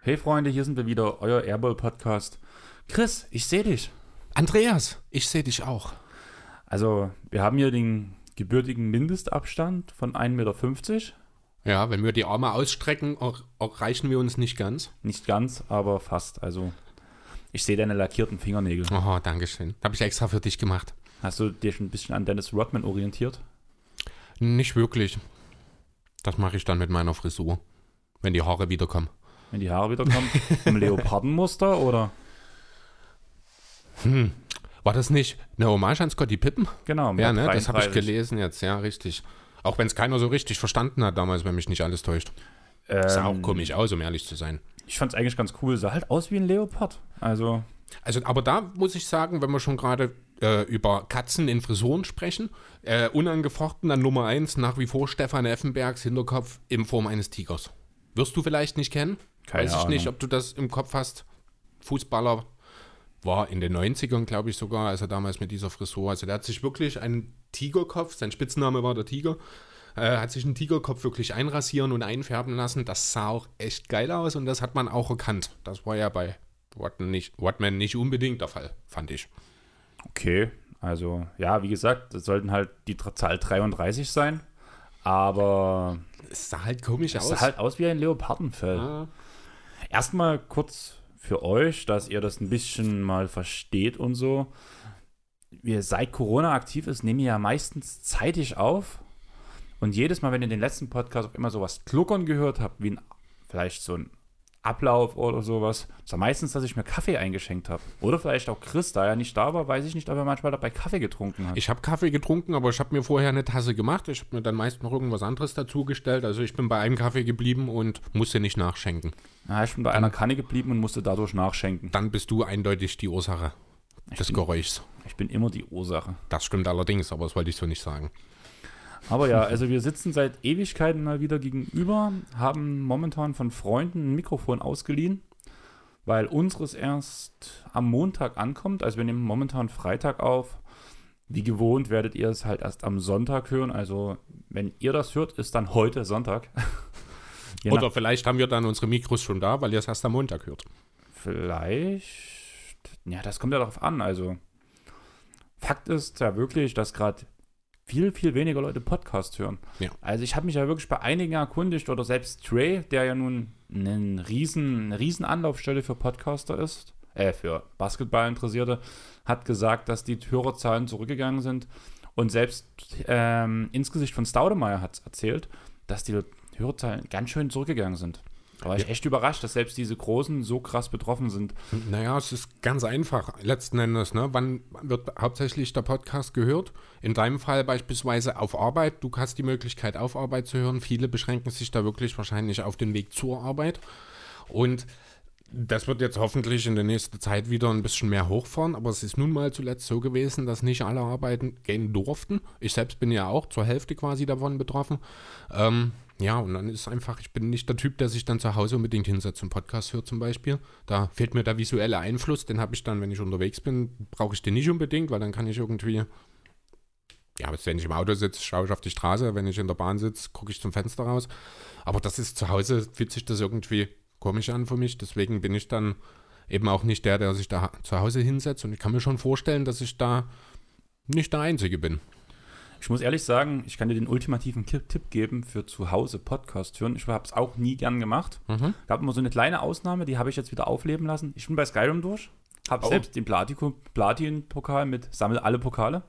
Hey Freunde, hier sind wir wieder, euer Airball Podcast. Chris, ich sehe dich. Andreas, ich sehe dich auch. Also, wir haben hier den gebürtigen Mindestabstand von 1,50 Meter. Ja, wenn wir die Arme ausstrecken, erreichen wir uns nicht ganz. Nicht ganz, aber fast. Also, ich sehe deine lackierten Fingernägel. Oh, danke schön. Habe ich extra für dich gemacht. Hast du dich ein bisschen an Dennis Rodman orientiert? Nicht wirklich. Das mache ich dann mit meiner Frisur, wenn die Haare wiederkommen. Wenn die Haare wiederkommen? Im Leopardenmuster oder? Hm. War das nicht eine Hommage an Scotty Pippen? Genau. Ja, ne, das habe ich gelesen jetzt, ja, richtig. Auch wenn es keiner so richtig verstanden hat damals, wenn mich nicht alles täuscht. Ähm, sah auch komisch aus, um ehrlich zu sein. Ich fand es eigentlich ganz cool. Sah halt aus wie ein Leopard. Also. Also, aber da muss ich sagen, wenn wir schon gerade äh, über Katzen in Frisuren sprechen, äh, unangefochten an Nummer 1 nach wie vor Stefan Effenbergs Hinterkopf in Form eines Tigers. Wirst du vielleicht nicht kennen? Keine Weiß ich Ahnung. nicht, ob du das im Kopf hast. Fußballer war in den 90ern, glaube ich sogar, als er damals mit dieser Frisur, also der hat sich wirklich einen Tigerkopf, sein Spitzname war der Tiger, äh, hat sich einen Tigerkopf wirklich einrasieren und einfärben lassen. Das sah auch echt geil aus und das hat man auch erkannt. Das war ja bei Watman nicht, Watman nicht unbedingt der Fall, fand ich. Okay, also ja, wie gesagt, das sollten halt die Zahl 33 sein, aber es sah halt komisch es aus. Es sah halt aus wie ein Leopardenfell. Ah. Erstmal kurz für euch, dass ihr das ein bisschen mal versteht und so. Wir seit Corona aktiv ist, nehmen wir ja meistens zeitig auf. Und jedes Mal, wenn ihr den letzten Podcast auch immer so was kluckern gehört habt, wie ein, vielleicht so ein Ablauf oder sowas. Das war meistens, dass ich mir Kaffee eingeschenkt habe. Oder vielleicht auch Chris, da er nicht da war, weiß ich nicht, ob er manchmal dabei Kaffee getrunken hat. Ich habe Kaffee getrunken, aber ich habe mir vorher eine Tasse gemacht. Ich habe mir dann meist noch irgendwas anderes dazugestellt. Also ich bin bei einem Kaffee geblieben und musste nicht nachschenken. Ja, ich bin bei dann, einer Kanne geblieben und musste dadurch nachschenken. Dann bist du eindeutig die Ursache ich des bin, Geräuschs. Ich bin immer die Ursache. Das stimmt allerdings, aber das wollte ich so nicht sagen. Aber ja, also wir sitzen seit Ewigkeiten mal wieder gegenüber, haben momentan von Freunden ein Mikrofon ausgeliehen, weil unseres erst am Montag ankommt. Also wir nehmen momentan Freitag auf. Wie gewohnt werdet ihr es halt erst am Sonntag hören. Also wenn ihr das hört, ist dann heute Sonntag. Oder vielleicht haben wir dann unsere Mikros schon da, weil ihr es erst am Montag hört. Vielleicht. Ja, das kommt ja darauf an. Also Fakt ist ja wirklich, dass gerade viel, viel weniger Leute Podcast hören. Ja. Also ich habe mich ja wirklich bei einigen erkundigt oder selbst Trey, der ja nun einen riesen, eine riesen Anlaufstelle für Podcaster ist, äh, für Basketball-Interessierte, hat gesagt, dass die Hörerzahlen zurückgegangen sind. Und selbst ähm, ins Gesicht von Staudemeyer hat erzählt, dass die Hörerzahlen ganz schön zurückgegangen sind. Da war ich echt überrascht, dass selbst diese Großen so krass betroffen sind. Naja, es ist ganz einfach, letzten Endes. Ne? Wann wird hauptsächlich der Podcast gehört? In deinem Fall beispielsweise auf Arbeit. Du hast die Möglichkeit, auf Arbeit zu hören. Viele beschränken sich da wirklich wahrscheinlich auf den Weg zur Arbeit. Und das wird jetzt hoffentlich in der nächsten Zeit wieder ein bisschen mehr hochfahren, aber es ist nun mal zuletzt so gewesen, dass nicht alle arbeiten gehen durften. Ich selbst bin ja auch zur Hälfte quasi davon betroffen. Ähm, ja, und dann ist einfach, ich bin nicht der Typ, der sich dann zu Hause unbedingt hinsetzt und Podcast hört zum Beispiel. Da fehlt mir der visuelle Einfluss, den habe ich dann, wenn ich unterwegs bin, brauche ich den nicht unbedingt, weil dann kann ich irgendwie, ja, wenn ich im Auto sitze, schaue ich auf die Straße, wenn ich in der Bahn sitze, gucke ich zum Fenster raus. Aber das ist zu Hause, fühlt sich das irgendwie komisch an für mich, deswegen bin ich dann eben auch nicht der, der sich da zu Hause hinsetzt und ich kann mir schon vorstellen, dass ich da nicht der Einzige bin. Ich muss ehrlich sagen, ich kann dir den ultimativen Tipp geben für zu Hause Podcast hören. Ich habe es auch nie gern gemacht. Mhm. Gab immer so eine kleine Ausnahme, die habe ich jetzt wieder aufleben lassen. Ich bin bei Skyrim durch, habe oh. selbst den Platin-Pokal mit Sammel alle Pokale.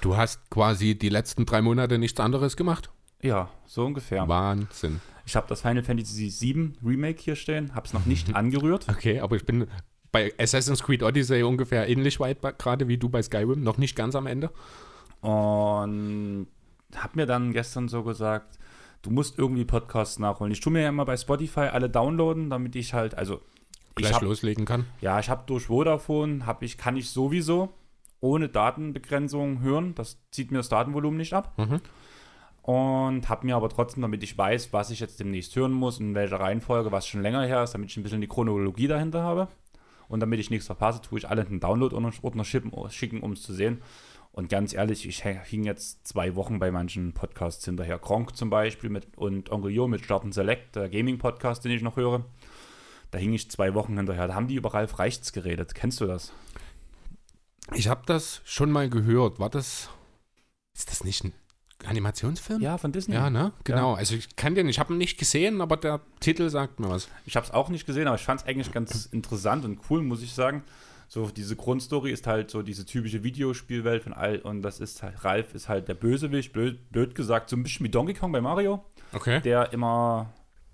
Du hast quasi die letzten drei Monate nichts anderes gemacht? Ja, so ungefähr. Wahnsinn. Ich habe das Final Fantasy VII Remake hier stehen, habe es noch nicht angerührt. Okay, aber ich bin bei Assassin's Creed Odyssey ungefähr ähnlich weit, gerade wie du bei Skyrim, noch nicht ganz am Ende. Und habe mir dann gestern so gesagt, du musst irgendwie Podcasts nachholen. Ich tue mir ja immer bei Spotify alle downloaden, damit ich halt, also gleich hab, loslegen kann. Ja, ich habe durch Vodafone, hab ich, kann ich sowieso ohne Datenbegrenzung hören. Das zieht mir das Datenvolumen nicht ab. Mhm. Und habe mir aber trotzdem, damit ich weiß, was ich jetzt demnächst hören muss, in welcher Reihenfolge, was schon länger her ist, damit ich ein bisschen die Chronologie dahinter habe, Und damit ich nichts verpasse, tue ich alle in den Download-Ordner schicken, um es zu sehen. Und ganz ehrlich, ich hing jetzt zwei Wochen bei manchen Podcasts hinterher. Gronk zum Beispiel mit, und Onkel Jo mit Starten Select, der Gaming-Podcast, den ich noch höre. Da hing ich zwei Wochen hinterher. Da haben die über Ralf Reichts geredet. Kennst du das? Ich habe das schon mal gehört. War das. Ist das nicht ein Animationsfilm? Ja, von Disney. Ja, ne? Genau. Ja. Also ich kann den, ich habe ihn nicht gesehen, aber der Titel sagt mir was. Ich habe es auch nicht gesehen, aber ich fand es eigentlich ganz interessant und cool, muss ich sagen. So, diese Grundstory ist halt so diese typische Videospielwelt von all und das ist halt, Ralf ist halt der Bösewicht, blöd, blöd gesagt, so ein bisschen wie Donkey Kong bei Mario. Okay. Der immer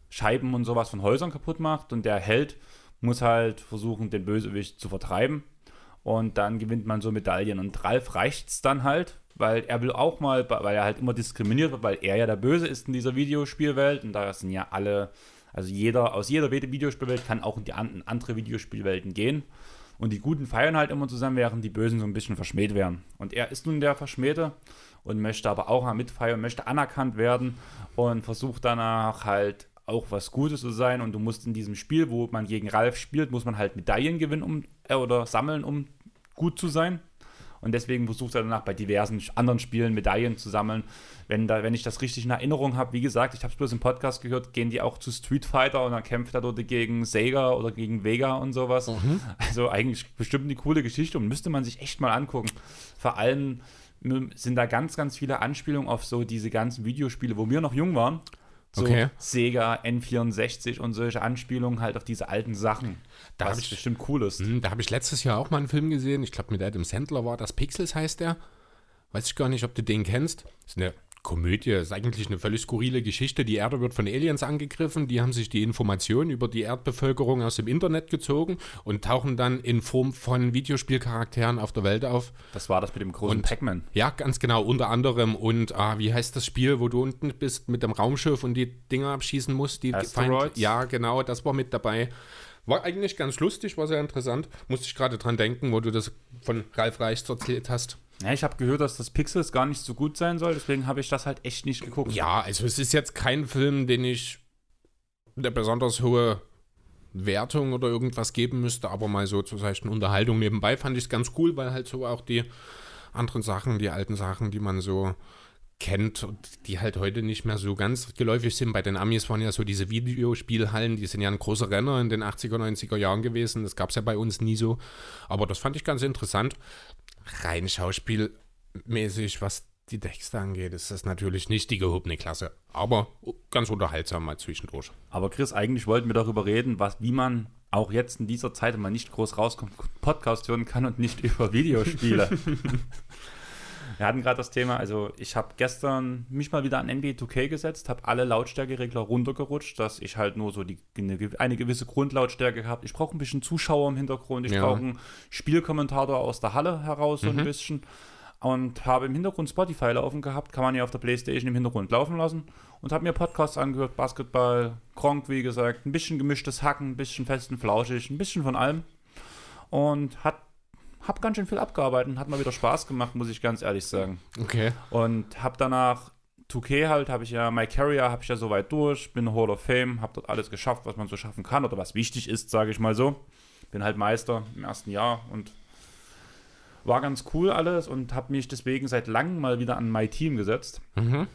Scheiben und sowas von Häusern kaputt macht und der Held muss halt versuchen, den Bösewicht zu vertreiben. Und dann gewinnt man so Medaillen. Und Ralf reicht es dann halt, weil er will auch mal, weil er halt immer diskriminiert wird, weil er ja der Böse ist in dieser Videospielwelt. Und da sind ja alle, also jeder aus jeder Videospielwelt kann auch in die andere Videospielwelten gehen. Und die Guten feiern halt immer zusammen, während die Bösen so ein bisschen verschmäht werden. Und er ist nun der Verschmähte und möchte aber auch mal mitfeiern, möchte anerkannt werden und versucht danach halt auch was Gutes zu sein. Und du musst in diesem Spiel, wo man gegen Ralf spielt, muss man halt Medaillen gewinnen um, äh, oder sammeln, um gut zu sein. Und deswegen versucht er danach bei diversen anderen Spielen Medaillen zu sammeln. Wenn, da, wenn ich das richtig in Erinnerung habe, wie gesagt, ich habe es bloß im Podcast gehört, gehen die auch zu Street Fighter und dann kämpft er dort gegen Sega oder gegen Vega und sowas. Mhm. Also eigentlich bestimmt eine coole Geschichte und müsste man sich echt mal angucken. Vor allem sind da ganz, ganz viele Anspielungen auf so diese ganzen Videospiele, wo wir noch jung waren. So okay. Sega, N64 und solche Anspielungen halt auf diese alten Sachen. Da was ich, bestimmt cool ist. Hm, da habe ich letztes Jahr auch mal einen Film gesehen. Ich glaube, mit Adam Sandler war das. Pixels heißt der. Weiß ich gar nicht, ob du den kennst. Das ist eine Komödie ist eigentlich eine völlig skurrile Geschichte. Die Erde wird von Aliens angegriffen. Die haben sich die Informationen über die Erdbevölkerung aus dem Internet gezogen und tauchen dann in Form von Videospielcharakteren auf der Welt auf. Das war das mit dem großen Pac-Man. Ja, ganz genau. Unter anderem. Und ah, wie heißt das Spiel, wo du unten bist mit dem Raumschiff und die Dinger abschießen musst? Die Asteroids? Ja, genau. Das war mit dabei. War eigentlich ganz lustig, war sehr interessant. Musste ich gerade dran denken, wo du das von Ralf Reichs erzählt hast. Ja, ich habe gehört, dass das Pixels gar nicht so gut sein soll, deswegen habe ich das halt echt nicht geguckt. Ja, also es ist jetzt kein Film, den ich eine besonders hohe Wertung oder irgendwas geben müsste, aber mal so zur seichten Unterhaltung nebenbei fand ich es ganz cool, weil halt so auch die anderen Sachen, die alten Sachen, die man so kennt und die halt heute nicht mehr so ganz geläufig sind. Bei den Amis waren ja so diese Videospielhallen, die sind ja ein großer Renner in den 80er, 90er Jahren gewesen. Das gab es ja bei uns nie so. Aber das fand ich ganz interessant rein schauspielmäßig, was die Texte angeht, ist das natürlich nicht die gehobene Klasse. Aber ganz unterhaltsam mal zwischendurch. Aber Chris, eigentlich wollten wir darüber reden, was, wie man auch jetzt in dieser Zeit, wenn man nicht groß rauskommt, Podcast hören kann und nicht über Videospiele. Wir hatten gerade das Thema, also ich habe gestern mich mal wieder an NBA 2K gesetzt, habe alle Lautstärkeregler runtergerutscht, dass ich halt nur so die, eine, gewisse Grundlautstärke habe. Ich brauche ein bisschen Zuschauer im Hintergrund, ich ja. brauche einen Spielkommentator aus der Halle heraus, so mhm. ein bisschen. Und habe im Hintergrund Spotify laufen gehabt, kann man ja auf der Playstation im Hintergrund laufen lassen. Und habe mir Podcasts angehört, Basketball, Kronk, wie gesagt, ein bisschen gemischtes Hacken, ein bisschen festen Flauschig, ein bisschen von allem. Und hat habe ganz schön viel abgearbeitet und hat mal wieder Spaß gemacht, muss ich ganz ehrlich sagen. Okay. Und habe danach 2K halt, habe ich ja, My Carrier habe ich ja soweit durch, bin Hall of Fame, habe dort alles geschafft, was man so schaffen kann oder was wichtig ist, sage ich mal so. Bin halt Meister im ersten Jahr und war ganz cool alles und habe mich deswegen seit langem mal wieder an My Team gesetzt. Mhm.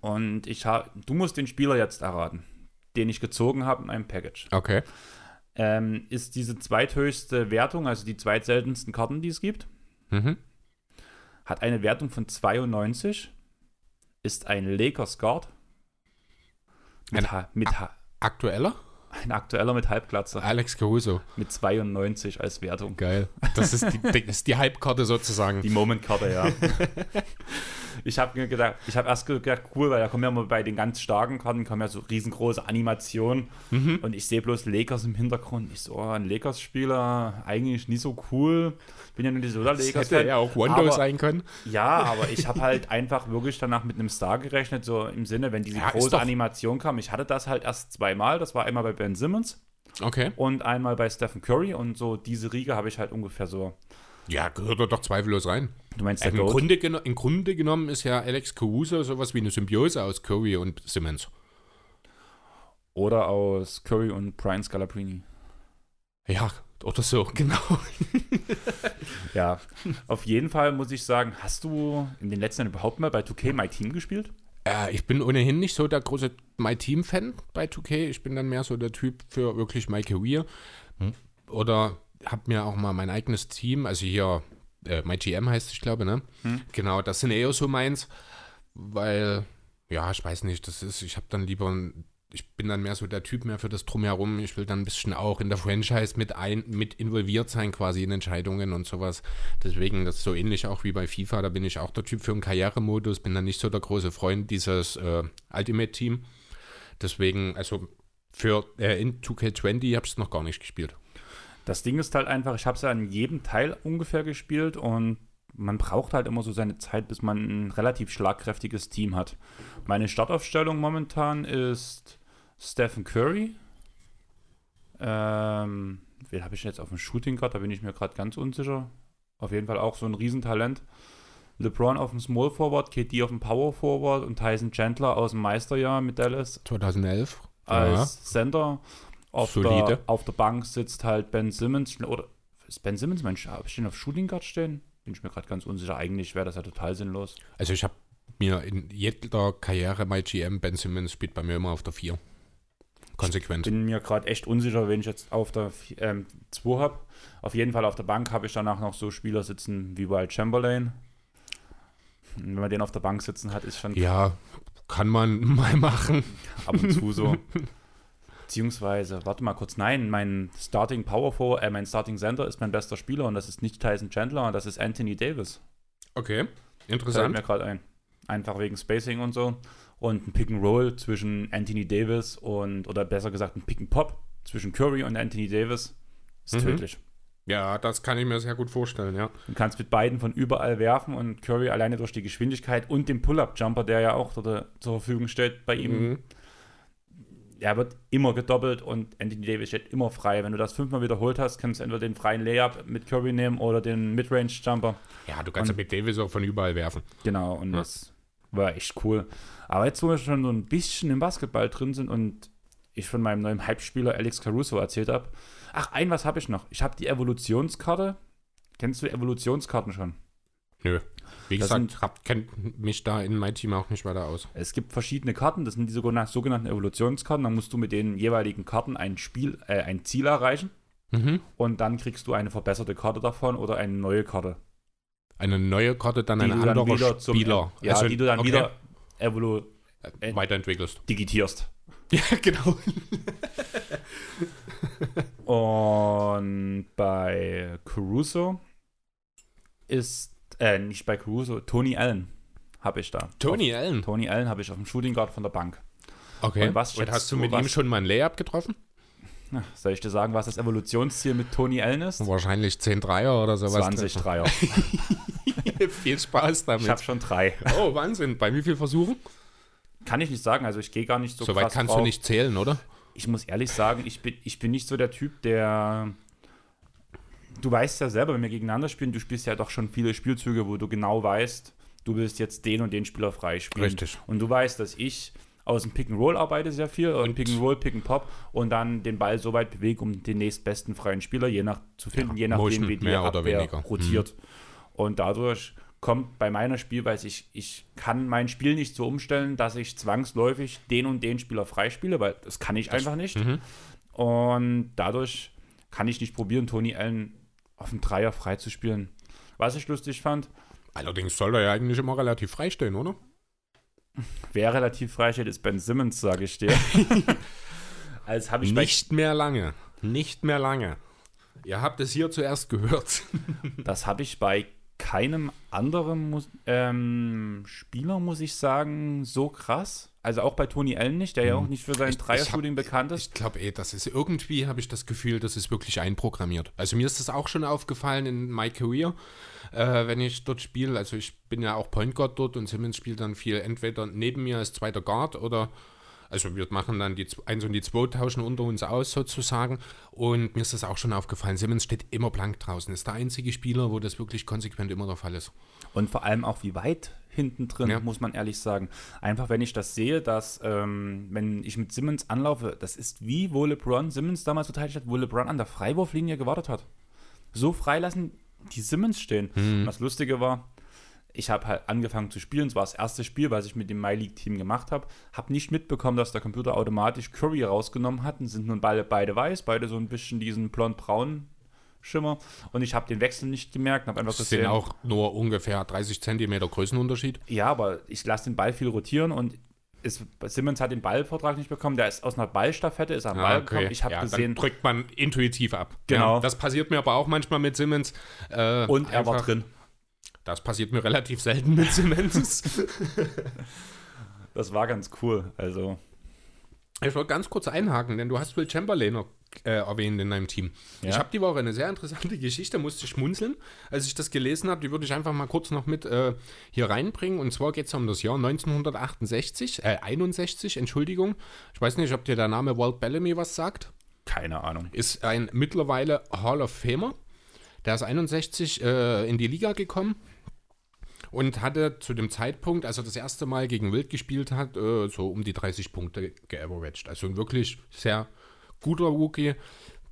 Und ich habe, du musst den Spieler jetzt erraten, den ich gezogen habe in einem Package. Okay ähm, ist diese zweithöchste Wertung, also die zweitseltensten Karten, die es gibt. Mhm. Hat eine Wertung von 92. Ist ein Lakers Guard. Mit, ein mit aktueller? Ein aktueller mit Halbglatze. Alex Caruso. Mit 92 als Wertung. Geil. Das ist die, ist die Halbkarte sozusagen. Die Momentkarte, ja. ich habe mir gedacht, ich habe erst gedacht, cool, weil da kommen ja mal bei den ganz starken Karten kommen ja so riesengroße Animationen mhm. und ich sehe bloß Lakers im Hintergrund. Ich so, oh, ein Lakers-Spieler, eigentlich nie so cool. Bin ja nur die Soda Lakers. Hätte ja auch Wando sein können. Ja, aber ich habe halt einfach wirklich danach mit einem Star gerechnet, so im Sinne, wenn diese ja, große Animation kam. Ich hatte das halt erst zweimal. Das war einmal bei Ben Simmons. Okay. Und einmal bei Stephen Curry und so diese Riege habe ich halt ungefähr so ja, gehört er doch zweifellos rein. Du meinst der Im Grunde, Im Grunde genommen ist ja Alex Caruso sowas wie eine Symbiose aus Curry und Simmons. Oder aus Curry und Brian Scalabrine. Ja, Oder so, genau. ja, auf jeden Fall muss ich sagen, hast du in den letzten Jahren überhaupt mal bei 2K My Team gespielt? Äh, ich bin ohnehin nicht so der große My Team-Fan bei 2K. Ich bin dann mehr so der Typ für wirklich My Career. Hm. Oder habe mir auch mal mein eigenes Team, also hier äh, My GM heißt es, ich glaube, ne? Hm. Genau, das sind eher so meins, weil, ja, ich weiß nicht, das ist, ich habe dann lieber ich bin dann mehr so der Typ mehr für das Drumherum. Ich will dann ein bisschen auch in der Franchise mit, ein, mit involviert sein, quasi in Entscheidungen und sowas. Deswegen, das ist so ähnlich auch wie bei FIFA. Da bin ich auch der Typ für einen Karrieremodus, bin dann nicht so der große Freund dieses äh, Ultimate-Team. Deswegen, also für äh, in 2K20 habe ich es noch gar nicht gespielt. Das Ding ist halt einfach, ich habe es an jedem Teil ungefähr gespielt und man braucht halt immer so seine Zeit, bis man ein relativ schlagkräftiges Team hat. Meine Startaufstellung momentan ist Stephen Curry. Ähm, wen habe ich jetzt auf dem Shooting Guard? Da bin ich mir gerade ganz unsicher. Auf jeden Fall auch so ein Riesentalent. LeBron auf dem Small Forward, KD auf dem Power Forward und Tyson Chandler aus dem Meisterjahr mit Dallas. 2011. Als ja. Center. Auf der, auf der Bank sitzt halt Ben Simmons. Oder ist Ben Simmons Mensch? Habe ich den auf Shooting Guard stehen? Bin ich mir gerade ganz unsicher. Eigentlich wäre das ja total sinnlos. Also ich habe mir in jeder Karriere bei GM Ben Simmons spielt bei mir immer auf der 4 konsequent. Ich bin mir gerade echt unsicher, wenn ich jetzt auf der 2 ähm, habe. Auf jeden Fall auf der Bank habe ich danach noch so Spieler sitzen wie Wild Chamberlain. Und wenn man den auf der Bank sitzen hat, ist schon. Ja, kann man mal machen. Ab und zu so. Beziehungsweise, warte mal kurz, nein, mein Starting Power Forward, äh, mein Starting Center ist mein bester Spieler und das ist nicht Tyson Chandler, und das ist Anthony Davis. Okay, interessant. Fällt mir gerade ein. Einfach wegen Spacing und so und ein Pick and Roll zwischen Anthony Davis und, oder besser gesagt, ein Pick and Pop zwischen Curry und Anthony Davis ist mhm. tödlich. Ja, das kann ich mir sehr gut vorstellen, ja. Du kannst mit beiden von überall werfen und Curry alleine durch die Geschwindigkeit und den Pull-Up-Jumper, der ja auch dort zur Verfügung steht bei ihm. Mhm. Er wird immer gedoppelt und Anthony Davis steht immer frei. Wenn du das fünfmal wiederholt hast, kannst du entweder den freien Layup mit Curry nehmen oder den Midrange-Jumper. Ja, du kannst und, ja mit Davis auch von überall werfen. Genau, und ja. das war echt cool. Aber jetzt, wo wir schon so ein bisschen im Basketball drin sind und ich von meinem neuen Hype-Spieler Alex Caruso erzählt habe. Ach, ein was habe ich noch. Ich habe die Evolutionskarte. Kennst du Evolutionskarten schon? Nö. Wie das gesagt, hab, kennt mich da in meinem Team auch nicht weiter aus. Es gibt verschiedene Karten, das sind die sogenannten Evolutionskarten. Dann musst du mit den jeweiligen Karten ein Spiel, äh, ein Ziel erreichen. Mhm. Und dann kriegst du eine verbesserte Karte davon oder eine neue Karte. Eine neue Karte, dann ein anderer Spieler. Zum, ja, also, die du dann okay. wieder evolu äh, weiterentwickelst. Digitierst. Ja, genau. Und bei Caruso ist, äh, nicht bei Caruso, Tony Allen habe ich da. Tony auf, Allen? Tony Allen habe ich auf dem Shooting Guard von der Bank. Okay. Und, was Und hast du mit ihm schon mal ein Layup getroffen? Na, soll ich dir sagen, was das Evolutionsziel mit Tony Allen ist? Wahrscheinlich 10 Dreier oder sowas. 20 Dreier. Viel Spaß damit. Ich habe schon drei. Oh, Wahnsinn. Bei wie viel Versuchen? Kann ich nicht sagen. Also ich gehe gar nicht so Soweit krass kannst drauf. du nicht zählen, oder? Ich muss ehrlich sagen, ich bin, ich bin nicht so der Typ, der du weißt ja selber, wenn wir gegeneinander spielen, du spielst ja doch schon viele Spielzüge, wo du genau weißt, du willst jetzt den und den Spieler freispielen. Richtig. Und du weißt, dass ich aus dem Pick and Roll arbeite sehr viel, und Pick and Roll, Pick and Pop und dann den Ball so weit bewege, um den nächstbesten freien Spieler je nach zu finden, ja, je nachdem, wie die Abwehr rotiert. Mhm. Und dadurch kommt bei meiner Spielweise, ich, ich kann mein Spiel nicht so umstellen, dass ich zwangsläufig den und den Spieler freispiele, weil das kann ich das, einfach nicht. Mhm. Und dadurch kann ich nicht probieren, Tony Allen auf dem Dreier freizuspielen. Was ich lustig fand. Allerdings soll er ja eigentlich immer relativ frei stehen, oder? Wer relativ frei steht, ist Ben Simmons, sage ich dir. Als ich Nicht mehr lange. Nicht mehr lange. Ihr habt es hier zuerst gehört. das habe ich bei keinem anderen Mus ähm, Spieler, muss ich sagen, so krass. Also auch bei Tony Allen nicht, der ja auch hm. nicht für sein Dreier-Shooting bekannt ist. Ich glaube eh, das ist irgendwie, habe ich das Gefühl, das ist wirklich einprogrammiert. Also mir ist das auch schon aufgefallen in My Career, äh, wenn ich dort spiele. Also ich bin ja auch Point Guard dort und Simmons spielt dann viel entweder neben mir als zweiter Guard oder Also wir machen dann die 1 und die 2 tauschen unter uns aus sozusagen. Und mir ist das auch schon aufgefallen. Simmons steht immer blank draußen. Ist der einzige Spieler, wo das wirklich konsequent immer der Fall ist. Und vor allem auch wie weit hinten drin, ja. muss man ehrlich sagen. Einfach wenn ich das sehe, dass ähm, wenn ich mit Simmons anlaufe, das ist wie wo LeBron Simmons damals verteidigt hat, wo LeBron an der Freiwurflinie gewartet hat. So freilassen die Simmons stehen. Mhm. das Lustige war, ich habe halt angefangen zu spielen. Es war das erste Spiel, was ich mit dem My League Team gemacht habe. Habe nicht mitbekommen, dass der Computer automatisch Curry rausgenommen hat. Und sind nun beide, beide weiß, beide so ein bisschen diesen blond-braun Schimmer. Und ich habe den Wechsel nicht gemerkt. Hab einfach das gesehen, sind auch nur ungefähr 30 Zentimeter Größenunterschied. Ja, aber ich lasse den Ball viel rotieren und ist, Simmons hat den Ballvortrag nicht bekommen. Der ist aus einer Ballstaffette, ist am ah, Ball okay. gekommen. Ich habe ja, gesehen. drückt man intuitiv ab. Genau. Ja, das passiert mir aber auch manchmal mit Simmons. Äh, und er war drin. Das passiert mir relativ selten mit Simmons. das war ganz cool. Also. Ich wollte ganz kurz einhaken, denn du hast Will Chamberlain noch äh, erwähnt in deinem Team. Ja? Ich habe die Woche eine sehr interessante Geschichte, musste schmunzeln, als ich das gelesen habe. Die würde ich einfach mal kurz noch mit äh, hier reinbringen. Und zwar geht es um das Jahr 1968, äh, 61, Entschuldigung. Ich weiß nicht, ob dir der Name Walt Bellamy was sagt. Keine Ahnung. Ist ein mittlerweile Hall of Famer. Der ist 61 äh, in die Liga gekommen und hatte zu dem Zeitpunkt, als er das erste Mal gegen Wild gespielt hat, äh, so um die 30 Punkte geaveraged. Also ein wirklich sehr guter Rookie,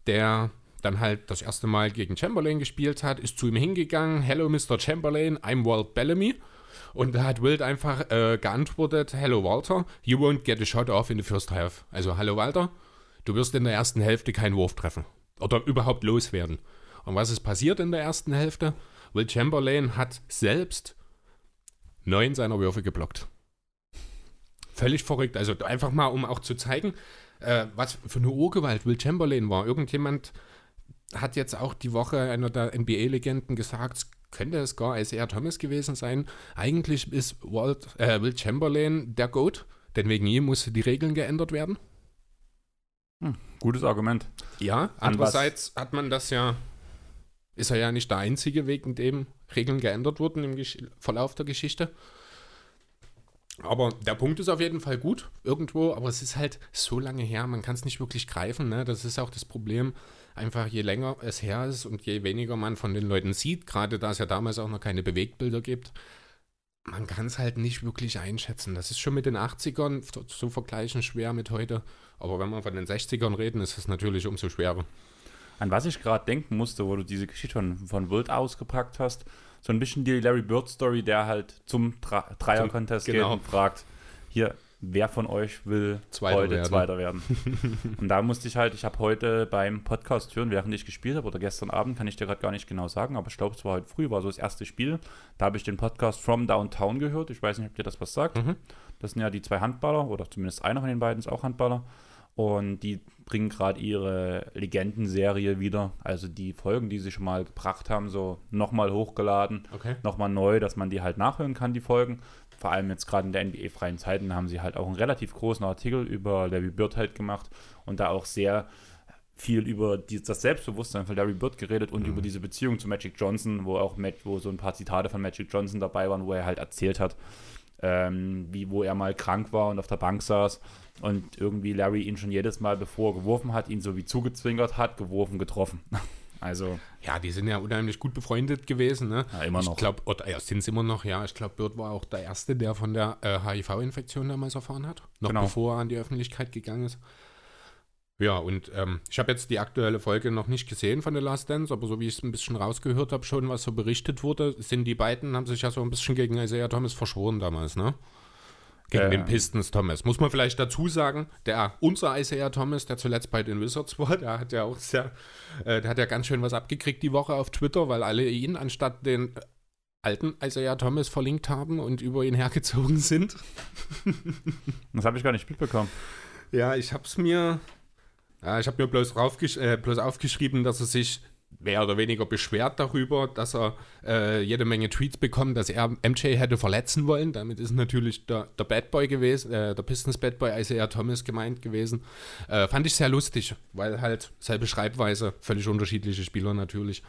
der dann halt das erste Mal gegen Chamberlain gespielt hat, ist zu ihm hingegangen, Hello Mr. Chamberlain, I'm Walt Bellamy. Und da hat Wild einfach äh, geantwortet, Hello Walter, you won't get a shot off in the first half. Also, hallo Walter, du wirst in der ersten Hälfte keinen Wurf treffen. Oder überhaupt loswerden. Und was ist passiert in der ersten Hälfte? Will Chamberlain hat selbst neun seiner Würfe geblockt. Völlig verrückt. Also einfach mal, um auch zu zeigen, äh, was für eine Urgewalt Will Chamberlain war. Irgendjemand hat jetzt auch die Woche einer der NBA-Legenden gesagt, könnte es gar Isaiah Thomas gewesen sein. Eigentlich ist Walt, äh, Will Chamberlain der Goat, denn wegen ihm mussten die Regeln geändert werden. Hm, gutes Argument. Ja, andererseits hat man das ja, ist er ja nicht der Einzige, wegen dem Regeln geändert wurden im Gesch Verlauf der Geschichte. Aber der Punkt ist auf jeden Fall gut irgendwo, aber es ist halt so lange her, man kann es nicht wirklich greifen. Ne? Das ist auch das Problem. Einfach je länger es her ist und je weniger man von den Leuten sieht, gerade da es ja damals auch noch keine Bewegtbilder gibt, man kann es halt nicht wirklich einschätzen. Das ist schon mit den 80ern zu vergleichen schwer mit heute. Aber wenn wir von den 60ern reden, ist es natürlich umso schwerer. An was ich gerade denken musste, wo du diese Geschichte von, von Wild ausgepackt hast, so ein bisschen die Larry Bird Story, der halt zum Dreier-Contest genau. geht und fragt, hier, wer von euch will Zweiter heute werden. Zweiter werden? und da musste ich halt, ich habe heute beim Podcast hören, während ich gespielt habe, oder gestern Abend, kann ich dir gerade gar nicht genau sagen, aber ich glaube, es war heute früh, war so das erste Spiel. Da habe ich den Podcast From Downtown gehört. Ich weiß nicht, ob dir das was sagt. Mhm. Das sind ja die zwei Handballer, oder zumindest einer von den beiden ist auch Handballer. Und die bringen gerade ihre Legendenserie wieder. Also die Folgen, die sie schon mal gebracht haben, so nochmal hochgeladen, okay. nochmal neu, dass man die halt nachhören kann, die Folgen. Vor allem jetzt gerade in der NBA-freien Zeiten haben sie halt auch einen relativ großen Artikel über Larry Bird halt gemacht und da auch sehr viel über die, das Selbstbewusstsein von Larry Bird geredet und mhm. über diese Beziehung zu Magic Johnson, wo auch wo so ein paar Zitate von Magic Johnson dabei waren, wo er halt erzählt hat, ähm, wie wo er mal krank war und auf der Bank saß und irgendwie Larry ihn schon jedes Mal, bevor er geworfen hat, ihn so wie zugezwingert hat, geworfen, getroffen. Also. Ja, die sind ja unheimlich gut befreundet gewesen, ne? Ja, immer noch. Ich glaube, ja, sind sie immer noch, ja. Ich glaube, Bird war auch der Erste, der von der äh, HIV-Infektion damals erfahren hat. Noch genau. bevor er an die Öffentlichkeit gegangen ist. Ja, und ähm, ich habe jetzt die aktuelle Folge noch nicht gesehen von The Last Dance, aber so wie ich es ein bisschen rausgehört habe, schon, was so berichtet wurde, sind die beiden, haben sich ja so ein bisschen gegen Isaiah Thomas verschworen damals, ne? Gegen äh, den Pistons Thomas. Muss man vielleicht dazu sagen, der unser Isaiah Thomas, der zuletzt bei den Wizards war, der hat ja auch sehr, äh, der hat ja ganz schön was abgekriegt die Woche auf Twitter, weil alle ihn anstatt den alten Isaiah Thomas verlinkt haben und über ihn hergezogen sind. das habe ich gar nicht mitbekommen. Ja, ich habe es mir, ja, ich habe mir bloß, äh, bloß aufgeschrieben, dass er sich mehr oder weniger beschwert darüber, dass er äh, jede Menge Tweets bekommt, dass er MJ hätte verletzen wollen. Damit ist natürlich der, der Bad Boy gewesen, äh, der Pistons Bad Boy Isaiah Thomas gemeint gewesen. Äh, fand ich sehr lustig, weil halt selbe Schreibweise, völlig unterschiedliche Spieler natürlich.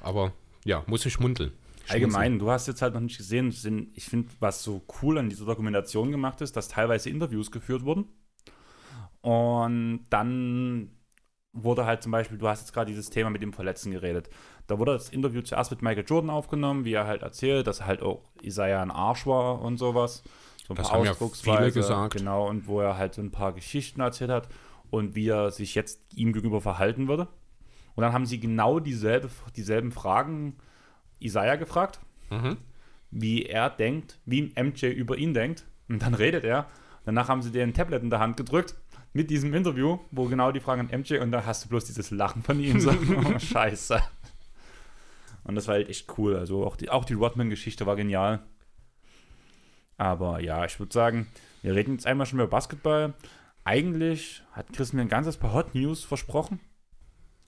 Aber ja, muss ich schmunzeln. Allgemein, du hast jetzt halt noch nicht gesehen, ich finde, was so cool an dieser Dokumentation gemacht ist, dass teilweise Interviews geführt wurden Und dann wurde halt zum Beispiel, du hast jetzt gerade dieses Thema mit dem Verletzten geredet. Da wurde das Interview zuerst mit Michael Jordan aufgenommen, wie er halt erzählt, dass halt auch Isaiah ein Arsch war und sowas. So ein das paar haben ja viele gesagt. Genau, und wo er halt so ein paar Geschichten erzählt hat und wie er sich jetzt ihm gegenüber verhalten würde. Und dann haben sie genau dieselbe, dieselben Fragen Isaiah gefragt, mhm. wie er denkt, wie MJ über ihn denkt. Und dann redet er. Danach haben sie dir ein Tablet in der Hand gedrückt mit diesem Interview, wo genau die Fragen an MJ und da hast du bloß dieses Lachen von ihm. So, oh, scheiße. Und das war halt echt cool. Also auch die, auch die Rodman-Geschichte war genial. Aber ja, ich würde sagen, wir reden jetzt einmal schon über Basketball. Eigentlich hat Chris mir ein ganzes paar Hot News versprochen,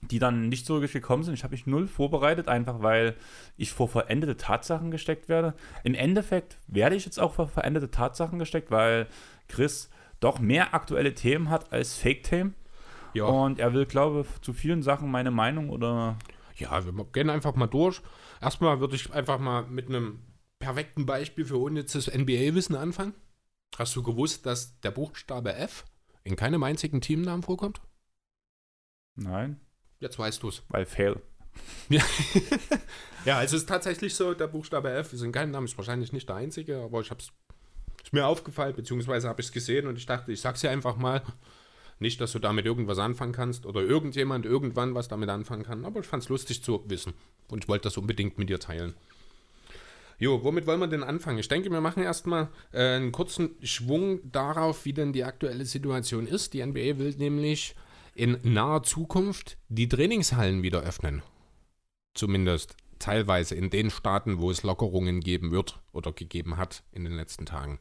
die dann nicht so wirklich gekommen sind. Ich habe mich null vorbereitet, einfach weil ich vor verendete Tatsachen gesteckt werde. Im Endeffekt werde ich jetzt auch vor verendete Tatsachen gesteckt, weil Chris doch mehr aktuelle Themen hat als Fake-Themen. Ja. Und er will, glaube ich, zu vielen Sachen meine Meinung oder. Ja, wir gehen einfach mal durch. Erstmal würde ich einfach mal mit einem perfekten Beispiel für unnützes NBA-Wissen anfangen. Hast du gewusst, dass der Buchstabe F in keinem einzigen Teamnamen vorkommt? Nein. Jetzt weißt du es. Weil Fail. Ja. ja, es ist tatsächlich so, der Buchstabe F ist in keinem Namen, ist wahrscheinlich nicht der einzige, aber ich habe es ist mir aufgefallen, beziehungsweise habe ich es gesehen und ich dachte, ich sag's dir einfach mal. Nicht, dass du damit irgendwas anfangen kannst oder irgendjemand irgendwann was damit anfangen kann, aber ich fand es lustig zu wissen und ich wollte das unbedingt mit dir teilen. Jo, womit wollen wir denn anfangen? Ich denke, wir machen erstmal äh, einen kurzen Schwung darauf, wie denn die aktuelle Situation ist. Die NBA will nämlich in naher Zukunft die Trainingshallen wieder öffnen. Zumindest teilweise in den Staaten, wo es Lockerungen geben wird oder gegeben hat in den letzten Tagen.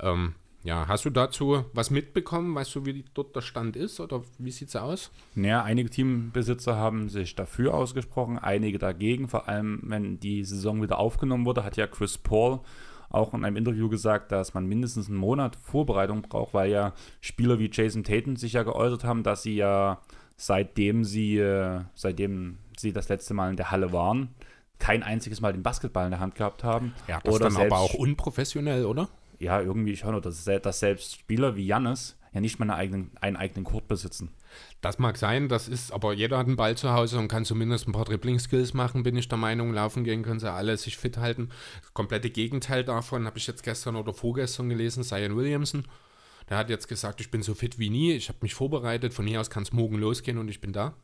Ähm, ja, hast du dazu was mitbekommen? Weißt du, wie dort der Stand ist oder wie sieht es aus? Naja, einige Teambesitzer haben sich dafür ausgesprochen, einige dagegen. Vor allem, wenn die Saison wieder aufgenommen wurde, hat ja Chris Paul auch in einem Interview gesagt, dass man mindestens einen Monat Vorbereitung braucht, weil ja Spieler wie Jason Tatum sich ja geäußert haben, dass sie ja seitdem sie, äh, seitdem sie das letzte Mal in der Halle waren, kein einziges Mal den Basketball in der Hand gehabt haben. Ja, das oder dann selbst, aber auch unprofessionell, oder? ja, irgendwie schon, dass, dass selbst Spieler wie Jannis ja nicht mal eine eigenen, einen eigenen Court besitzen. Das mag sein, das ist, aber jeder hat einen Ball zu Hause und kann zumindest ein paar Dribbling-Skills machen, bin ich der Meinung. Laufen gehen können sie alle sich fit halten. Das komplette Gegenteil davon habe ich jetzt gestern oder vorgestern gelesen, Zion Williamson. Der hat jetzt gesagt, ich bin so fit wie nie, ich habe mich vorbereitet, von hier aus kann es morgen losgehen und ich bin da.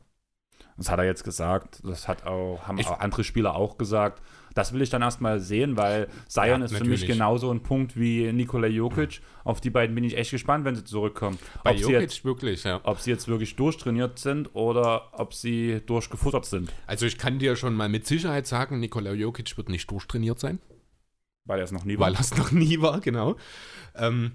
Das hat er jetzt gesagt, das hat auch, haben ich, auch andere Spieler auch gesagt. Das will ich dann erstmal sehen, weil Zion ja, ist natürlich. für mich genauso ein Punkt wie Nikola Jokic. Auf die beiden bin ich echt gespannt, wenn sie zurückkommen. Bei ob Jokic jetzt, wirklich, ja. Ob sie jetzt wirklich durchtrainiert sind oder ob sie durchgefuttert sind. Also ich kann dir schon mal mit Sicherheit sagen, Nikola Jokic wird nicht durchtrainiert sein. Weil er es noch nie war. Weil er es noch nie war, genau. Ähm,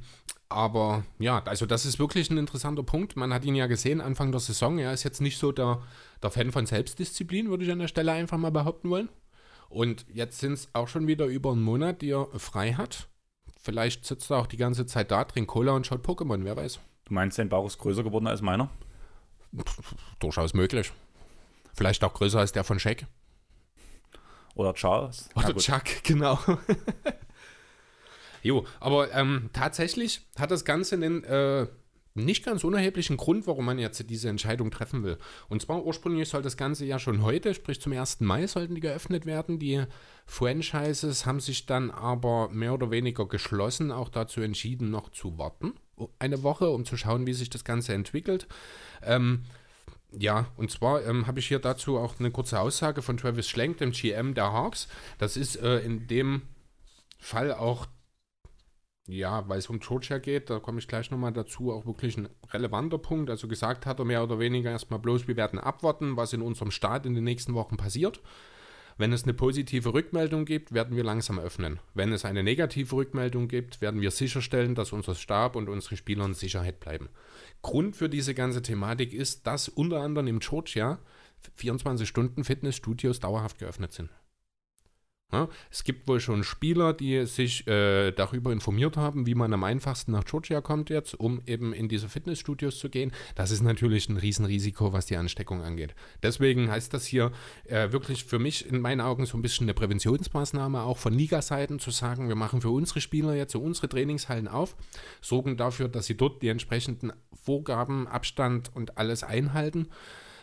aber ja, also das ist wirklich ein interessanter Punkt. Man hat ihn ja gesehen Anfang der Saison. Er ist jetzt nicht so der, der Fan von Selbstdisziplin, würde ich an der Stelle einfach mal behaupten wollen. Und jetzt sind es auch schon wieder über einen Monat, die er frei hat. Vielleicht sitzt er auch die ganze Zeit da, trinkt Cola und schaut Pokémon, wer weiß. Du meinst, sein Bauch ist größer geworden als meiner? Durchaus möglich. Vielleicht auch größer als der von Shaq. Oder Charles. Oder Chuck, genau. Jo, aber ähm, tatsächlich hat das Ganze einen äh, nicht ganz unerheblichen Grund, warum man jetzt diese Entscheidung treffen will. Und zwar ursprünglich soll das Ganze ja schon heute, sprich zum 1. Mai, sollten die geöffnet werden. Die Franchises haben sich dann aber mehr oder weniger geschlossen, auch dazu entschieden, noch zu warten. Eine Woche, um zu schauen, wie sich das Ganze entwickelt. Ähm, ja, und zwar ähm, habe ich hier dazu auch eine kurze Aussage von Travis Schlenk, dem GM der Hawks. Das ist äh, in dem Fall auch ja, weil es um Georgia geht, da komme ich gleich nochmal dazu, auch wirklich ein relevanter Punkt. Also gesagt hat er mehr oder weniger erstmal bloß, wir werden abwarten, was in unserem Staat in den nächsten Wochen passiert. Wenn es eine positive Rückmeldung gibt, werden wir langsam öffnen. Wenn es eine negative Rückmeldung gibt, werden wir sicherstellen, dass unser Stab und unsere Spieler in Sicherheit bleiben. Grund für diese ganze Thematik ist, dass unter anderem im Georgia 24 Stunden Fitnessstudios dauerhaft geöffnet sind. Ja, es gibt wohl schon Spieler, die sich äh, darüber informiert haben, wie man am einfachsten nach Georgia kommt jetzt, um eben in diese Fitnessstudios zu gehen. Das ist natürlich ein Riesenrisiko, was die Ansteckung angeht. Deswegen heißt das hier äh, wirklich für mich in meinen Augen so ein bisschen eine Präventionsmaßnahme, auch von Ligaseiten zu sagen, wir machen für unsere Spieler jetzt so unsere Trainingshallen auf, sorgen dafür, dass sie dort die entsprechenden Vorgaben, Abstand und alles einhalten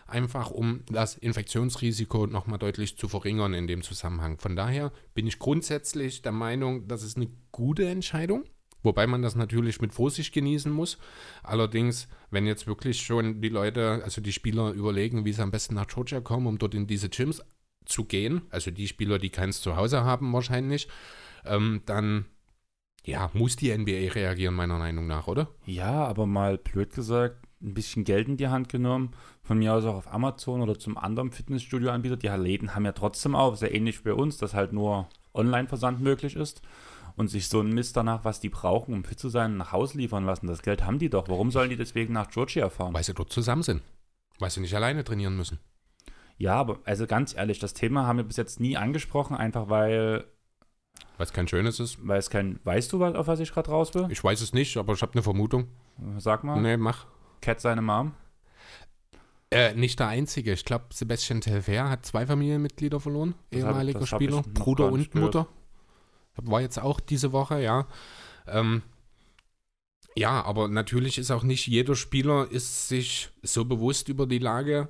einfach um das Infektionsrisiko nochmal deutlich zu verringern in dem Zusammenhang. Von daher bin ich grundsätzlich der Meinung, das ist eine gute Entscheidung. Wobei man das natürlich mit Vorsicht genießen muss. Allerdings, wenn jetzt wirklich schon die Leute, also die Spieler überlegen, wie sie am besten nach Georgia kommen, um dort in diese Gyms zu gehen, also die Spieler, die keins zu Hause haben wahrscheinlich, ähm, dann ja, muss die NBA reagieren, meiner Meinung nach, oder? Ja, aber mal blöd gesagt, ein bisschen Geld in die Hand genommen, von mir aus auch auf Amazon oder zum anderen Fitnessstudio-Anbieter. Die Läden haben ja trotzdem auch, sehr ähnlich wie bei uns, dass halt nur Online-Versand möglich ist und sich so ein Mist danach, was die brauchen, um fit zu sein, nach Hause liefern lassen. Das Geld haben die doch. Warum sollen die deswegen nach Georgia fahren? Weil sie dort zusammen sind. Weil sie nicht alleine trainieren müssen. Ja, aber also ganz ehrlich, das Thema haben wir bis jetzt nie angesprochen, einfach weil. Weil es kein schönes ist. Weil es kein. Weißt du, auf was ich gerade raus will? Ich weiß es nicht, aber ich habe eine Vermutung. Sag mal. Nee, mach. Cat seine Mom? Äh, nicht der einzige. Ich glaube, Sebastian Telfair hat zwei Familienmitglieder verloren, das ehemaliger hab, Spieler, Bruder und Mutter. War jetzt auch diese Woche, ja. Ähm, ja, aber natürlich ist auch nicht jeder Spieler ist sich so bewusst über die Lage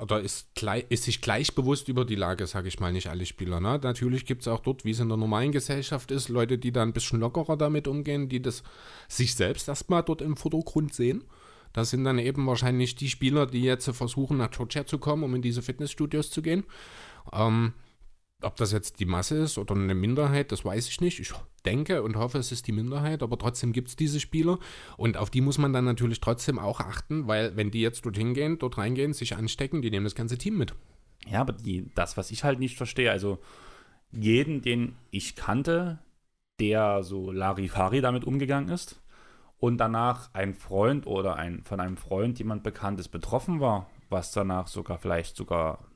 oder ist, gleich, ist sich gleich bewusst über die Lage, sage ich mal, nicht alle Spieler. Ne? Natürlich gibt es auch dort, wie es in der normalen Gesellschaft ist, Leute, die da ein bisschen lockerer damit umgehen, die das sich selbst erstmal dort im Vordergrund sehen. Das sind dann eben wahrscheinlich die Spieler, die jetzt versuchen, nach Georgia zu kommen, um in diese Fitnessstudios zu gehen. Ähm, ob das jetzt die Masse ist oder eine Minderheit, das weiß ich nicht. Ich denke und hoffe, es ist die Minderheit, aber trotzdem gibt es diese Spieler und auf die muss man dann natürlich trotzdem auch achten, weil wenn die jetzt dorthin gehen, dort reingehen, sich anstecken, die nehmen das ganze Team mit. Ja, aber die, das, was ich halt nicht verstehe, also jeden, den ich kannte, der so Larifari damit umgegangen ist, und danach ein Freund oder ein, von einem Freund jemand Bekanntes betroffen war, was danach sogar vielleicht sogar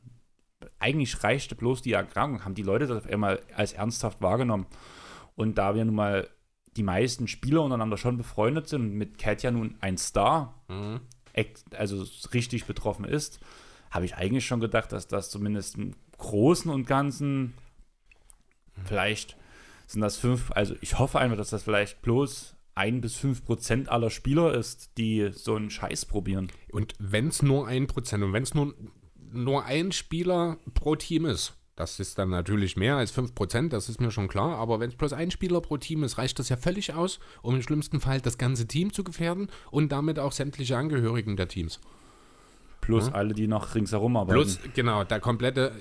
eigentlich reichte bloß die Erkrankung, haben die Leute das auf einmal als ernsthaft wahrgenommen. Und da wir nun mal die meisten Spieler untereinander schon befreundet sind und mit Katja nun ein Star, mhm. also richtig betroffen ist, habe ich eigentlich schon gedacht, dass das zumindest im Großen und Ganzen vielleicht sind das fünf, also ich hoffe einfach, dass das vielleicht bloß ein bis fünf Prozent aller Spieler ist, die so einen Scheiß probieren. Und wenn es nur ein Prozent und wenn es nur, nur ein Spieler pro Team ist, das ist dann natürlich mehr als 5%, das ist mir schon klar. Aber wenn es bloß ein Spieler pro Team ist, reicht das ja völlig aus, um im schlimmsten Fall das ganze Team zu gefährden und damit auch sämtliche Angehörigen der Teams. Plus ja? alle, die noch ringsherum arbeiten. Plus, genau, der komplette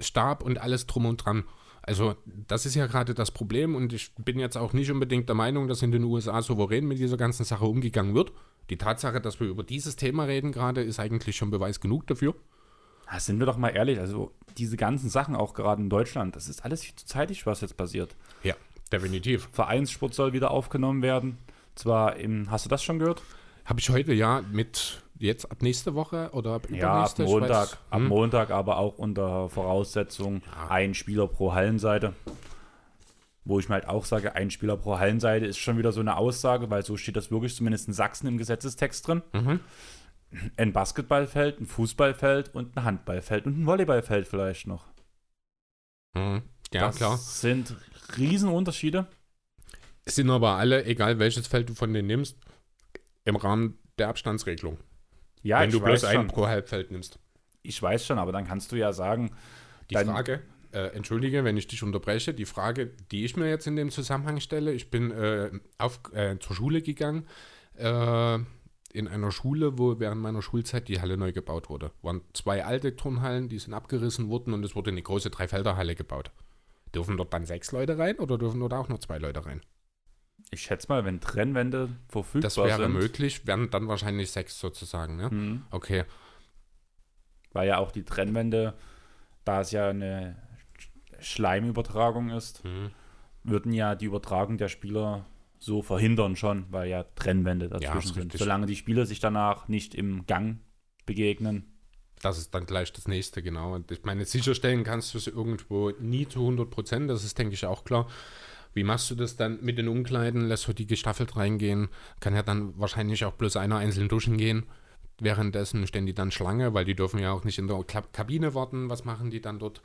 Stab und alles drum und dran. Also das ist ja gerade das Problem und ich bin jetzt auch nicht unbedingt der Meinung, dass in den USA souverän mit dieser ganzen Sache umgegangen wird. Die Tatsache, dass wir über dieses Thema reden gerade, ist eigentlich schon Beweis genug dafür. Ja, sind wir doch mal ehrlich, also diese ganzen Sachen auch gerade in Deutschland, das ist alles viel zu zeitig, was jetzt passiert. Ja, definitiv. Vereinssport soll wieder aufgenommen werden. Zwar im, hast du das schon gehört? Habe ich heute ja mit jetzt ab nächste Woche oder ab Ja, ab Montag, weiß, ab hm? Montag, aber auch unter Voraussetzung ja. ein Spieler pro Hallenseite. Wo ich mir halt auch sage, ein Spieler pro Hallenseite ist schon wieder so eine Aussage, weil so steht das wirklich zumindest in Sachsen im Gesetzestext drin. Mhm. Ein Basketballfeld, ein Fußballfeld und ein Handballfeld und ein Volleyballfeld vielleicht noch. Mhm. Ja, das klar. sind Riesenunterschiede. Es sind aber alle, egal welches Feld du von denen nimmst, im Rahmen der Abstandsregelung. Ja, wenn du bloß einen pro Halbfeld nimmst. Ich weiß schon, aber dann kannst du ja sagen. Die Frage, äh, entschuldige, wenn ich dich unterbreche, die Frage, die ich mir jetzt in dem Zusammenhang stelle, ich bin äh, auf, äh, zur Schule gegangen, äh, in einer Schule, wo während meiner Schulzeit die Halle neu gebaut wurde. Waren zwei alte Turnhallen, die sind abgerissen worden und es wurde eine große Dreifelderhalle gebaut. Dürfen dort dann sechs Leute rein oder dürfen dort auch nur zwei Leute rein? Ich schätze mal, wenn Trennwände verfügbar sind. Das wäre sind, möglich, wären dann wahrscheinlich sechs sozusagen, ne? Mhm. Okay. Weil ja auch die Trennwände, da es ja eine Schleimübertragung ist, mhm. würden ja die Übertragung der Spieler so verhindern schon, weil ja Trennwände dazwischen ja, sind. Solange die Spieler sich danach nicht im Gang begegnen, Das ist dann gleich das nächste, genau. Und ich meine, sicherstellen kannst du es irgendwo nie zu 100 Prozent, das ist, denke ich, auch klar. Wie machst du das dann mit den Umkleiden? Lässt du die gestaffelt reingehen? Kann ja dann wahrscheinlich auch bloß einer einzeln duschen gehen. Währenddessen stehen die dann Schlange, weil die dürfen ja auch nicht in der Kabine warten. Was machen die dann dort?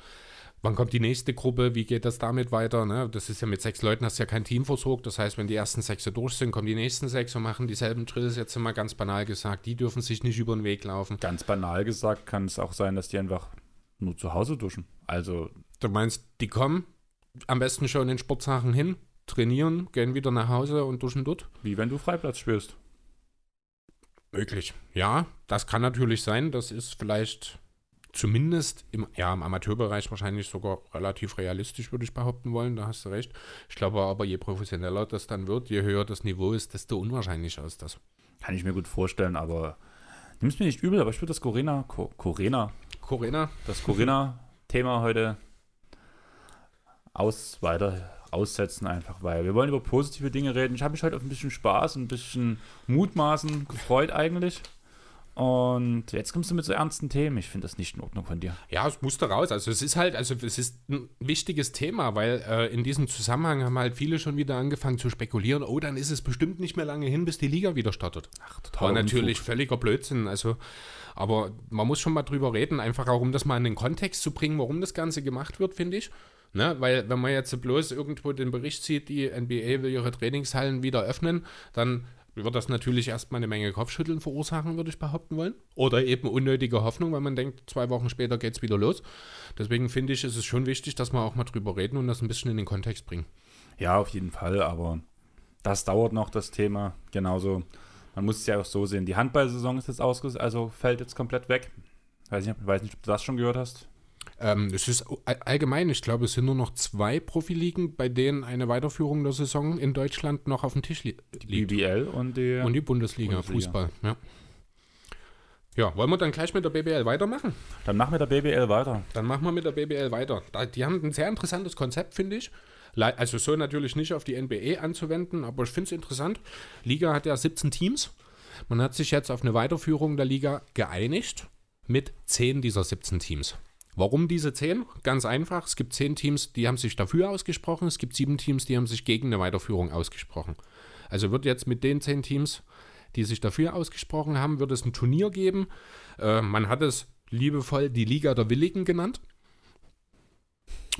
Wann kommt die nächste Gruppe? Wie geht das damit weiter? Ne? Das ist ja mit sechs Leuten, hast du ja kein Team versorgt. Das heißt, wenn die ersten sechs durch sind, kommen die nächsten sechs und machen dieselben Drills. Jetzt mal ganz banal gesagt, die dürfen sich nicht über den Weg laufen. Ganz banal gesagt kann es auch sein, dass die einfach nur zu Hause duschen. Also. Du meinst, die kommen am besten schon in Sportsachen hin, trainieren, gehen wieder nach Hause und duschen dort? Wie wenn du Freiplatz spürst. Möglich. Ja, das kann natürlich sein. Das ist vielleicht zumindest im, ja, im Amateurbereich wahrscheinlich sogar relativ realistisch, würde ich behaupten wollen. Da hast du recht. Ich glaube aber, je professioneller das dann wird, je höher das Niveau ist, desto unwahrscheinlicher ist das. Kann ich mir gut vorstellen, aber nimm's mir nicht übel, aber ich würde das Corinna, Co Corinna, Corinna, das Corinna-Thema heute aus weiter aussetzen, einfach weil wir wollen über positive Dinge reden. Ich habe mich heute auf ein bisschen Spaß, ein bisschen Mutmaßen gefreut eigentlich. Und jetzt kommst du mit so ernsten Themen. Ich finde das nicht in Ordnung von dir. Ja, es musste raus. Also es ist halt, also es ist ein wichtiges Thema, weil äh, in diesem Zusammenhang haben halt viele schon wieder angefangen zu spekulieren, oh, dann ist es bestimmt nicht mehr lange hin, bis die Liga wieder startet. Ach, total. War natürlich Unfug. völliger Blödsinn. Also, aber man muss schon mal drüber reden, einfach auch um das mal in den Kontext zu bringen, warum das Ganze gemacht wird, finde ich. Ne? Weil wenn man jetzt bloß irgendwo den Bericht sieht, die NBA will ihre Trainingshallen wieder öffnen, dann wird das natürlich erstmal eine Menge Kopfschütteln verursachen, würde ich behaupten wollen. Oder eben unnötige Hoffnung, weil man denkt, zwei Wochen später geht es wieder los. Deswegen finde ich, ist es schon wichtig, dass wir auch mal drüber reden und das ein bisschen in den Kontext bringen. Ja, auf jeden Fall, aber das dauert noch, das Thema. Genauso, man muss es ja auch so sehen. Die Handballsaison ist jetzt ausgesetzt, also fällt jetzt komplett weg. Weiß nicht, weiß nicht, ob du das schon gehört hast. Ähm, es ist allgemein, ich glaube, es sind nur noch zwei Profiligen, bei denen eine Weiterführung der Saison in Deutschland noch auf dem Tisch li liegt. Die BBL und die, und die Bundesliga, Bundesliga, Fußball. Ja. ja, wollen wir dann gleich mit der BBL weitermachen? Dann machen wir mit der BBL weiter. Dann machen wir mit der BBL weiter. Die haben ein sehr interessantes Konzept, finde ich. Also so natürlich nicht auf die NBA anzuwenden, aber ich finde es interessant. Liga hat ja 17 Teams. Man hat sich jetzt auf eine Weiterführung der Liga geeinigt mit 10 dieser 17 Teams. Warum diese zehn? Ganz einfach. Es gibt zehn Teams, die haben sich dafür ausgesprochen. Es gibt sieben Teams, die haben sich gegen eine Weiterführung ausgesprochen. Also wird jetzt mit den zehn Teams, die sich dafür ausgesprochen haben, wird es ein Turnier geben. Äh, man hat es liebevoll die Liga der Willigen genannt.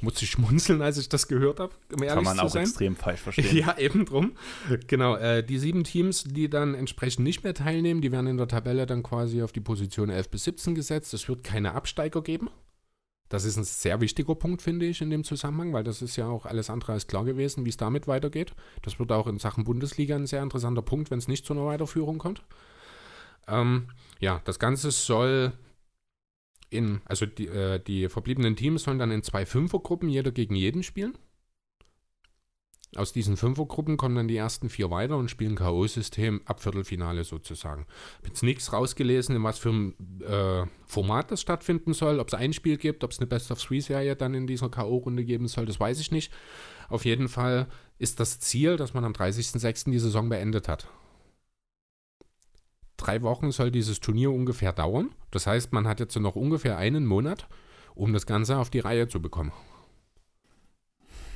Muss ich schmunzeln, als ich das gehört habe. Um Kann man auch sein. extrem falsch verstehen. Ja, eben drum. Genau. Äh, die sieben Teams, die dann entsprechend nicht mehr teilnehmen, die werden in der Tabelle dann quasi auf die Position 11 bis 17 gesetzt. Es wird keine Absteiger geben. Das ist ein sehr wichtiger Punkt, finde ich, in dem Zusammenhang, weil das ist ja auch alles andere als klar gewesen, wie es damit weitergeht. Das wird auch in Sachen Bundesliga ein sehr interessanter Punkt, wenn es nicht zu einer Weiterführung kommt. Ähm, ja, das Ganze soll in, also die, äh, die verbliebenen Teams sollen dann in zwei Fünfergruppen jeder gegen jeden spielen. Aus diesen Fünfergruppen kommen dann die ersten vier weiter und spielen K.O.-System ab Viertelfinale sozusagen. Ich habe jetzt nichts rausgelesen, in was für ein äh, Format das stattfinden soll, ob es ein Spiel gibt, ob es eine Best-of-Three-Serie dann in dieser K.O.-Runde geben soll, das weiß ich nicht. Auf jeden Fall ist das Ziel, dass man am 30.06. die Saison beendet hat. Drei Wochen soll dieses Turnier ungefähr dauern. Das heißt, man hat jetzt noch ungefähr einen Monat, um das Ganze auf die Reihe zu bekommen.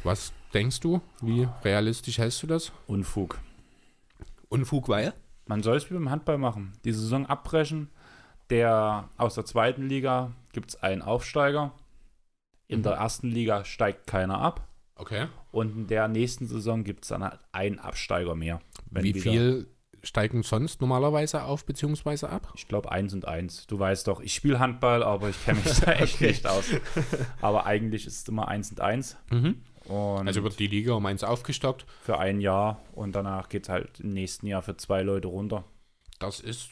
Was denkst du? Wie realistisch hältst du das? Unfug. Unfug, weil? Man soll es wie beim Handball machen. Die Saison abbrechen. Der aus der zweiten Liga gibt es einen Aufsteiger. In mhm. der ersten Liga steigt keiner ab. Okay. Und in der nächsten Saison gibt es dann halt einen Absteiger mehr. Wie viel steigen sonst normalerweise auf bzw. ab? Ich glaube eins und eins. Du weißt doch, ich spiele Handball, aber ich kenne mich da echt okay. nicht aus. Aber eigentlich ist es immer eins und eins. Mhm. Und also wird die Liga um eins aufgestockt? Für ein Jahr und danach geht es halt im nächsten Jahr für zwei Leute runter. Das ist,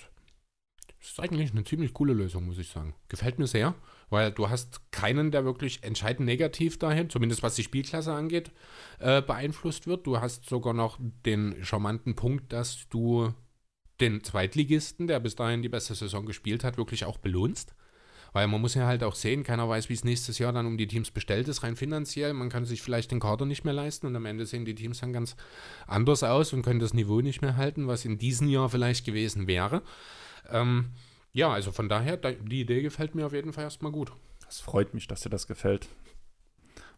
das ist eigentlich eine ziemlich coole Lösung, muss ich sagen. Gefällt mir sehr, weil du hast keinen, der wirklich entscheidend negativ dahin, zumindest was die Spielklasse angeht, äh, beeinflusst wird. Du hast sogar noch den charmanten Punkt, dass du den Zweitligisten, der bis dahin die beste Saison gespielt hat, wirklich auch belohnst. Weil man muss ja halt auch sehen, keiner weiß, wie es nächstes Jahr dann um die Teams bestellt ist, rein finanziell. Man kann sich vielleicht den Kader nicht mehr leisten und am Ende sehen die Teams dann ganz anders aus und können das Niveau nicht mehr halten, was in diesem Jahr vielleicht gewesen wäre. Ähm, Ja, also von daher, die Idee gefällt mir auf jeden Fall erstmal gut. Es freut mich, dass dir das gefällt.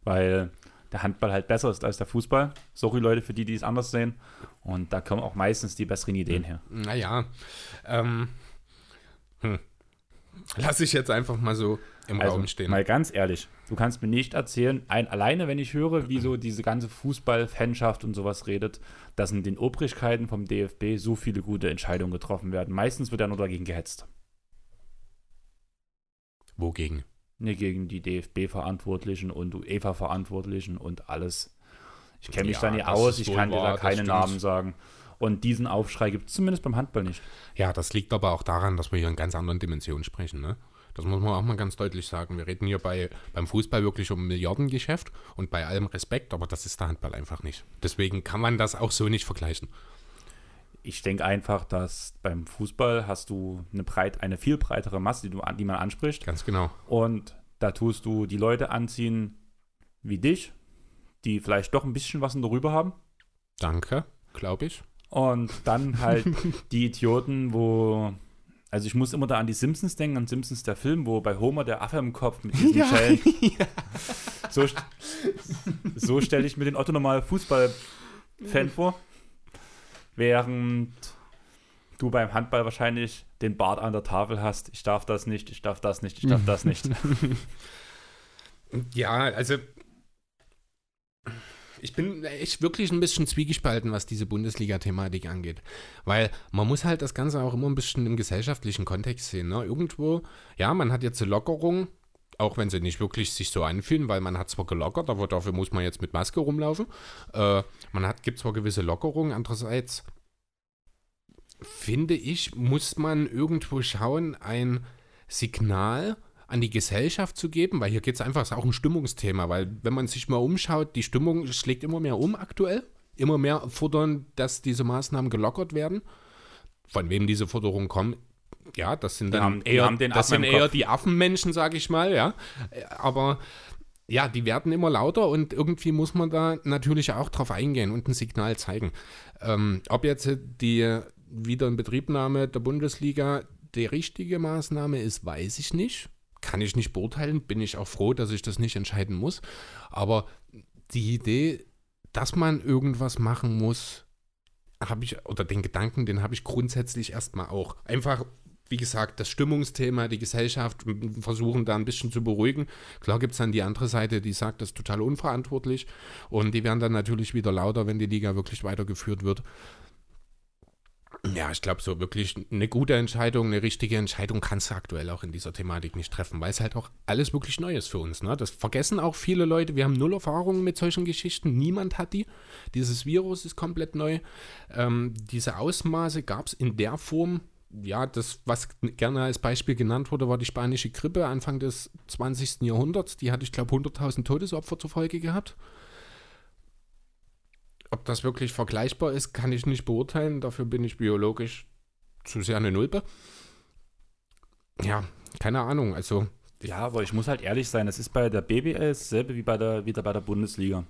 Weil der Handball halt besser ist als der Fußball. Sorry Leute für die, die es anders sehen. Und da kommen auch meistens die besseren Ideen her. Naja, ähm, hm. Lass ich jetzt einfach mal so im also, Raum stehen. Mal ganz ehrlich, du kannst mir nicht erzählen, ein, alleine wenn ich höre, wie so diese ganze Fußball-Fanschaft und sowas redet, dass in den Obrigkeiten vom DFB so viele gute Entscheidungen getroffen werden. Meistens wird ja nur dagegen gehetzt. Wogegen? Ne, gegen die DFB-Verantwortlichen und UEFA-Verantwortlichen und alles. Ich kenne mich ja, da nicht aus, ich kann dir da keine Namen sagen. Und diesen Aufschrei gibt es zumindest beim Handball nicht. Ja, das liegt aber auch daran, dass wir hier in ganz anderen Dimensionen sprechen. Ne? Das muss man auch mal ganz deutlich sagen. Wir reden hier bei, beim Fußball wirklich um Milliardengeschäft und bei allem Respekt, aber das ist der Handball einfach nicht. Deswegen kann man das auch so nicht vergleichen. Ich denke einfach, dass beim Fußball hast du eine, breit, eine viel breitere Masse, die, du, die man anspricht. Ganz genau. Und da tust du die Leute anziehen wie dich, die vielleicht doch ein bisschen was darüber haben. Danke, glaube ich. Und dann halt die Idioten, wo also ich muss immer da an die Simpsons denken, an Simpsons der Film, wo bei Homer der Affe im Kopf mit diesen ja, Schellen. Ja. So, so stelle ich mir den Otto normal Fußball-Fan vor. Während du beim Handball wahrscheinlich den Bart an der Tafel hast. Ich darf das nicht, ich darf das nicht, ich darf das nicht. ja, also ich bin echt wirklich ein bisschen zwiegespalten, was diese Bundesliga-Thematik angeht. Weil man muss halt das Ganze auch immer ein bisschen im gesellschaftlichen Kontext sehen. Ne? Irgendwo, ja, man hat jetzt eine Lockerung, auch wenn sie nicht wirklich sich so anfühlen, weil man hat zwar gelockert, aber dafür muss man jetzt mit Maske rumlaufen. Äh, man hat, gibt zwar gewisse Lockerungen, andererseits finde ich, muss man irgendwo schauen, ein Signal an die Gesellschaft zu geben, weil hier geht es einfach, auch ein Stimmungsthema, weil wenn man sich mal umschaut, die Stimmung schlägt immer mehr um aktuell. Immer mehr fordern, dass diese Maßnahmen gelockert werden. Von wem diese Forderungen kommen, ja, das sind dann haben, eher, das sind eher die Affenmenschen, sage ich mal, ja. Aber ja, die werden immer lauter und irgendwie muss man da natürlich auch drauf eingehen und ein Signal zeigen. Ähm, ob jetzt die Wiederinbetriebnahme der Bundesliga die richtige Maßnahme ist, weiß ich nicht kann ich nicht beurteilen, bin ich auch froh, dass ich das nicht entscheiden muss. Aber die Idee, dass man irgendwas machen muss, habe ich, oder den Gedanken, den habe ich grundsätzlich erstmal auch. Einfach, wie gesagt, das Stimmungsthema, die Gesellschaft versuchen da ein bisschen zu beruhigen. Klar gibt es dann die andere Seite, die sagt, das ist total unverantwortlich. Und die werden dann natürlich wieder lauter, wenn die Liga wirklich weitergeführt wird. Ja, ich glaube, so wirklich eine gute Entscheidung, eine richtige Entscheidung kannst du aktuell auch in dieser Thematik nicht treffen, weil es halt auch alles wirklich neu ist für uns. Ne? Das vergessen auch viele Leute. Wir haben null Erfahrungen mit solchen Geschichten. Niemand hat die. Dieses Virus ist komplett neu. Ähm, diese Ausmaße gab es in der Form. Ja, das, was gerne als Beispiel genannt wurde, war die spanische Grippe Anfang des 20. Jahrhunderts. Die hatte, ich glaube, 100.000 Todesopfer zur Folge gehabt. Ob das wirklich vergleichbar ist, kann ich nicht beurteilen. Dafür bin ich biologisch zu sehr eine Nulpe. Ja, keine Ahnung. Also. Ja, aber ich muss halt ehrlich sein, es ist bei der BBL dasselbe wie bei der, wieder bei der Bundesliga.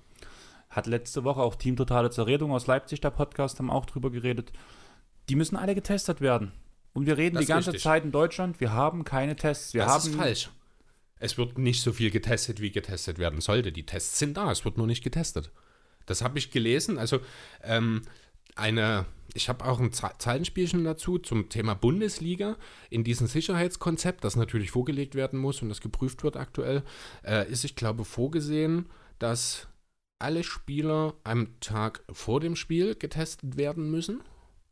Hat letzte Woche auch Team Totale Zerredung aus Leipzig, der Podcast, haben auch drüber geredet. Die müssen alle getestet werden. Und wir reden das die ganze richtig. Zeit in Deutschland, wir haben keine Tests. Wir das haben ist falsch. Es wird nicht so viel getestet, wie getestet werden sollte. Die Tests sind da, es wird nur nicht getestet. Das habe ich gelesen. Also ähm, eine, ich habe auch ein Zahlenspielchen dazu zum Thema Bundesliga. In diesem Sicherheitskonzept, das natürlich vorgelegt werden muss und das geprüft wird aktuell, äh, ist, ich glaube, vorgesehen, dass alle Spieler am Tag vor dem Spiel getestet werden müssen.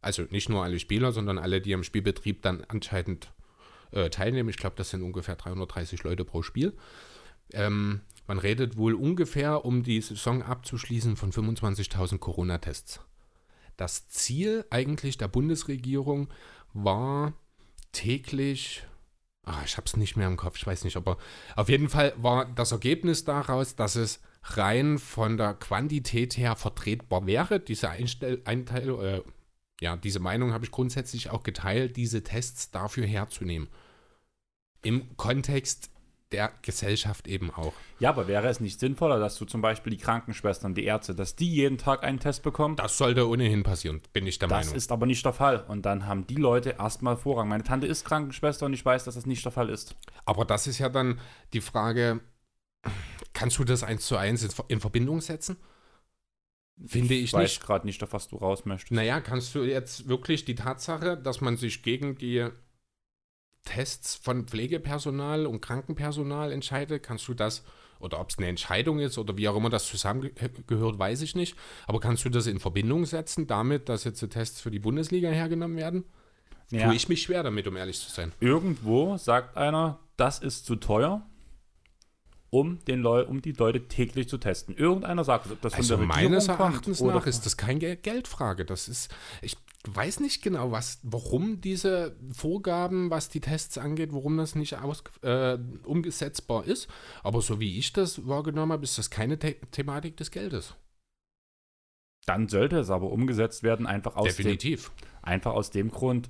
Also nicht nur alle Spieler, sondern alle, die am Spielbetrieb dann anscheinend äh, teilnehmen. Ich glaube, das sind ungefähr 330 Leute pro Spiel. Ähm, man redet wohl ungefähr, um die Saison abzuschließen, von 25.000 Corona-Tests. Das Ziel eigentlich der Bundesregierung war täglich, ach, ich habe es nicht mehr im Kopf, ich weiß nicht, aber auf jeden Fall war das Ergebnis daraus, dass es rein von der Quantität her vertretbar wäre. Diese Einstell Einteil, äh, ja, diese Meinung habe ich grundsätzlich auch geteilt, diese Tests dafür herzunehmen. Im Kontext der Gesellschaft eben auch. Ja, aber wäre es nicht sinnvoller, dass du zum Beispiel die Krankenschwestern, die Ärzte, dass die jeden Tag einen Test bekommen? Das sollte ohnehin passieren, bin ich der das Meinung. Das ist aber nicht der Fall. Und dann haben die Leute erstmal Vorrang. Meine Tante ist Krankenschwester und ich weiß, dass das nicht der Fall ist. Aber das ist ja dann die Frage, kannst du das eins zu eins in Verbindung setzen? Finde ich, ich weiß gerade nicht, auf was du raus möchtest. Naja, kannst du jetzt wirklich die Tatsache, dass man sich gegen die Tests von Pflegepersonal und Krankenpersonal entscheidet, kannst du das, oder ob es eine Entscheidung ist oder wie auch immer das zusammengehört, weiß ich nicht. Aber kannst du das in Verbindung setzen damit, dass jetzt Tests für die Bundesliga hergenommen werden? Ja. Tue ich mich schwer damit, um ehrlich zu sein. Irgendwo sagt einer, das ist zu teuer um, den Leu um die Leute täglich zu testen. Irgendeiner sagt, ob das also von der meines Erachtens nach ist das keine Geldfrage. Das ist, ich weiß nicht genau, was, warum diese Vorgaben, was die Tests angeht, warum das nicht aus, äh, umgesetzbar ist. Aber so wie ich das wahrgenommen habe, ist das keine The Thematik des Geldes. Dann sollte es aber umgesetzt werden, einfach aus Definitiv. Dem, einfach aus dem Grund,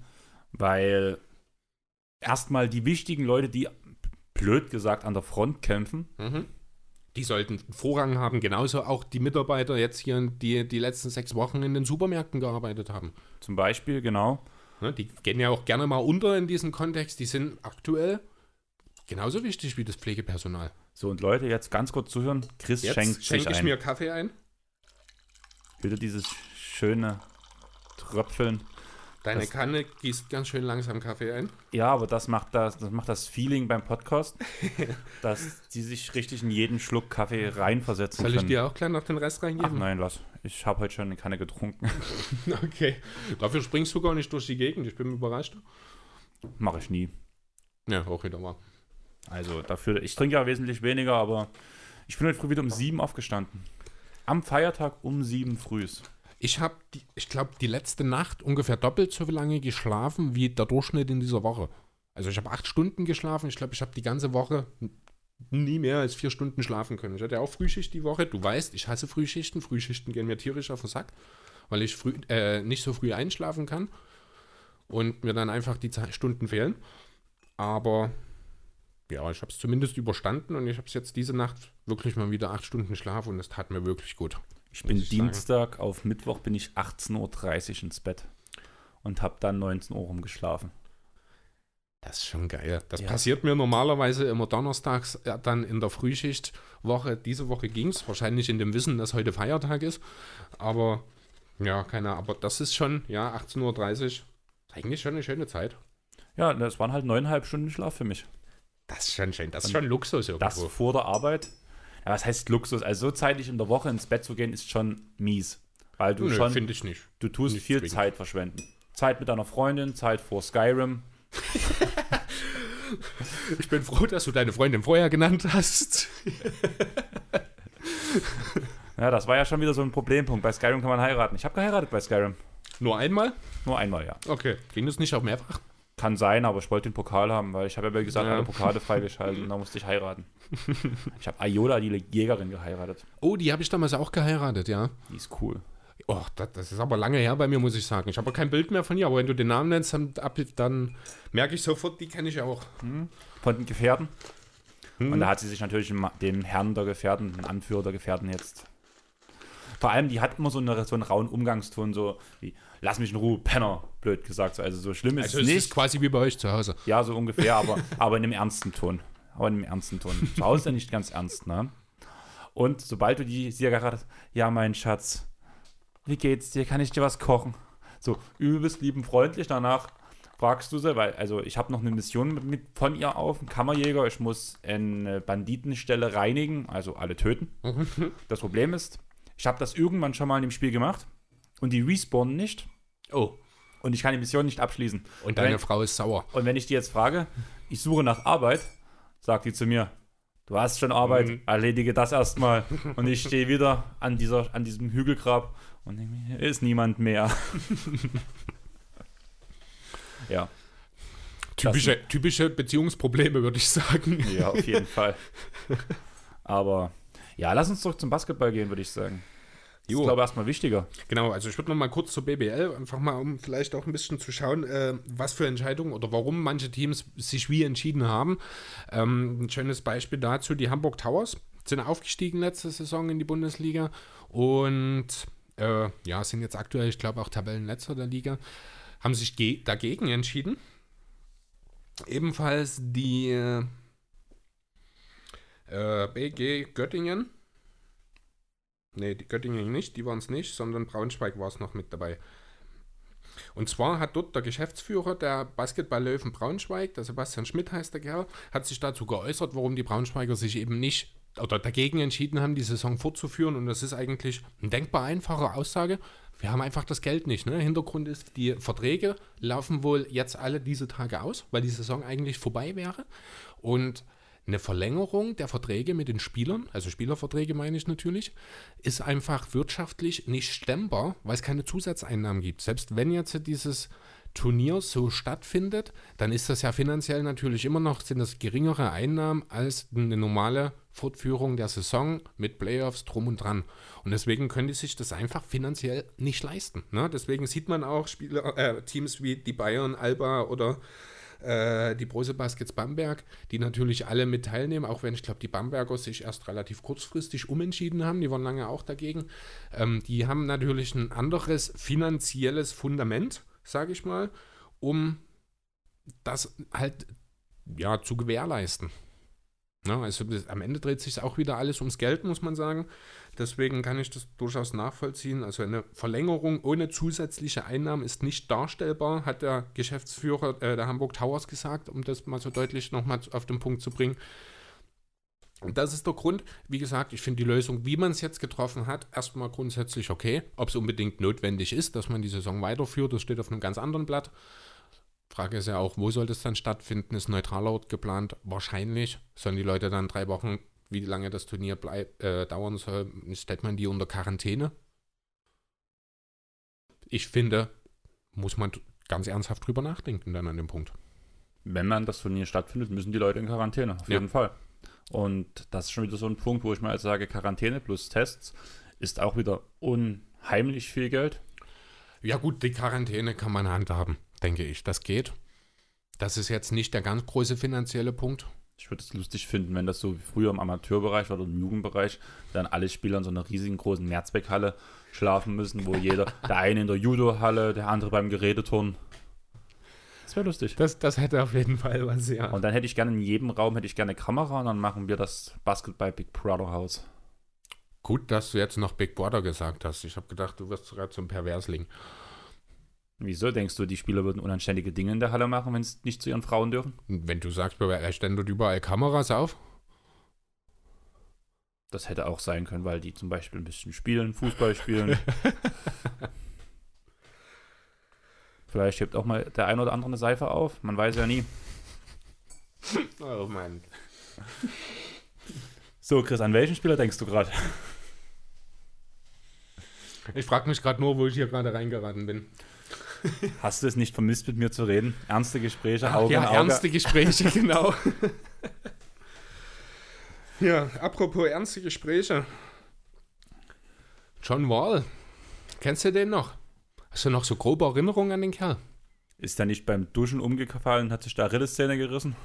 weil erstmal die wichtigen Leute, die blöd gesagt an der Front kämpfen. Mhm. Die sollten Vorrang haben, genauso auch die Mitarbeiter jetzt hier, die die letzten sechs Wochen in den Supermärkten gearbeitet haben. Zum Beispiel, genau. Ne, die gehen ja auch gerne mal unter in diesem Kontext. Die sind aktuell genauso wichtig wie das Pflegepersonal. So, und Leute, jetzt ganz kurz zuhören. Chris jetzt schenkt schenke ich ein. mir Kaffee ein. Wieder dieses schöne Tröpfeln. Deine das, Kanne gießt ganz schön langsam Kaffee ein. Ja, aber das macht das, das macht das Feeling beim Podcast, dass die sich richtig in jeden Schluck Kaffee reinversetzen Soll ich können. dir auch gleich noch den Rest reingeben? Ach nein, lass. Ich habe heute schon eine Kanne getrunken. okay. Dafür springst du gar nicht durch die Gegend. Ich bin überrascht. Mache ich nie. Ja, auch wieder mal. Also dafür, ich trinke ja wesentlich weniger, aber ich bin heute früh wieder um sieben aufgestanden. Am Feiertag um sieben frühs. Ich habe, ich glaube, die letzte Nacht ungefähr doppelt so lange geschlafen wie der Durchschnitt in dieser Woche. Also ich habe acht Stunden geschlafen. Ich glaube, ich habe die ganze Woche nie mehr als vier Stunden schlafen können. Ich hatte auch Frühschicht die Woche. Du weißt, ich hasse Frühschichten. Frühschichten gehen mir tierisch auf den Sack, weil ich früh, äh, nicht so früh einschlafen kann und mir dann einfach die Stunden fehlen. Aber ja, ich habe es zumindest überstanden und ich habe es jetzt diese Nacht wirklich mal wieder acht Stunden Schlaf und es tat mir wirklich gut. Ich bin ich Dienstag sagen. auf Mittwoch bin ich 18.30 Uhr ins Bett und habe dann 19 Uhr rumgeschlafen. Das ist schon geil. Das ja. passiert mir normalerweise immer donnerstags ja, dann in der Frühschichtwoche. Diese Woche ging es, wahrscheinlich in dem Wissen, dass heute Feiertag ist. Aber ja, keine Ahnung. Aber das ist schon, ja, 18.30 Uhr, eigentlich schon eine schöne Zeit. Ja, das waren halt neuneinhalb Stunden Schlaf für mich. Das ist schon schön. Das ist schon Luxus irgendwo. Das vor der Arbeit ja, was heißt Luxus? Also so zeitig in der Woche ins Bett zu gehen, ist schon mies. Weil du Nö, schon. finde ich nicht. Du tust nicht viel zwingend. Zeit verschwenden. Zeit mit deiner Freundin, Zeit vor Skyrim. ich bin froh, dass du deine Freundin vorher genannt hast. ja, das war ja schon wieder so ein Problempunkt. Bei Skyrim kann man heiraten. Ich habe geheiratet bei Skyrim. Nur einmal? Nur einmal, ja. Okay. Ging das nicht auch mehrfach? Kann sein, aber ich wollte den Pokal haben, weil ich habe ja wie gesagt ja. alle Pokale freigeschaltet und da musste ich heiraten. ich habe Ayoda, die Jägerin, geheiratet. Oh, die habe ich damals auch geheiratet, ja. Die ist cool. Oh, das, das, ist aber lange her bei mir, muss ich sagen. Ich habe kein Bild mehr von ihr, aber wenn du den Namen nennst, dann, dann merke ich sofort, die kenne ich auch. Hm. Von den Gefährten. Hm. Und da hat sie sich natürlich dem Herrn der Gefährten, dem Anführer der Gefährten jetzt. Vor allem, die hat immer so, eine, so einen rauen Umgangston, so wie, lass mich in Ruhe, Penner, blöd gesagt. Also so schlimm ist also es nicht. ist quasi wie bei euch zu Hause. Ja, so ungefähr, aber, aber in einem ernsten Ton. Aber in einem ernsten Ton. Zu Hause nicht ganz ernst, ne? Und sobald du die sie gerade hast, ja, mein Schatz, wie geht's dir? Kann ich dir was kochen? So, übelst lieben freundlich. Danach fragst du sie, weil, also ich habe noch eine Mission mit, mit, von ihr auf, ein Kammerjäger. Ich muss eine Banditenstelle reinigen, also alle töten. das Problem ist, ich habe das irgendwann schon mal in dem Spiel gemacht und die respawnen nicht. Oh. Und ich kann die Mission nicht abschließen. Und deine wenn, Frau ist sauer. Und wenn ich die jetzt frage, ich suche nach Arbeit, sagt die zu mir, du hast schon Arbeit, mhm. erledige das erstmal. und ich stehe wieder an, dieser, an diesem Hügelgrab und denke mir, hier ist niemand mehr. ja. Typische, typische Beziehungsprobleme, würde ich sagen. Ja, auf jeden Fall. Aber ja, lass uns zurück zum Basketball gehen, würde ich sagen. Das ist, glaube ich, erstmal wichtiger. Genau, also ich würde noch mal kurz zur BBL, einfach mal, um vielleicht auch ein bisschen zu schauen, äh, was für Entscheidungen oder warum manche Teams sich wie entschieden haben. Ähm, ein schönes Beispiel dazu, die Hamburg Towers sind aufgestiegen letzte Saison in die Bundesliga und äh, ja, sind jetzt aktuell, ich glaube, auch Tabellenletzter der Liga, haben sich dagegen entschieden. Ebenfalls die äh, BG Göttingen Nee, die Göttingen nicht, die waren es nicht, sondern Braunschweig war es noch mit dabei. Und zwar hat dort der Geschäftsführer der Basketball-Löwen Braunschweig, der Sebastian Schmidt heißt der Kerl, hat sich dazu geäußert, warum die Braunschweiger sich eben nicht oder dagegen entschieden haben, die Saison fortzuführen. Und das ist eigentlich eine denkbar einfache Aussage. Wir haben einfach das Geld nicht. Ne? Hintergrund ist, die Verträge laufen wohl jetzt alle diese Tage aus, weil die Saison eigentlich vorbei wäre. Und eine Verlängerung der Verträge mit den Spielern, also Spielerverträge meine ich natürlich, ist einfach wirtschaftlich nicht stemmbar, weil es keine Zusatzeinnahmen gibt. Selbst wenn jetzt dieses Turnier so stattfindet, dann ist das ja finanziell natürlich immer noch, sind das geringere Einnahmen als eine normale Fortführung der Saison mit Playoffs drum und dran. Und deswegen können die sich das einfach finanziell nicht leisten. Ne? Deswegen sieht man auch Spieler, äh, Teams wie die Bayern, Alba oder äh, die Brose Baskets Bamberg, die natürlich alle mit teilnehmen, auch wenn ich glaube, die Bamberger sich erst relativ kurzfristig umentschieden haben, die waren lange auch dagegen. Ähm, die haben natürlich ein anderes finanzielles Fundament, sage ich mal, um das halt ja zu gewährleisten. Ja, also das, am Ende dreht sich auch wieder alles ums Geld, muss man sagen. Deswegen kann ich das durchaus nachvollziehen. Also eine Verlängerung ohne zusätzliche Einnahmen ist nicht darstellbar, hat der Geschäftsführer äh, der Hamburg Towers gesagt, um das mal so deutlich nochmal auf den Punkt zu bringen. Und das ist der Grund, wie gesagt, ich finde die Lösung, wie man es jetzt getroffen hat, erstmal grundsätzlich okay. Ob es unbedingt notwendig ist, dass man die Saison weiterführt, das steht auf einem ganz anderen Blatt. Frage ist ja auch, wo soll das dann stattfinden? Ist neutraler Ort geplant? Wahrscheinlich. Sollen die Leute dann drei Wochen wie lange das Turnier bleib, äh, dauern soll, stellt man die unter Quarantäne. Ich finde, muss man ganz ernsthaft drüber nachdenken dann an dem Punkt. Wenn man das Turnier stattfindet, müssen die Leute in Quarantäne, auf ja. jeden Fall. Und das ist schon wieder so ein Punkt, wo ich mal also sage, Quarantäne plus Tests ist auch wieder unheimlich viel Geld. Ja gut, die Quarantäne kann man handhaben, denke ich. Das geht. Das ist jetzt nicht der ganz große finanzielle Punkt. Ich würde es lustig finden, wenn das so wie früher im Amateurbereich oder im Jugendbereich dann alle Spieler in so einer riesigen großen Mehrzweckhalle schlafen müssen, wo jeder, der eine in der Judo-Halle, der andere beim Geräteturnen. Das wäre lustig. Das, das hätte auf jeden Fall was, ja. Und dann hätte ich gerne in jedem Raum hätte ich gerne eine Kamera und dann machen wir das Basketball Big Brother Haus. Gut, dass du jetzt noch Big Brother gesagt hast. Ich habe gedacht, du wirst gerade zum Perversling. Wieso denkst du, die Spieler würden unanständige Dinge in der Halle machen, wenn sie nicht zu ihren Frauen dürfen? Wenn du sagst, bei stellen dort überall Kameras auf? Das hätte auch sein können, weil die zum Beispiel ein bisschen spielen, Fußball spielen. Vielleicht hebt auch mal der ein oder andere eine Seife auf. Man weiß ja nie. Oh Mann. So, Chris, an welchen Spieler denkst du gerade? Ich frage mich gerade nur, wo ich hier gerade reingeraten bin. Hast du es nicht vermisst, mit mir zu reden? Ernste Gespräche, Ach, Auge ja, Auge. ernste Gespräche, genau. ja, apropos ernste Gespräche. John Wall, kennst du den noch? Hast du noch so grobe Erinnerungen an den Kerl? Ist er nicht beim Duschen umgefallen, hat sich da Achillessehne gerissen?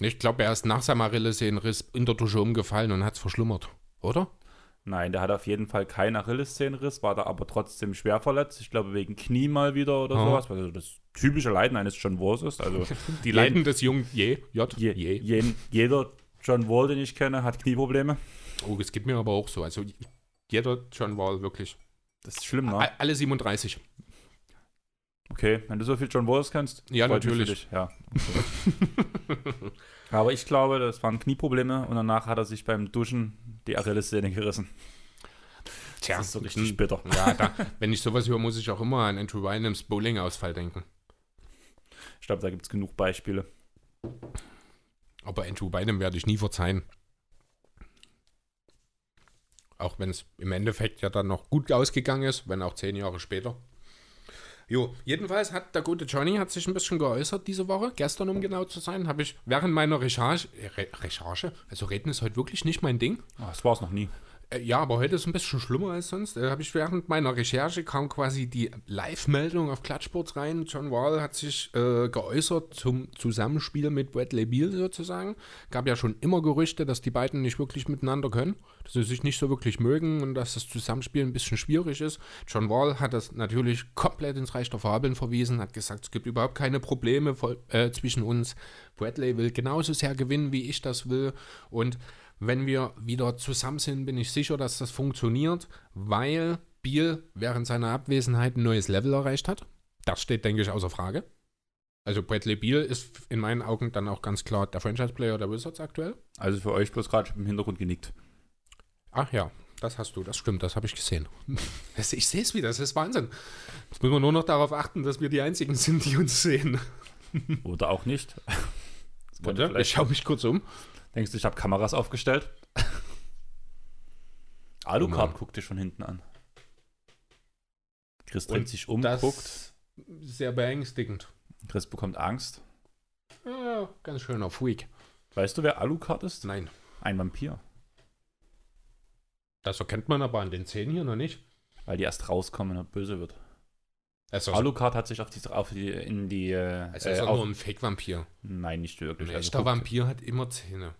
Ich glaube, er ist nach seinem Achillessehnenriss in der Dusche umgefallen und hat es verschlummert, oder? Nein, der hat auf jeden Fall keinen Achillessehnenriss, war da aber trotzdem schwer verletzt. Ich glaube, wegen Knie mal wieder oder oh. sowas, weil das typische Leiden eines John Walls ist. Also die Leiden des jungen Je, J, je, je. jeder John Wall, den ich kenne, hat Knieprobleme. Oh, es gibt mir aber auch so. Also jeder John Wall wirklich. Das ist schlimm, ne? Alle 37. Okay, wenn du so viel John Walls kennst. Ja, natürlich. Ja. aber ich glaube, das waren Knieprobleme und danach hat er sich beim Duschen die Achillessehne gerissen. Tja, das ist so richtig bitter. Ja, da, wenn ich sowas höre, muss ich auch immer an Andrew Wynems Bowling-Ausfall denken. Ich glaube, da gibt es genug Beispiele. Aber Andrew Wynem werde ich nie verzeihen. Auch wenn es im Endeffekt ja dann noch gut ausgegangen ist, wenn auch zehn Jahre später. Jo, jedenfalls hat der gute Johnny hat sich ein bisschen geäußert diese Woche, gestern um genau zu sein, habe ich während meiner Recherche, Re Recherche, also reden ist heute wirklich nicht mein Ding. Oh, das war es noch nie. Äh, ja, aber heute ist es ein bisschen schlimmer als sonst. Äh, habe ich während meiner Recherche kam quasi die Live-Meldung auf Klatschsports rein. John Wall hat sich äh, geäußert zum Zusammenspiel mit Bradley Beal sozusagen. Gab ja schon immer Gerüchte, dass die beiden nicht wirklich miteinander können, dass sie sich nicht so wirklich mögen und dass das Zusammenspiel ein bisschen schwierig ist. John Wall hat das natürlich komplett ins Reich der Fabeln verwiesen, hat gesagt, es gibt überhaupt keine Probleme voll, äh, zwischen uns. Bradley will genauso sehr gewinnen, wie ich das will und wenn wir wieder zusammen sind, bin ich sicher, dass das funktioniert, weil Biel während seiner Abwesenheit ein neues Level erreicht hat. Das steht, denke ich, außer Frage. Also Bradley Beal ist in meinen Augen dann auch ganz klar der Franchise-Player der Wizards aktuell. Also für euch bloß gerade im Hintergrund genickt. Ach ja, das hast du, das stimmt, das habe ich gesehen. Ich sehe es wieder, das ist Wahnsinn. Jetzt müssen wir nur noch darauf achten, dass wir die Einzigen sind, die uns sehen. Oder auch nicht. Warte, ich schaue mich kurz um. Denkst du, ich habe Kameras aufgestellt? Alucard guckt dir schon hinten an. Chris dreht sich um, das guckt. Sehr beängstigend. Chris bekommt Angst. Ja, ganz schöner Freak. Weißt du, wer Alucard ist? Nein. Ein Vampir. Das erkennt man aber an den Zähnen hier noch nicht. Weil die erst rauskommen, er böse wird. Also Alucard hat sich auf die, auf die in die. Äh, also ist er nur ein Fake-Vampir. Nein, nicht wirklich. Ein also echter Vampir hat immer Zähne.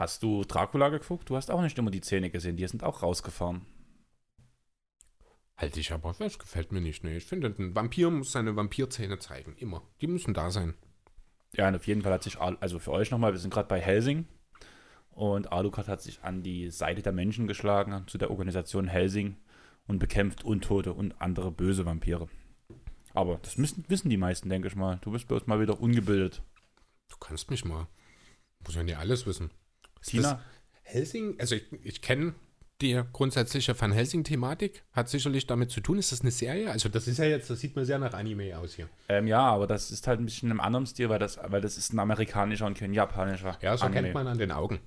Hast du Dracula geguckt? Du hast auch nicht immer die Zähne gesehen, die sind auch rausgefahren. Halte ich aber das gefällt mir nicht. Nee, ich finde, ein Vampir muss seine Vampirzähne zeigen. Immer. Die müssen da sein. Ja, und auf jeden Fall hat sich, also für euch nochmal, wir sind gerade bei Helsing. Und Alucard hat sich an die Seite der Menschen geschlagen, zu der Organisation Helsing und bekämpft Untote und andere böse Vampire. Aber das müssen, wissen die meisten, denke ich mal. Du bist bloß mal wieder ungebildet. Du kannst mich mal. Muss ja nicht alles wissen. Ist Tina? Helsing, also ich, ich kenne die grundsätzliche Van Helsing-Thematik. Hat sicherlich damit zu tun. Ist das eine Serie? Also das ist ja jetzt, das sieht mir sehr nach Anime aus hier. Ähm, ja, aber das ist halt ein bisschen in einem anderen Stil, weil das, weil das ist ein amerikanischer und kein japanischer. Ja, so Anime. kennt man an den Augen.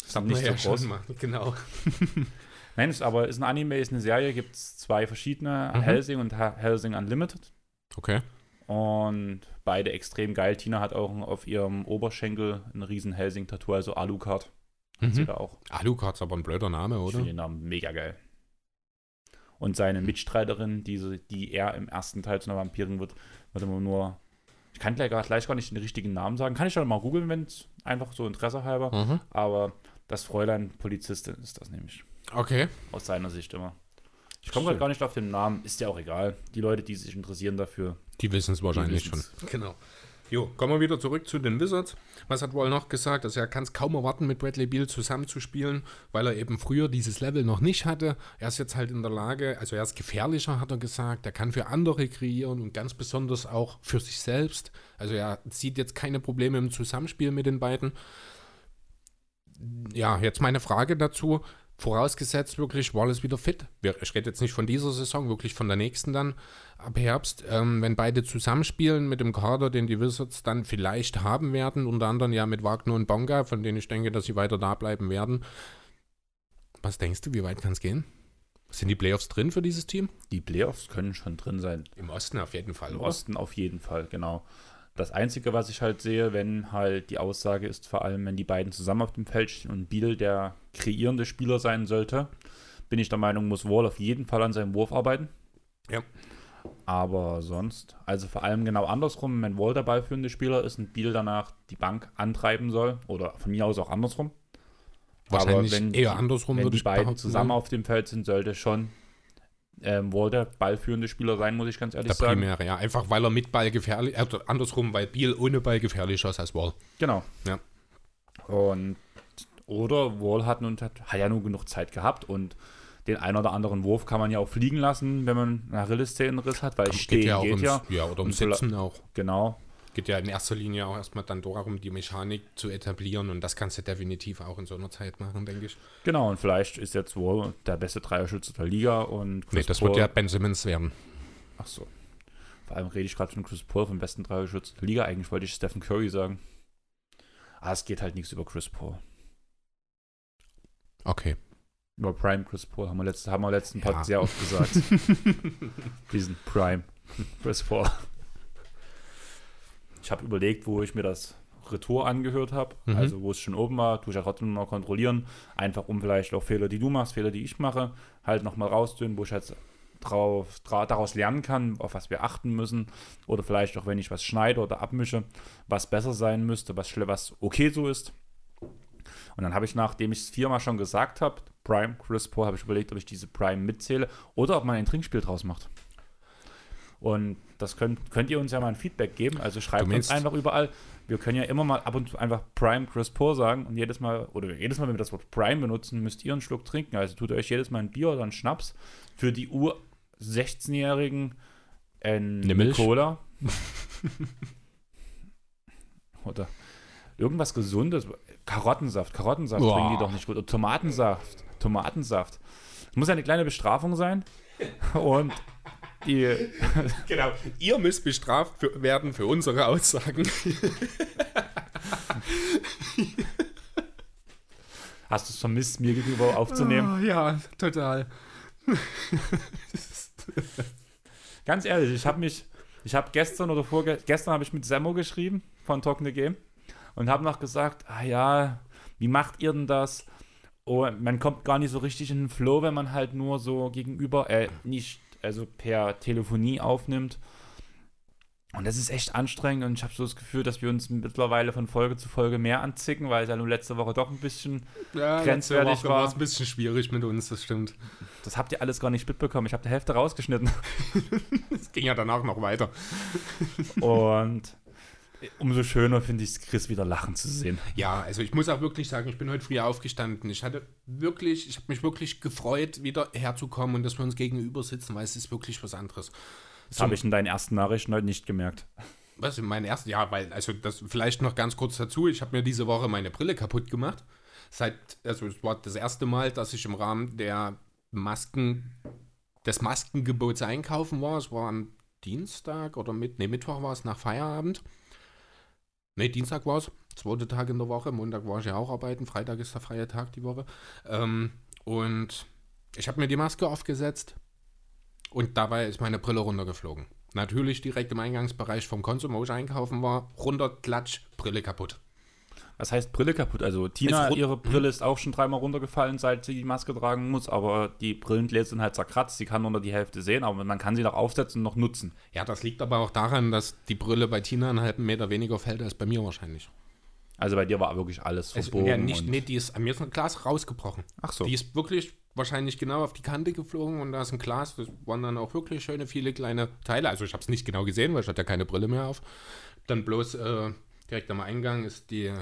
Das ist nicht so groß. Mal. Genau. Nein, ist aber ist ein Anime, ist eine Serie, gibt es zwei verschiedene, mhm. Helsing und Helsing Unlimited. Okay. Und beide extrem geil. Tina hat auch auf ihrem Oberschenkel ein riesen Helsing-Tattoo, also Alucard. Mhm. Sie da auch. Alucard ist aber ein blöder Name, oder? Ich finde den Namen mega geil. Und seine Mitstreiterin, die, die er im ersten Teil zu einer Vampirin wird, wird immer nur. Ich kann gleich, gleich gar nicht den richtigen Namen sagen. Kann ich schon mal googeln, wenn es einfach so Interesse halber. Mhm. Aber das Fräulein Polizistin ist das nämlich. Okay. Aus seiner Sicht immer. Ich komme gerade gar nicht auf den Namen, ist ja auch egal. Die Leute, die sich interessieren dafür. Die wissen es wahrscheinlich schon. Genau. Jo, kommen wir wieder zurück zu den Wizards. Was hat Wall noch gesagt? Also er kann es kaum erwarten, mit Bradley Beal zusammenzuspielen, weil er eben früher dieses Level noch nicht hatte. Er ist jetzt halt in der Lage, also er ist gefährlicher, hat er gesagt. Er kann für andere kreieren und ganz besonders auch für sich selbst. Also er sieht jetzt keine Probleme im Zusammenspiel mit den beiden. Ja, jetzt meine Frage dazu. Vorausgesetzt wirklich, Wallace wieder fit. Ich rede jetzt nicht von dieser Saison, wirklich von der nächsten dann ab Herbst. Ähm, wenn beide zusammenspielen mit dem Kader, den die Wizards dann vielleicht haben werden, unter anderem ja mit Wagner und Bonga, von denen ich denke, dass sie weiter da bleiben werden. Was denkst du, wie weit kann es gehen? Sind die Playoffs drin für dieses Team? Die Playoffs können schon drin sein. Im Osten auf jeden Fall. Im oder? Osten auf jeden Fall, genau. Das Einzige, was ich halt sehe, wenn halt die Aussage ist, vor allem wenn die beiden zusammen auf dem Feld stehen und Biel der kreierende Spieler sein sollte, bin ich der Meinung, muss Wall auf jeden Fall an seinem Wurf arbeiten. Ja. Aber sonst, also vor allem genau andersrum, wenn Wall der ballführende Spieler ist und Biel danach die Bank antreiben soll, oder von mir aus auch andersrum. Wahrscheinlich Aber wenn eher die, andersrum, wenn die beiden zusammen auf dem Feld sind, sollte schon ähm, Wall der ballführende Spieler sein, muss ich ganz ehrlich der sagen. Primäre, ja. Einfach weil er mit Ball gefährlich, äh, andersrum, weil Biel ohne Ball gefährlicher ist als Wall. Genau. Ja. Und oder Wall hat, nun, hat, hat ja nur genug Zeit gehabt und den einen oder anderen Wurf kann man ja auch fliegen lassen, wenn man einen Achillessehnenriss hat, weil stehen geht ja, geht ja. ja oder um Sitzen auch. Genau geht ja in erster Linie auch erstmal dann darum, die Mechanik zu etablieren und das kannst du definitiv auch in so einer Zeit machen, denke ich. Genau, und vielleicht ist jetzt wohl der beste Dreierschütze der Liga und Chris Nee, das Paul, wird ja Ben Simmons werden. Ach so. Vor allem rede ich gerade von Chris Paul vom besten Dreierschütze der Liga. Eigentlich wollte ich Stephen Curry sagen. Ah, es geht halt nichts über Chris Paul. Okay. Über Prime Chris Paul haben wir, letzte, haben wir letzten ja. Part sehr oft gesagt. Diesen Prime Chris Paul. Ich habe überlegt, wo ich mir das Retour angehört habe, mhm. also wo es schon oben war, tue ich ja trotzdem noch kontrollieren, einfach um vielleicht auch Fehler, die du machst, Fehler, die ich mache, halt nochmal rauszuholen, wo ich jetzt drauf, daraus lernen kann, auf was wir achten müssen oder vielleicht auch, wenn ich was schneide oder abmische, was besser sein müsste, was, was okay so ist. Und dann habe ich, nachdem ich es viermal schon gesagt habe, Prime, Chris Paul, habe ich überlegt, ob ich diese Prime mitzähle oder ob man ein Trinkspiel draus macht. Und das könnt, könnt ihr uns ja mal ein Feedback geben. Also schreibt uns einfach überall. Wir können ja immer mal ab und zu einfach Prime Chris Pour sagen und jedes Mal, oder jedes Mal, wenn wir das Wort Prime benutzen, müsst ihr einen Schluck trinken. Also tut euch jedes Mal ein Bier oder ein Schnaps für die Ur-16-Jährigen eine Cola. oder irgendwas Gesundes. Karottensaft. Karottensaft Boah. bringen die doch nicht gut. Oder Tomatensaft. Tomatensaft. Das muss ja eine kleine Bestrafung sein. Und die. genau. Ihr müsst bestraft für, werden für unsere Aussagen. Hast du es vermisst, mir gegenüber aufzunehmen? Oh, ja, total. Ganz ehrlich, ich habe mich, ich habe gestern oder vorgestern habe ich mit Semmo geschrieben von Talk the Game und habe noch gesagt, ah ja, wie macht ihr denn das? Oh, man kommt gar nicht so richtig in den Flow, wenn man halt nur so gegenüber, äh, nicht also per Telefonie aufnimmt. Und das ist echt anstrengend und ich habe so das Gefühl, dass wir uns mittlerweile von Folge zu Folge mehr anzicken, weil es ja nur letzte Woche doch ein bisschen ja, grenzwertig letzte Woche war. war es ein bisschen schwierig mit uns, das stimmt. Das habt ihr alles gar nicht mitbekommen. Ich habe die Hälfte rausgeschnitten. Es ging ja danach noch weiter. Und umso schöner finde ich es, Chris wieder lachen zu sehen. Ja, also ich muss auch wirklich sagen, ich bin heute früh aufgestanden. Ich hatte wirklich, ich habe mich wirklich gefreut, wieder herzukommen und dass wir uns gegenüber sitzen, weil es ist wirklich was anderes. Das habe ich in deinen ersten Nachrichten heute nicht gemerkt. Was in meinen ersten, ja, weil, also das vielleicht noch ganz kurz dazu, ich habe mir diese Woche meine Brille kaputt gemacht. Seit, also es war das erste Mal, dass ich im Rahmen der Masken, des Maskengebots einkaufen war. Es war am Dienstag oder mit, nee, Mittwoch war es nach Feierabend. Ne, Dienstag war es, zweiter Tag in der Woche. Montag war ich ja auch arbeiten, Freitag ist der freie Tag die Woche. Ähm, und ich habe mir die Maske aufgesetzt und dabei ist meine Brille runtergeflogen. Natürlich direkt im Eingangsbereich vom Konsum, wo ich einkaufen war, runter, klatsch, Brille kaputt. Was heißt Brille kaputt? Also Tina, ihre Brille ist auch schon dreimal runtergefallen, seit sie die Maske tragen muss, aber die Brillengläser sind halt zerkratzt, sie kann nur die Hälfte sehen, aber man kann sie noch aufsetzen und noch nutzen. Ja, das liegt aber auch daran, dass die Brille bei Tina einen halben Meter weniger fällt als bei mir wahrscheinlich. Also bei dir war wirklich alles verbogen. ja, nicht, nee, die ist, an mir ist ein Glas rausgebrochen. Ach so. Die ist wirklich wahrscheinlich genau auf die Kante geflogen und da ist ein Glas, das waren dann auch wirklich schöne viele kleine Teile. Also ich habe es nicht genau gesehen, weil ich hatte ja keine Brille mehr auf. Dann bloß äh, direkt am Eingang ist die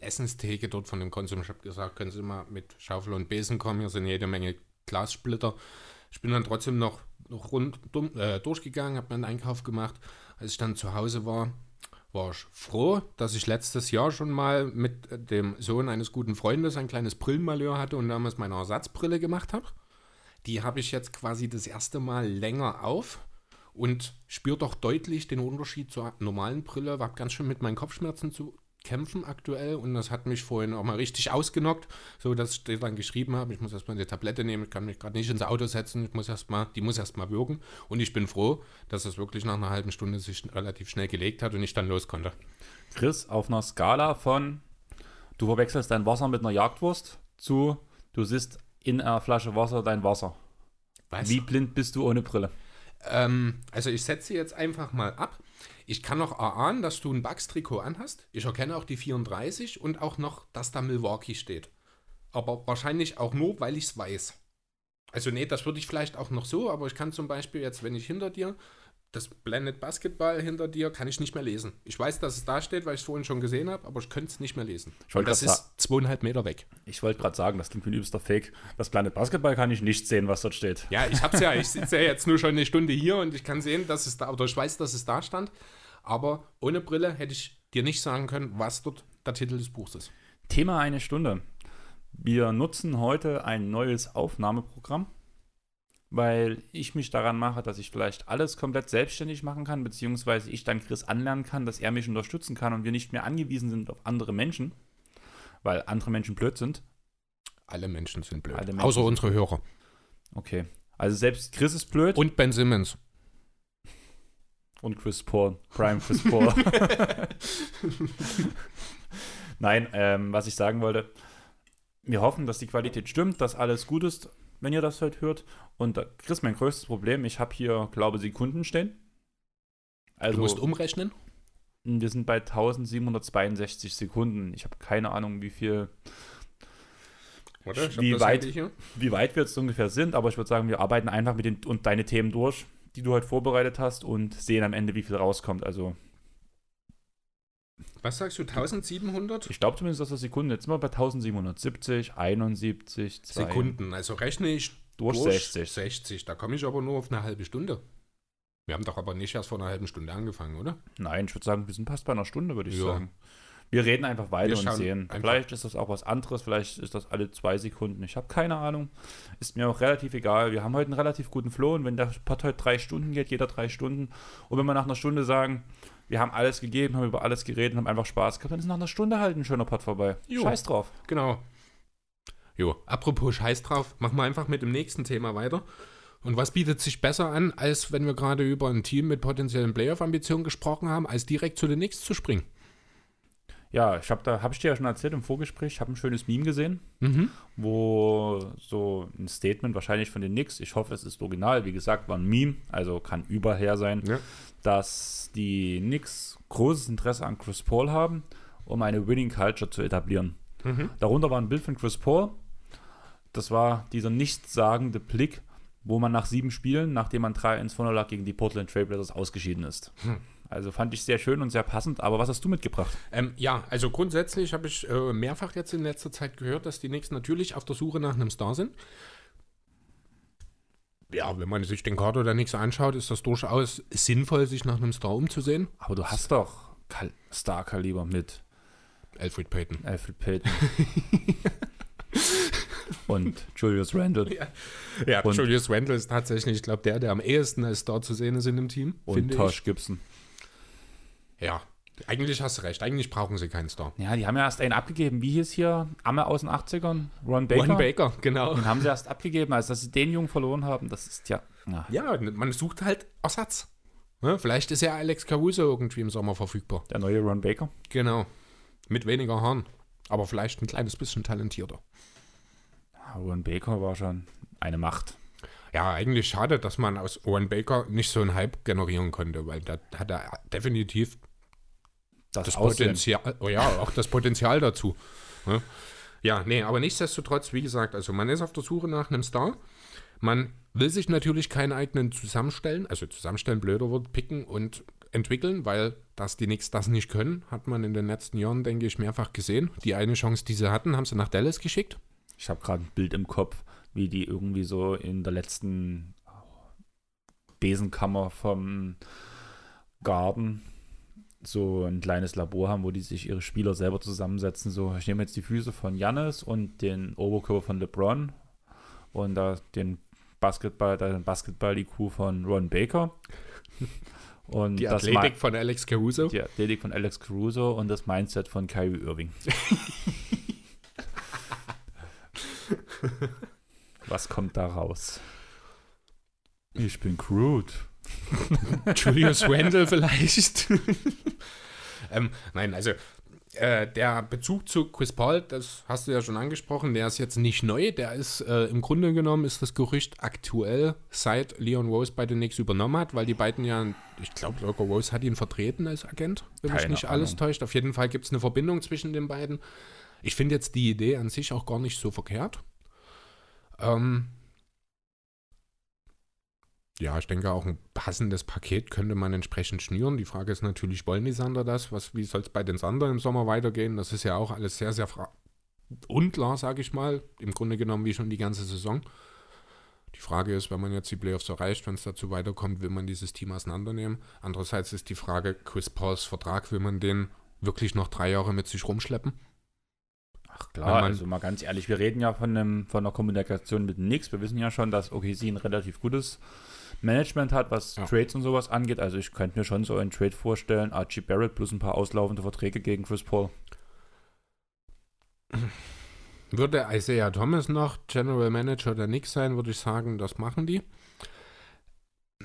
Essenstheke dort von dem Konsum. Ich habe gesagt, können Sie mal mit Schaufel und Besen kommen, hier sind jede Menge Glassplitter. Ich bin dann trotzdem noch, noch rund äh, durchgegangen, habe meinen Einkauf gemacht. Als ich dann zu Hause war, war ich froh, dass ich letztes Jahr schon mal mit dem Sohn eines guten Freundes ein kleines Brillenmalheur hatte und damals meine Ersatzbrille gemacht habe. Die habe ich jetzt quasi das erste Mal länger auf und spüre doch deutlich den Unterschied zur normalen Brille. Habe ganz schön mit meinen Kopfschmerzen zu kämpfen aktuell und das hat mich vorhin auch mal richtig ausgenockt, so dass ich dann geschrieben habe, ich muss erstmal eine Tablette nehmen, ich kann mich gerade nicht ins Auto setzen, ich muss erstmal, die muss erstmal wirken und ich bin froh, dass es wirklich nach einer halben Stunde sich relativ schnell gelegt hat und ich dann los konnte. Chris, auf einer Skala von du verwechselst dein Wasser mit einer Jagdwurst zu du siehst in einer Flasche Wasser dein Wasser. Was? Wie blind bist du ohne Brille? Ähm, also ich setze jetzt einfach mal ab. Ich kann noch erahnen, dass du ein Bugs-Trikot anhast. Ich erkenne auch die 34 und auch noch, dass da Milwaukee steht. Aber wahrscheinlich auch nur, weil ich es weiß. Also nee, das würde ich vielleicht auch noch so, aber ich kann zum Beispiel jetzt, wenn ich hinter dir das Blended Basketball hinter dir kann ich nicht mehr lesen. Ich weiß, dass es da steht, weil ich es vorhin schon gesehen habe, aber ich könnte es nicht mehr lesen. Und das ist zweieinhalb Meter weg. Ich wollte gerade sagen, das klingt wie ein übster Fake. Das Blended Basketball kann ich nicht sehen, was dort steht. Ja, ich habe es ja. Ich sitze ja jetzt nur schon eine Stunde hier und ich kann sehen, dass es da, oder ich weiß, dass es da stand. Aber ohne Brille hätte ich dir nicht sagen können, was dort der Titel des Buchs ist. Thema eine Stunde. Wir nutzen heute ein neues Aufnahmeprogramm weil ich mich daran mache, dass ich vielleicht alles komplett selbstständig machen kann, beziehungsweise ich dann Chris anlernen kann, dass er mich unterstützen kann und wir nicht mehr angewiesen sind auf andere Menschen, weil andere Menschen blöd sind. Alle Menschen sind blöd. Menschen Außer unsere Hörer. Okay. Also selbst Chris ist blöd. Und Ben Simmons. Und Chris Paul, Prime Chris Paul. Nein, ähm, was ich sagen wollte, wir hoffen, dass die Qualität stimmt, dass alles gut ist, wenn ihr das heute hört. Und da ist mein größtes Problem, ich habe hier, glaube ich, Sekunden stehen. Also, du musst umrechnen? Wir sind bei 1762 Sekunden. Ich habe keine Ahnung, wie viel. Oder? Wie weit, wie weit wir jetzt ungefähr sind, aber ich würde sagen, wir arbeiten einfach mit den und deine Themen durch, die du heute vorbereitet hast und sehen am Ende, wie viel rauskommt. Also was sagst du, 1700? Ich glaube zumindest, dass das Sekunden. Jetzt sind wir bei 1770, 71, 2. Sekunden. Also rechne ich durch, durch 60. 60. Da komme ich aber nur auf eine halbe Stunde. Wir haben doch aber nicht erst vor einer halben Stunde angefangen, oder? Nein, ich würde sagen, wir sind fast bei einer Stunde, würde ich ja. sagen. Wir reden einfach weiter und sehen. Vielleicht ist das auch was anderes, vielleicht ist das alle zwei Sekunden. Ich habe keine Ahnung. Ist mir auch relativ egal. Wir haben heute einen relativ guten Flow und wenn der Part heute drei Stunden geht, jeder drei Stunden. Und wenn wir nach einer Stunde sagen, wir haben alles gegeben, haben über alles geredet, haben einfach Spaß gehabt, dann ist nach einer Stunde halt ein schöner Part vorbei. Jo. Scheiß drauf. Genau. Jo, apropos Scheiß drauf, machen wir einfach mit dem nächsten Thema weiter. Und was bietet sich besser an, als wenn wir gerade über ein Team mit potenziellen Playoff-Ambitionen gesprochen haben, als direkt zu den Knicks zu springen? Ja, ich habe da habe ich dir ja schon erzählt im Vorgespräch, ich habe ein schönes Meme gesehen, mhm. wo so ein Statement wahrscheinlich von den Knicks, ich hoffe, es ist original, wie gesagt, war ein Meme, also kann überher sein, ja. dass die Knicks großes Interesse an Chris Paul haben, um eine Winning Culture zu etablieren. Mhm. Darunter war ein Bild von Chris Paul. Das war dieser nichtssagende Blick, wo man nach sieben Spielen, nachdem man 3 ins Vorne lag, gegen die Portland Trailblazers ausgeschieden ist. Mhm. Also fand ich sehr schön und sehr passend. Aber was hast du mitgebracht? Ähm, ja, also grundsätzlich habe ich äh, mehrfach jetzt in letzter Zeit gehört, dass die Knicks natürlich auf der Suche nach einem Star sind. Ja, wenn man sich den Kader der Knicks anschaut, ist das durchaus sinnvoll, sich nach einem Star umzusehen. Aber du hast doch Star-Kaliber mit Alfred Payton. Alfred Payton. und Julius Randle. Ja, ja und Julius Randle ist tatsächlich, ich glaube, der, der am ehesten als Star zu sehen ist in dem Team. Und Tosh. Gibson. Ja, eigentlich hast du recht. Eigentlich brauchen sie keinen Star. Ja, die haben ja erst einen abgegeben. Wie hieß hier? Amme aus den 80ern? Ron Baker? Ron Baker, genau. Den haben sie erst abgegeben, als dass sie den Jungen verloren haben. Das ist ja. Ja, ja man sucht halt Ersatz. Ja, vielleicht ist ja Alex Caruso irgendwie im Sommer verfügbar. Der neue Ron Baker? Genau. Mit weniger Haaren. Aber vielleicht ein kleines bisschen talentierter. Ron Baker war schon eine Macht. Ja, eigentlich schade, dass man aus Owen Baker nicht so einen Hype generieren konnte, weil da hat er definitiv das, das Potenzial, oh ja, auch das Potenzial dazu. Ja. ja, nee, aber nichtsdestotrotz, wie gesagt, also man ist auf der Suche nach einem Star. Man will sich natürlich keinen eigenen zusammenstellen, also zusammenstellen, blöder Wort, picken und entwickeln, weil dass die Knicks das nicht können, hat man in den letzten Jahren, denke ich, mehrfach gesehen. Die eine Chance, die sie hatten, haben sie nach Dallas geschickt. Ich habe gerade ein Bild im Kopf, wie die irgendwie so in der letzten Besenkammer vom Garten so ein kleines Labor haben, wo die sich ihre Spieler selber zusammensetzen. So, ich nehme jetzt die Füße von Jannis und den Oberkörper von LeBron und da den Basketball, den Basketball-IQ von Ron Baker. Und die Athletik von Alex Caruso. Die Athletik von Alex Caruso und das Mindset von Kyrie Irving. Was kommt da raus? Ich bin crude. Julius Randle vielleicht. ähm, nein, also äh, der Bezug zu Chris Paul, das hast du ja schon angesprochen, der ist jetzt nicht neu. Der ist äh, im Grunde genommen ist das Gerücht aktuell, seit Leon Rose bei den Knicks übernommen hat, weil die beiden ja, ich glaube, Loco Rose hat ihn vertreten als Agent, wenn Keine mich nicht Ahnung. alles täuscht. Auf jeden Fall gibt es eine Verbindung zwischen den beiden. Ich finde jetzt die Idee an sich auch gar nicht so verkehrt. Ähm, ja, ich denke auch ein passendes Paket könnte man entsprechend schnüren. Die Frage ist natürlich, wollen die Sander das? Was, wie soll es bei den Sander im Sommer weitergehen? Das ist ja auch alles sehr, sehr unklar, sage ich mal. Im Grunde genommen wie schon die ganze Saison. Die Frage ist, wenn man jetzt die Playoffs erreicht, wenn es dazu weiterkommt, will man dieses Team auseinandernehmen. Andererseits ist die Frage, Chris Pauls Vertrag, will man den wirklich noch drei Jahre mit sich rumschleppen? Ach klar, also mal ganz ehrlich, wir reden ja von, einem, von einer Kommunikation mit nichts. Wir wissen ja schon, dass OKC ein relativ gutes Management hat, was ja. Trades und sowas angeht. Also ich könnte mir schon so einen Trade vorstellen. Archie Barrett plus ein paar auslaufende Verträge gegen Chris Paul. Würde Isaiah Thomas noch General Manager der Knicks sein, würde ich sagen, das machen die.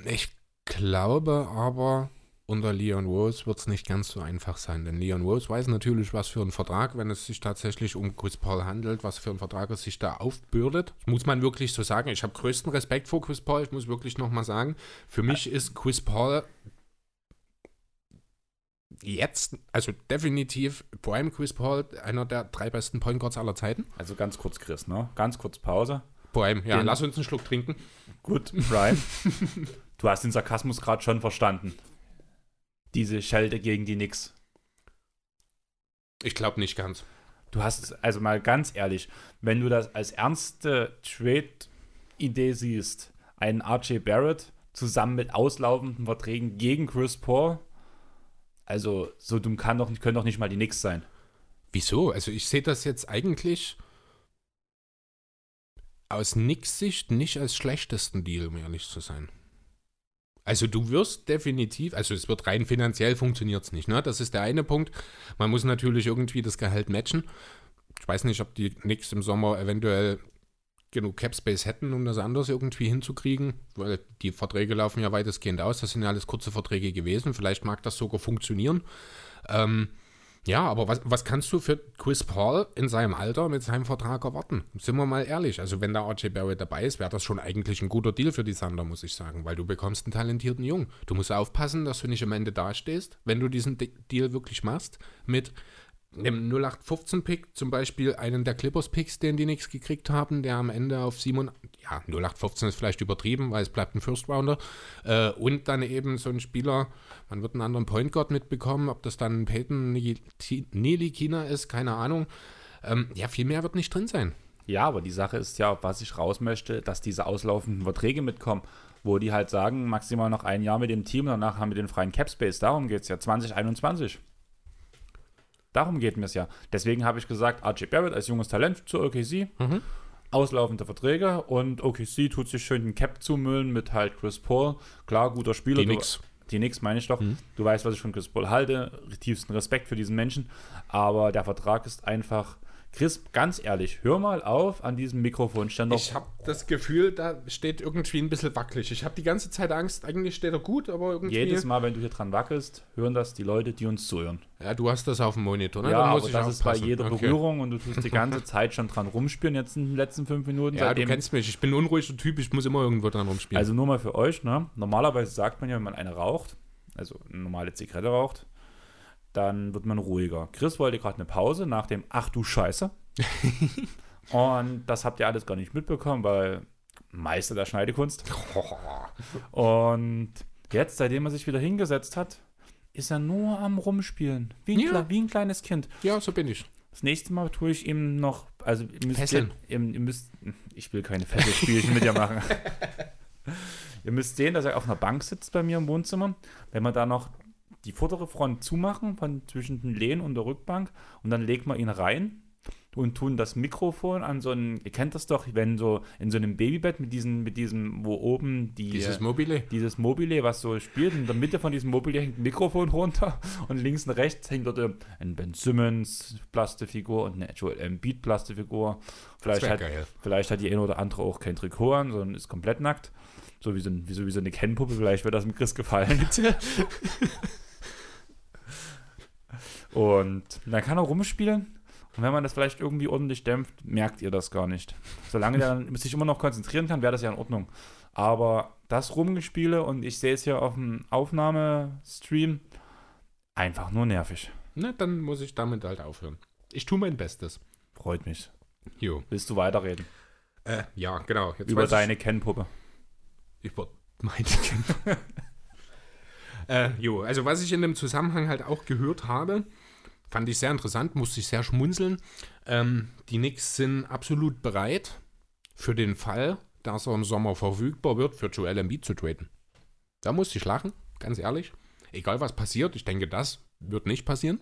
Ich glaube aber, unter Leon Rose wird es nicht ganz so einfach sein, denn Leon Rose weiß natürlich, was für ein Vertrag, wenn es sich tatsächlich um Chris Paul handelt, was für ein Vertrag er sich da aufbürdet. Das muss man wirklich so sagen. Ich habe größten Respekt vor Chris Paul, ich muss wirklich nochmal sagen. Für mich ist Chris Paul jetzt, also definitiv allem Chris Paul, einer der drei besten Point Guards aller Zeiten. Also ganz kurz, Chris, ne? Ganz kurz Pause. Allem, ja, den, lass uns einen Schluck trinken. Gut, Brian. du hast den Sarkasmus gerade schon verstanden diese Schelte gegen die Knicks? Ich glaube nicht ganz. Du hast, also mal ganz ehrlich, wenn du das als ernste Trade-Idee siehst, einen RJ Barrett zusammen mit auslaufenden Verträgen gegen Chris Paul, also so dumm kann doch, können doch nicht mal die Knicks sein. Wieso? Also ich sehe das jetzt eigentlich aus Knicks Sicht nicht als schlechtesten Deal, um ehrlich zu sein. Also du wirst definitiv, also es wird rein finanziell funktioniert es nicht, ne? Das ist der eine Punkt. Man muss natürlich irgendwie das Gehalt matchen. Ich weiß nicht, ob die Knicks im Sommer eventuell genug Cap Space hätten, um das anders irgendwie hinzukriegen, weil die Verträge laufen ja weitestgehend aus. Das sind ja alles kurze Verträge gewesen. Vielleicht mag das sogar funktionieren. Ähm, ja, aber was, was kannst du für Chris Paul in seinem Alter mit seinem Vertrag erwarten? Sind wir mal ehrlich. Also, wenn da RJ Barrett dabei ist, wäre das schon eigentlich ein guter Deal für die Thunder, muss ich sagen, weil du bekommst einen talentierten Jungen. Du musst aufpassen, dass du nicht am Ende dastehst, wenn du diesen Deal wirklich machst, mit einem 0815-Pick, zum Beispiel einen der Clippers-Picks, den die Knicks gekriegt haben, der am Ende auf 7, ja, 0815 ist vielleicht übertrieben, weil es bleibt ein First-Rounder. Äh, und dann eben so ein Spieler, man wird einen anderen Point Guard mitbekommen, ob das dann Peyton Nelikina ist, keine Ahnung. Ähm, ja, viel mehr wird nicht drin sein. Ja, aber die Sache ist ja, was ich raus möchte, dass diese auslaufenden Verträge mitkommen, wo die halt sagen, maximal noch ein Jahr mit dem Team, danach haben wir den freien Cap Space. Darum geht es ja, 2021. Darum geht mir es ja. Deswegen habe ich gesagt, RJ Barrett als junges Talent zur OKC. Mhm. Auslaufende Verträge und OKC tut sich schön den Cap zumüllen mit halt Chris Paul. Klar, guter Spieler. Die Nix. Die Nix meine ich doch. Mhm. Du weißt, was ich von Chris Paul halte. Tiefsten Respekt für diesen Menschen. Aber der Vertrag ist einfach Chris, ganz ehrlich, hör mal auf an diesem Mikrofonständer. Ich habe das Gefühl, da steht irgendwie ein bisschen wackelig. Ich habe die ganze Zeit Angst, eigentlich steht er gut, aber irgendwie. Jedes Mal, wenn du hier dran wackelst, hören das die Leute, die uns zuhören. Ja, du hast das auf dem Monitor, ne? Ja, aber das aufpassen. ist bei jeder okay. Berührung und du tust die ganze Zeit schon dran rumspielen, jetzt in den letzten fünf Minuten. Ja, du kennst mich, ich bin ein unruhiger Typ, ich muss immer irgendwo dran rumspielen. Also nur mal für euch, ne? Normalerweise sagt man ja, wenn man eine raucht, also eine normale Zigarette raucht, dann wird man ruhiger. Chris wollte gerade eine Pause nach dem Ach du Scheiße. und das habt ihr alles gar nicht mitbekommen, weil Meister der Schneidekunst. und jetzt, seitdem er sich wieder hingesetzt hat, ist er nur am Rumspielen. Wie ein, ja. wie ein kleines Kind. Ja, so bin ich. Das nächste Mal tue ich ihm noch, also ihr müsst, Ihr, ihr, müsst, ich will keine Fesselspielchen mit dir machen. ihr müsst sehen, dass er auf einer Bank sitzt bei mir im Wohnzimmer. Wenn man da noch die vordere Front zumachen von zwischen den Lehnen und der Rückbank und dann legt man ihn rein und tun das Mikrofon an so ein, ihr kennt das doch, wenn so in so einem Babybett mit diesem, mit diesem, wo oben die. Dieses Mobile. Dieses Mobile, was so spielt. In der Mitte von diesem Mobile hängt ein Mikrofon runter und links und rechts hängt dort ein Ben Simmons Plastifigur und eine Joel Embiid Plastifigur. Vielleicht hat, vielleicht hat die eine oder andere auch kein Trikot an, sondern ist komplett nackt. So wie so, ein, wie so, wie so eine Kennpuppe, vielleicht wird das mit Chris gefallen. und dann kann er rumspielen und wenn man das vielleicht irgendwie ordentlich dämpft, merkt ihr das gar nicht. Solange der dann sich immer noch konzentrieren kann, wäre das ja in Ordnung. Aber das Rumgespiele und ich sehe es hier auf dem Aufnahmestream, einfach nur nervig. Na, dann muss ich damit halt aufhören. Ich tue mein Bestes. Freut mich. Jo. Willst du weiterreden? Äh, ja, genau. Jetzt Über deine Kennpuppe. Über meine Kennpuppe. äh, jo, also was ich in dem Zusammenhang halt auch gehört habe, Fand ich sehr interessant, musste ich sehr schmunzeln. Ähm, die Knicks sind absolut bereit für den Fall, dass er im Sommer verfügbar wird, für Joel Embiid zu traden. Da musste ich lachen, ganz ehrlich. Egal was passiert, ich denke, das wird nicht passieren.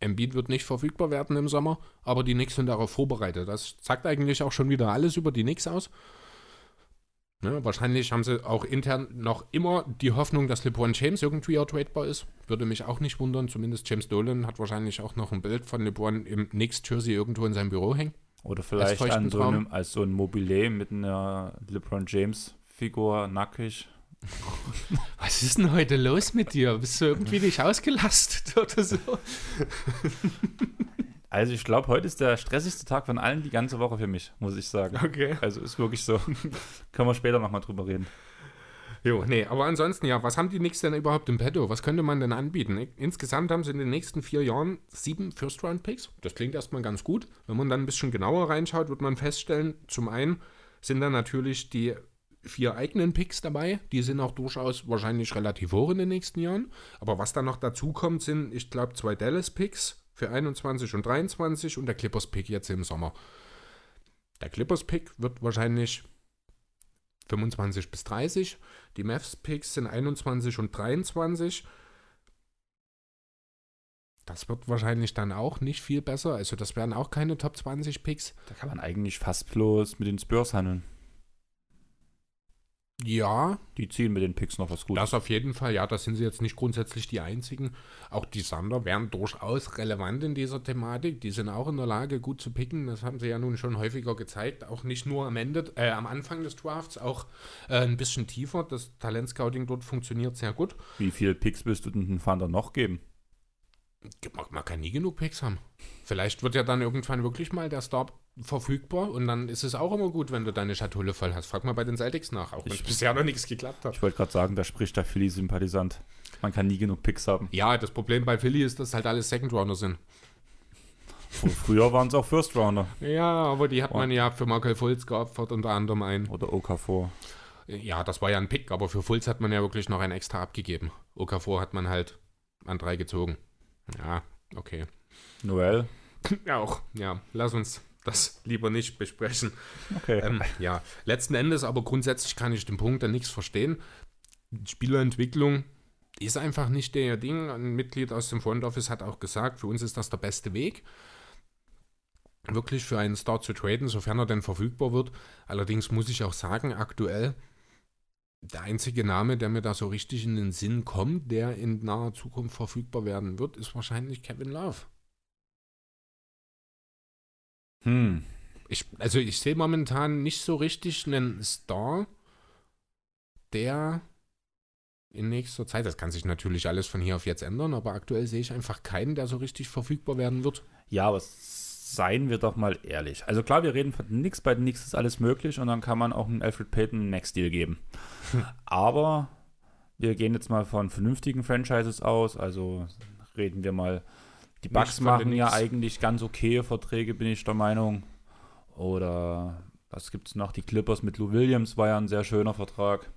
Embiid wird nicht verfügbar werden im Sommer, aber die Knicks sind darauf vorbereitet. Das sagt eigentlich auch schon wieder alles über die Knicks aus. Ne, wahrscheinlich haben sie auch intern noch immer die Hoffnung, dass LeBron James irgendwie outtradebar ist. Würde mich auch nicht wundern. Zumindest James Dolan hat wahrscheinlich auch noch ein Bild von LeBron im Knicks-Jersey irgendwo in seinem Büro hängen. Oder vielleicht als, an so einem, als so ein Mobile mit einer LeBron James-Figur nackig Was ist denn heute los mit dir? Bist du irgendwie nicht ausgelastet oder so? Also ich glaube, heute ist der stressigste Tag von allen die ganze Woche für mich, muss ich sagen. Okay. Also ist wirklich so. Können wir später nochmal drüber reden. Jo, nee, aber ansonsten, ja, was haben die Knicks denn überhaupt im Petto? Was könnte man denn anbieten? Insgesamt haben sie in den nächsten vier Jahren sieben First-Round-Picks. Das klingt erstmal ganz gut. Wenn man dann ein bisschen genauer reinschaut, wird man feststellen, zum einen sind da natürlich die vier eigenen Picks dabei. Die sind auch durchaus wahrscheinlich relativ hoch in den nächsten Jahren. Aber was da noch dazu kommt, sind, ich glaube, zwei Dallas-Picks für 21 und 23 und der Clippers-Pick jetzt im Sommer. Der Clippers-Pick wird wahrscheinlich 25 bis 30. Die Mavs-Picks sind 21 und 23. Das wird wahrscheinlich dann auch nicht viel besser. Also das wären auch keine Top 20 Picks. Da kann man eigentlich fast bloß mit den Spurs handeln. Ja. Die ziehen mit den Picks noch was Gutes. Das auf jeden Fall, ja, das sind sie jetzt nicht grundsätzlich die einzigen. Auch die Sander wären durchaus relevant in dieser Thematik. Die sind auch in der Lage, gut zu picken. Das haben sie ja nun schon häufiger gezeigt. Auch nicht nur am Ende, äh, am Anfang des Drafts, auch äh, ein bisschen tiefer. Das Talentscouting dort funktioniert sehr gut. Wie viele Picks willst du den Thunder noch geben? Man, man kann nie genug Picks haben. Vielleicht wird ja dann irgendwann wirklich mal der Star verfügbar und dann ist es auch immer gut, wenn du deine Schatulle voll hast. Frag mal bei den Celtics nach, auch wenn bisher noch nichts geklappt hat. Ich wollte gerade sagen, da spricht der Philly-Sympathisant. Man kann nie genug Picks haben. Ja, das Problem bei Philly ist, dass halt alles Second-Rounder sind. Früher waren es auch First-Rounder. Ja, aber die hat man ja für Michael Fultz geopfert, unter anderem ein. Oder Okafor. Ja, das war ja ein Pick, aber für Fultz hat man ja wirklich noch ein extra abgegeben. Okafor hat man halt an drei gezogen. Ja, okay. Noel? Ja, auch. Ja, lass uns das lieber nicht besprechen. Okay. Ähm, ja, letzten Endes aber grundsätzlich kann ich den Punkt dann nichts verstehen. Spielerentwicklung ist einfach nicht der Ding. Ein Mitglied aus dem Front Office hat auch gesagt, für uns ist das der beste Weg. Wirklich für einen Star zu traden, sofern er denn verfügbar wird. Allerdings muss ich auch sagen, aktuell der einzige Name, der mir da so richtig in den Sinn kommt, der in naher Zukunft verfügbar werden wird, ist wahrscheinlich Kevin Love. Hm. Ich, also ich sehe momentan nicht so richtig einen Star, der in nächster Zeit, das kann sich natürlich alles von hier auf jetzt ändern, aber aktuell sehe ich einfach keinen, der so richtig verfügbar werden wird. Ja, aber seien wir doch mal ehrlich. Also klar, wir reden von nichts, bei nichts ist alles möglich und dann kann man auch einen Alfred Payton einen Next Deal geben. aber wir gehen jetzt mal von vernünftigen Franchises aus, also reden wir mal die Bugs machen ja eigentlich ganz okay Verträge, bin ich der Meinung. Oder was gibt es noch? Die Clippers mit Lou Williams war ja ein sehr schöner Vertrag.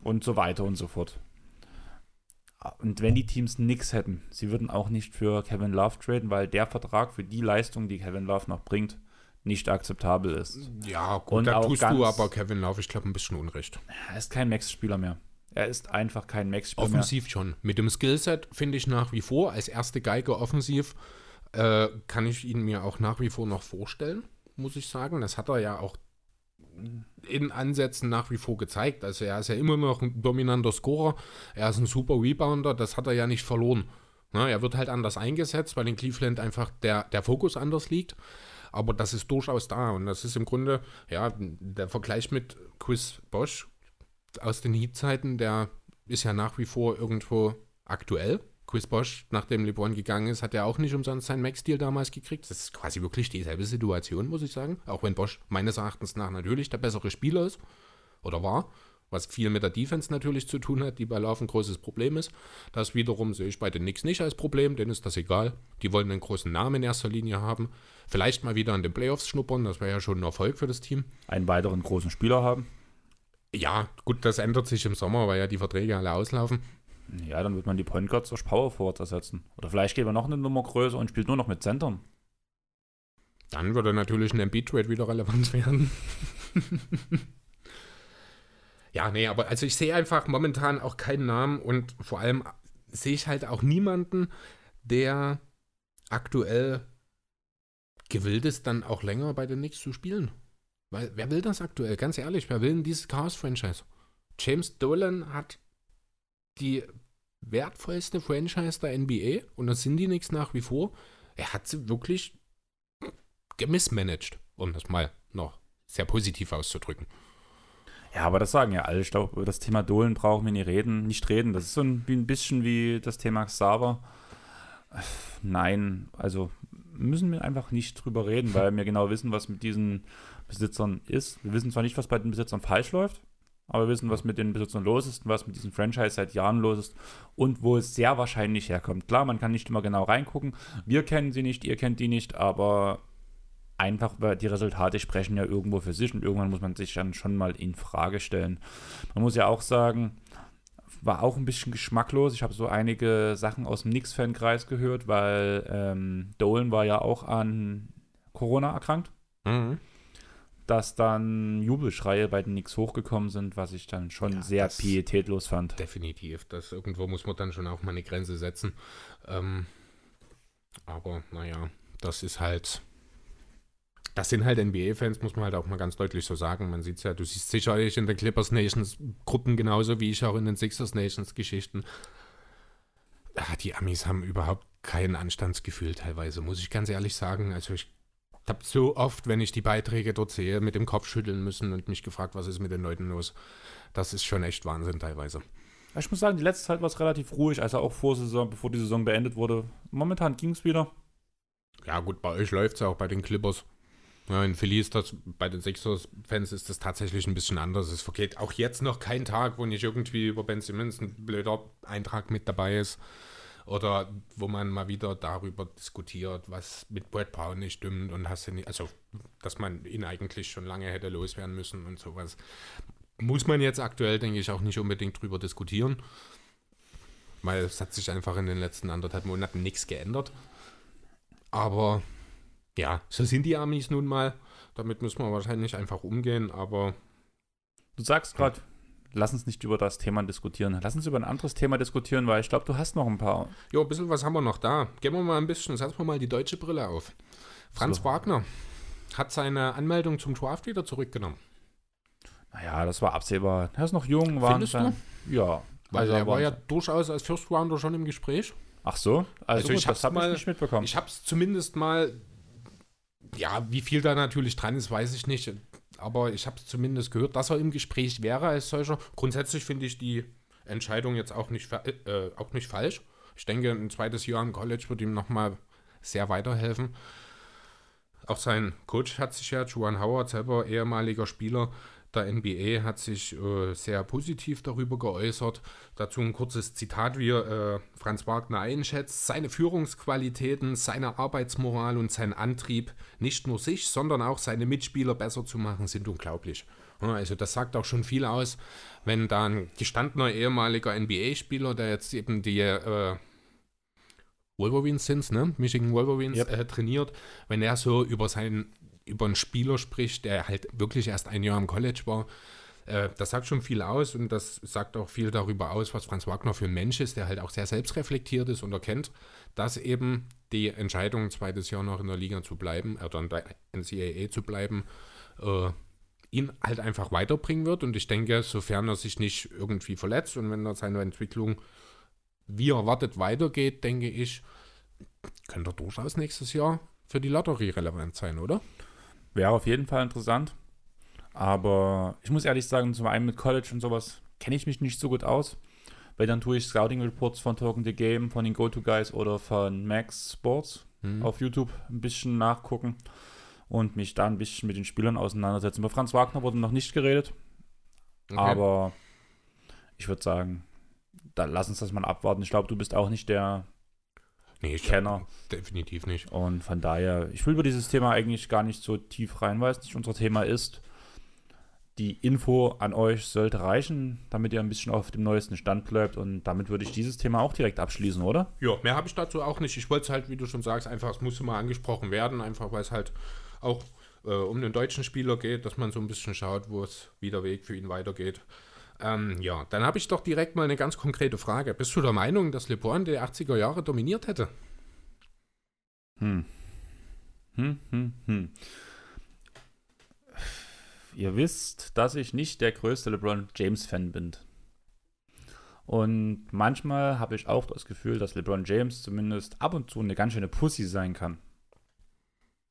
Und so weiter und so fort. Und wenn die Teams nichts hätten, sie würden auch nicht für Kevin Love traden, weil der Vertrag für die Leistung, die Kevin Love noch bringt, nicht akzeptabel ist. Ja, gut, und da tust du aber Kevin Love, ich glaube, ein bisschen Unrecht. Er ist kein Max-Spieler mehr. Er ist einfach kein Max-Spieler. Offensiv schon. Mit dem Skillset finde ich nach wie vor, als erste Geige offensiv, äh, kann ich ihn mir auch nach wie vor noch vorstellen, muss ich sagen. Das hat er ja auch in Ansätzen nach wie vor gezeigt. Also er ist ja immer noch ein dominanter Scorer. Er ist ein super Rebounder. Das hat er ja nicht verloren. Na, er wird halt anders eingesetzt, weil in Cleveland einfach der, der Fokus anders liegt. Aber das ist durchaus da. Und das ist im Grunde, ja, der Vergleich mit Chris Bosch aus den Heat-Zeiten, der ist ja nach wie vor irgendwo aktuell. Chris Bosch, nachdem LeBron gegangen ist, hat er auch nicht umsonst seinen Max-Deal damals gekriegt. Das ist quasi wirklich dieselbe Situation, muss ich sagen. Auch wenn Bosch meines Erachtens nach natürlich der bessere Spieler ist oder war, was viel mit der Defense natürlich zu tun hat, die bei Laufen ein großes Problem ist. Das wiederum sehe ich bei den Knicks nicht als Problem, denen ist das egal. Die wollen einen großen Namen in erster Linie haben. Vielleicht mal wieder an den Playoffs schnuppern, das wäre ja schon ein Erfolg für das Team. Einen weiteren großen Spieler haben. Ja, gut, das ändert sich im Sommer, weil ja die Verträge alle auslaufen. Ja, dann wird man die Point Guards durch Power Forwards ersetzen. Oder vielleicht geht man noch eine Nummer größer und spielt nur noch mit Centern. Dann würde natürlich ein MB-Trade wieder relevant werden. ja, nee, aber also ich sehe einfach momentan auch keinen Namen und vor allem sehe ich halt auch niemanden, der aktuell gewillt ist, dann auch länger bei den Knicks zu spielen. Weil, wer will das aktuell? Ganz ehrlich, wer will denn dieses Chaos-Franchise? James Dolan hat die wertvollste Franchise der NBA und das sind die Knicks nach wie vor. Er hat sie wirklich gemismanagt, um das mal noch sehr positiv auszudrücken. Ja, aber das sagen ja alle. Ich glaube, über das Thema Dohlen brauchen wir nicht reden. Nicht reden. Das ist so ein, ein bisschen wie das Thema Xaver. Nein, also müssen wir einfach nicht drüber reden, weil wir genau wissen, was mit diesen Besitzern ist. Wir wissen zwar nicht, was bei den Besitzern falsch läuft, aber wir wissen, was mit den Besitzern los ist und was mit diesem Franchise seit Jahren los ist und wo es sehr wahrscheinlich herkommt. Klar, man kann nicht immer genau reingucken. Wir kennen sie nicht, ihr kennt die nicht, aber einfach, weil die Resultate sprechen ja irgendwo für sich und irgendwann muss man sich dann schon mal in Frage stellen. Man muss ja auch sagen, war auch ein bisschen geschmacklos. Ich habe so einige Sachen aus dem Knicks-Fankreis gehört, weil ähm, Dolan war ja auch an Corona erkrankt. Mhm. Dass dann Jubelschreie bei den Knicks hochgekommen sind, was ich dann schon ja, sehr pietätlos fand. Definitiv. Das irgendwo muss man dann schon auch mal eine Grenze setzen. Ähm, aber naja, das ist halt das sind halt NBA-Fans, muss man halt auch mal ganz deutlich so sagen. Man sieht es ja, du siehst sicherlich in den Clippers Nations Gruppen genauso wie ich auch in den Sixers Nations Geschichten. Ah, die Amis haben überhaupt kein Anstandsgefühl teilweise, muss ich ganz ehrlich sagen. Also ich habe so oft, wenn ich die Beiträge dort sehe, mit dem Kopf schütteln müssen und mich gefragt, was ist mit den Leuten los. Das ist schon echt Wahnsinn teilweise. Ich muss sagen, die letzte Zeit war es relativ ruhig, also auch vor Saison, bevor die Saison beendet wurde. Momentan ging es wieder. Ja gut, bei euch läuft es ja auch bei den Clippers. Ja, in Philly ist das, bei den Sixers-Fans ist das tatsächlich ein bisschen anders. Es vergeht auch jetzt noch kein Tag, wo nicht irgendwie über Ben Simmons ein blöder Eintrag mit dabei ist. Oder wo man mal wieder darüber diskutiert, was mit Brad Brown nicht stimmt und hast du nicht, also dass man ihn eigentlich schon lange hätte loswerden müssen und sowas. Muss man jetzt aktuell, denke ich, auch nicht unbedingt drüber diskutieren. Weil es hat sich einfach in den letzten anderthalb Monaten nichts geändert. Aber ja, so sind die Amis nun mal. Damit müssen wir wahrscheinlich einfach umgehen, aber. Du sagst gerade, lass uns nicht über das Thema diskutieren. Lass uns über ein anderes Thema diskutieren, weil ich glaube, du hast noch ein paar. Ja, ein bisschen was haben wir noch da. Gehen wir mal ein bisschen, setzen wir mal die deutsche Brille auf. Franz so. Wagner hat seine Anmeldung zum Draft wieder zurückgenommen. Naja, das war absehbar. Er ist noch jung, war. Findest du? Ja. Weil also er war ja durchaus als First Rounder schon im Gespräch. Ach so? Also, also ich habe es nicht mitbekommen. Ich habe es zumindest mal ja, wie viel da natürlich dran ist, weiß ich nicht. Aber ich habe zumindest gehört, dass er im Gespräch wäre als solcher. Grundsätzlich finde ich die Entscheidung jetzt auch nicht, äh, auch nicht falsch. Ich denke, ein zweites Jahr im College wird ihm nochmal sehr weiterhelfen. Auch sein Coach hat sich ja, Juan Howard, selber ehemaliger Spieler, der NBA hat sich äh, sehr positiv darüber geäußert. Dazu ein kurzes Zitat, wie äh, Franz Wagner einschätzt. Seine Führungsqualitäten, seine Arbeitsmoral und sein Antrieb, nicht nur sich, sondern auch seine Mitspieler besser zu machen, sind unglaublich. Also das sagt auch schon viel aus, wenn da ein gestandener ehemaliger NBA-Spieler, der jetzt eben die äh, Wolverines sind, ne? Michigan Wolverines yep. äh, trainiert, wenn er so über seinen über einen Spieler spricht, der halt wirklich erst ein Jahr im College war. Äh, das sagt schon viel aus und das sagt auch viel darüber aus, was Franz Wagner für ein Mensch ist, der halt auch sehr selbstreflektiert ist und erkennt, dass eben die Entscheidung, zweites Jahr noch in der Liga zu bleiben, oder in der NCAA zu bleiben, äh, ihn halt einfach weiterbringen wird. Und ich denke, sofern er sich nicht irgendwie verletzt und wenn er seine Entwicklung wie erwartet weitergeht, denke ich, könnte er durchaus nächstes Jahr für die Lotterie relevant sein, oder? Wäre auf jeden Fall interessant. Aber ich muss ehrlich sagen, zum einen mit College und sowas kenne ich mich nicht so gut aus. Weil dann tue ich Scouting Reports von Token the Game, von den Go-To-Guys oder von Max Sports mhm. auf YouTube ein bisschen nachgucken und mich da ein bisschen mit den Spielern auseinandersetzen. Bei Franz Wagner wurde noch nicht geredet. Okay. Aber ich würde sagen, da lass uns das mal abwarten. Ich glaube, du bist auch nicht der Nee, ich Kenner. Definitiv nicht. Und von daher, ich will über dieses Thema eigentlich gar nicht so tief rein, weil es nicht unser Thema ist. Die Info an euch sollte reichen, damit ihr ein bisschen auf dem neuesten Stand bleibt. Und damit würde ich dieses Thema auch direkt abschließen, oder? Ja, mehr habe ich dazu auch nicht. Ich wollte es halt, wie du schon sagst, einfach, es musste mal angesprochen werden, einfach weil es halt auch äh, um den deutschen Spieler geht, dass man so ein bisschen schaut, wo es wie der Weg für ihn weitergeht. Ähm, ja, dann habe ich doch direkt mal eine ganz konkrete Frage. Bist du der Meinung, dass LeBron die 80er Jahre dominiert hätte? Hm. Hm, hm, hm. Ihr wisst, dass ich nicht der größte LeBron James-Fan bin. Und manchmal habe ich auch das Gefühl, dass LeBron James zumindest ab und zu eine ganz schöne Pussy sein kann.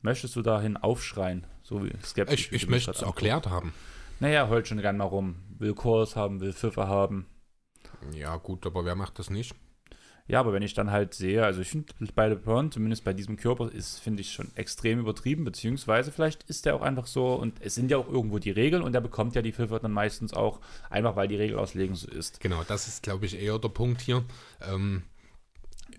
Möchtest du dahin aufschreien? So skeptisch. Ich, ich möchte es erklärt haben. Naja, heult schon gerne mal rum. Will Kurs haben, will Pfiffe haben. Ja, gut, aber wer macht das nicht? Ja, aber wenn ich dann halt sehe, also ich finde bei LeBron, zumindest bei diesem Körper, ist, finde ich, schon extrem übertrieben, beziehungsweise vielleicht ist der auch einfach so und es sind ja auch irgendwo die Regeln und er bekommt ja die Pfiffe dann meistens auch, einfach weil die Regelauslegung so ist. Genau, das ist, glaube ich, eher der Punkt hier. Ähm,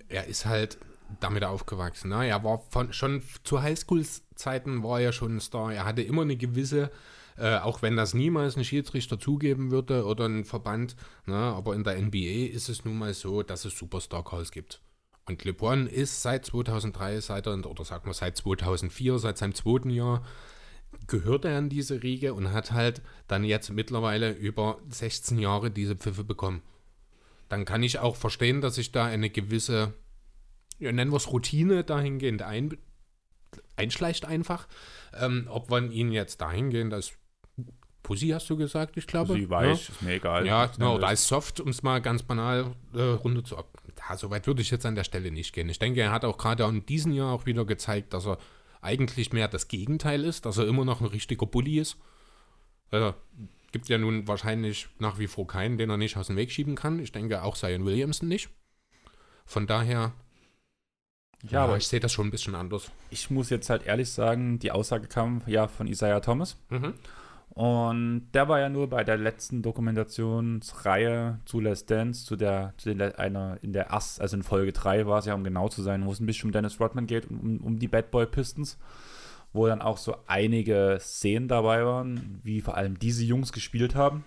er ist halt damit aufgewachsen. Ne? Er war von, schon zu Highschool-Zeiten war er schon ein Star. Er hatte immer eine gewisse äh, auch wenn das niemals ein Schiedsrichter zugeben würde oder ein Verband. Ne? Aber in der NBA ist es nun mal so, dass es Superstar-Calls gibt. Und LeBron ist seit 2003, seit er, oder sagen wir seit 2004, seit seinem zweiten Jahr, gehört er an diese Riege und hat halt dann jetzt mittlerweile über 16 Jahre diese Pfiffe bekommen. Dann kann ich auch verstehen, dass sich da eine gewisse, ja, nennen wir es Routine dahingehend ein, einschleicht einfach. Ähm, ob man ihn jetzt dahingehend als Pussy hast du gesagt, ich glaube. Pussy, weich, ja? ist mir egal. Ja, genau, da ist soft, um es mal ganz banal äh, runter zu. Ja, so weit würde ich jetzt an der Stelle nicht gehen. Ich denke, er hat auch gerade in diesem Jahr auch wieder gezeigt, dass er eigentlich mehr das Gegenteil ist, dass er immer noch ein richtiger Bully ist. Also, gibt ja nun wahrscheinlich nach wie vor keinen, den er nicht aus dem Weg schieben kann. Ich denke auch Zion Williamson nicht. Von daher, ja, ja aber ich sehe das schon ein bisschen anders. Ich muss jetzt halt ehrlich sagen, die Aussage kam ja von Isaiah Thomas. Mhm. Und der war ja nur bei der letzten Dokumentationsreihe zu Les Dance, zu der, zu den, einer in der erst, also in Folge 3 war es ja, um genau zu sein, wo es ein bisschen um Dennis Rodman geht, um, um die Bad Boy Pistons, wo dann auch so einige Szenen dabei waren, wie vor allem diese Jungs gespielt haben.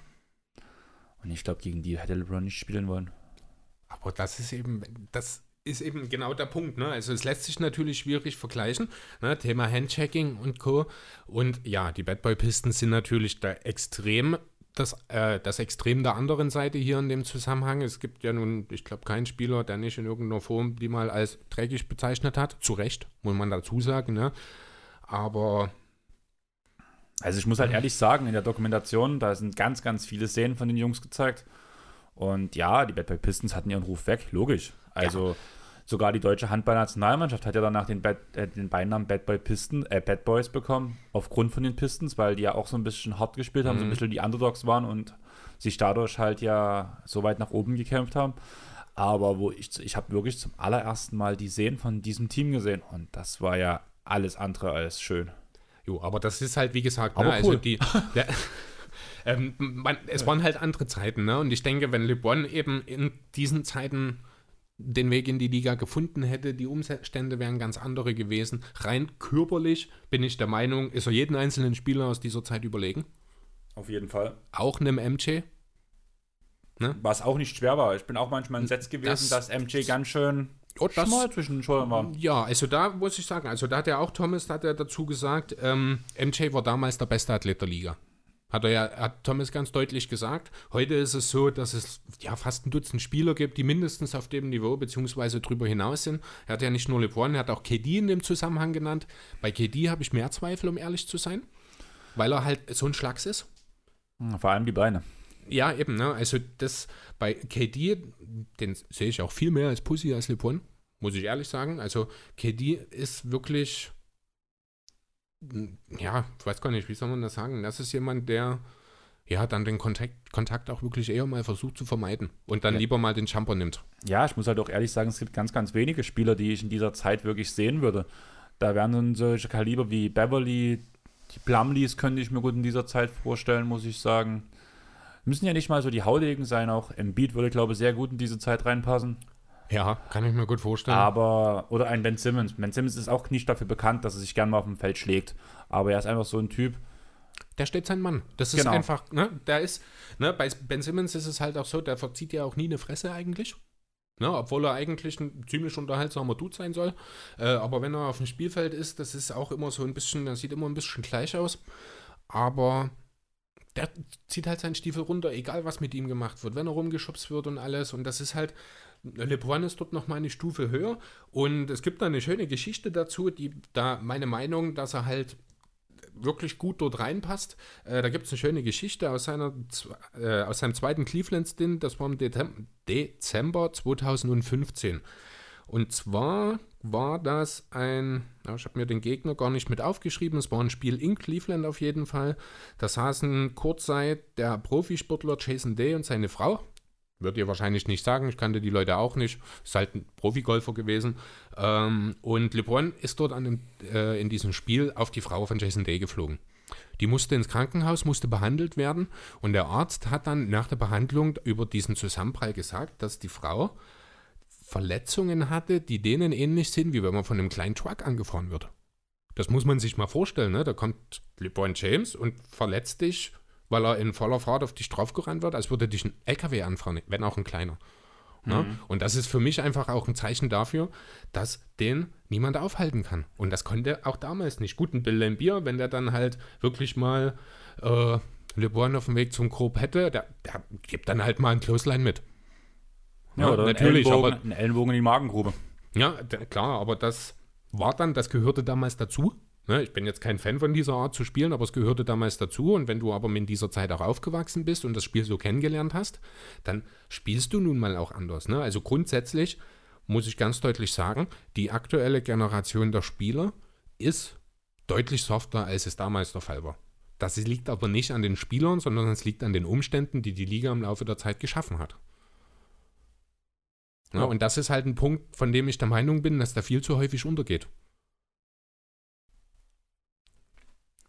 Und ich glaube, gegen die hätte LeBron nicht spielen wollen. Aber das ist eben, das ist eben genau der Punkt. Ne? Also es lässt sich natürlich schwierig vergleichen. Ne? Thema Handchecking und Co. Und ja, die Bad Boy Pistons sind natürlich da extrem das, äh, das Extrem der anderen Seite hier in dem Zusammenhang. Es gibt ja nun, ich glaube, keinen Spieler, der nicht in irgendeiner Form die mal als dreckig bezeichnet hat. Zu Recht, muss man dazu sagen. Ne? Aber also ich muss halt ehrlich sagen, in der Dokumentation, da sind ganz, ganz viele Szenen von den Jungs gezeigt. Und ja, die Bad Boy Pistons hatten ihren Ruf weg, logisch. Also ja. sogar die deutsche Handballnationalmannschaft hat ja danach den, Bad, äh, den Beinamen Bad Boy Pisten, äh, Bad Boys bekommen, aufgrund von den Pistons, weil die ja auch so ein bisschen hart gespielt haben, mhm. so ein mhm. bisschen die Underdogs waren und sich dadurch halt ja so weit nach oben gekämpft haben. Aber wo ich, ich habe wirklich zum allerersten Mal die Szenen von diesem Team gesehen und das war ja alles andere als schön. Jo, aber das ist halt, wie gesagt, aber ne, cool. also die, der, ähm, man, es waren halt andere Zeiten, ne? Und ich denke, wenn LeBron eben in diesen Zeiten den Weg in die Liga gefunden hätte, die Umstände wären ganz andere gewesen. Rein körperlich bin ich der Meinung, ist er jeden einzelnen Spieler aus dieser Zeit überlegen. Auf jeden Fall. Auch einem MJ. Ne? Was auch nicht schwer war. Ich bin auch manchmal entsetzt gewesen, das, dass MJ ganz schön oh, das, schmal zwischen den Schultern war. Ja, also da muss ich sagen, also da hat ja auch Thomas hat er dazu gesagt, ähm, MJ war damals der beste Athlet der Liga. Hat er ja, hat Thomas ganz deutlich gesagt. Heute ist es so, dass es ja fast ein Dutzend Spieler gibt, die mindestens auf dem Niveau bzw. darüber hinaus sind. Er hat ja nicht nur LeBron, er hat auch KD in dem Zusammenhang genannt. Bei KD habe ich mehr Zweifel, um ehrlich zu sein, weil er halt so ein Schlags ist. Hm, vor allem die Beine. Ja, eben, ne? Also das bei KD, den sehe ich auch viel mehr als Pussy als LeBron, muss ich ehrlich sagen. Also KD ist wirklich ja, ich weiß gar nicht, wie soll man das sagen? Das ist jemand, der ja dann den Kontakt, Kontakt auch wirklich eher mal versucht zu vermeiden und dann ja. lieber mal den Jumper nimmt. Ja, ich muss halt auch ehrlich sagen, es gibt ganz, ganz wenige Spieler, die ich in dieser Zeit wirklich sehen würde. Da wären dann solche Kaliber wie Beverly, die Plumleys könnte ich mir gut in dieser Zeit vorstellen, muss ich sagen. Müssen ja nicht mal so die Haudegen sein, auch Embiid würde, glaube ich, sehr gut in diese Zeit reinpassen. Ja, kann ich mir gut vorstellen. Aber, oder ein Ben Simmons. Ben Simmons ist auch nicht dafür bekannt, dass er sich gerne mal auf dem Feld schlägt. Aber er ist einfach so ein Typ. Der steht sein Mann. Das ist genau. einfach, ne? Der ist, ne, bei Ben Simmons ist es halt auch so, der verzieht ja auch nie eine Fresse eigentlich. Ne, obwohl er eigentlich ein ziemlich unterhaltsamer Dude sein soll. Äh, aber wenn er auf dem Spielfeld ist, das ist auch immer so ein bisschen, das sieht immer ein bisschen gleich aus. Aber der zieht halt seinen Stiefel runter, egal was mit ihm gemacht wird, wenn er rumgeschubst wird und alles. Und das ist halt, LeBron ist dort nochmal eine Stufe höher und es gibt da eine schöne Geschichte dazu, die da meine Meinung, dass er halt wirklich gut dort reinpasst. Äh, da gibt es eine schöne Geschichte aus, seiner, äh, aus seinem zweiten Cleveland-Stint, das war im Dezember 2015. Und zwar war das ein, ich habe mir den Gegner gar nicht mit aufgeschrieben, es war ein Spiel in Cleveland auf jeden Fall. Da saßen kurzzeit der Profisportler Jason Day und seine Frau. Wird ihr wahrscheinlich nicht sagen, ich kannte die Leute auch nicht. Ist halt ein Profigolfer gewesen. Ähm, und LeBron ist dort an dem, äh, in diesem Spiel auf die Frau von Jason Day geflogen. Die musste ins Krankenhaus, musste behandelt werden und der Arzt hat dann nach der Behandlung über diesen Zusammenprall gesagt, dass die Frau Verletzungen hatte, die denen ähnlich sind, wie wenn man von einem kleinen Truck angefahren wird. Das muss man sich mal vorstellen, ne? Da kommt LeBron James und verletzt dich, weil er in voller Fahrt auf dich draufgerannt wird, als würde dich ein LKW anfahren, wenn auch ein kleiner. Ne? Mhm. Und das ist für mich einfach auch ein Zeichen dafür, dass den niemand aufhalten kann. Und das konnte auch damals nicht. Gut, ein Bill Bier, wenn der dann halt wirklich mal äh, LeBron auf dem Weg zum Grob hätte, der, der gibt dann halt mal ein Clothesline mit. Ja, ja oder natürlich, einen Ellenbogen, aber einen Ellenbogen in die Magengrube. Ja, klar, aber das war dann, das gehörte damals dazu. Ne, ich bin jetzt kein Fan von dieser Art zu spielen, aber es gehörte damals dazu. Und wenn du aber in dieser Zeit auch aufgewachsen bist und das Spiel so kennengelernt hast, dann spielst du nun mal auch anders. Ne? Also grundsätzlich muss ich ganz deutlich sagen, die aktuelle Generation der Spieler ist deutlich softer, als es damals der Fall war. Das liegt aber nicht an den Spielern, sondern es liegt an den Umständen, die die Liga im Laufe der Zeit geschaffen hat. Ja, und das ist halt ein Punkt, von dem ich der Meinung bin, dass da viel zu häufig untergeht.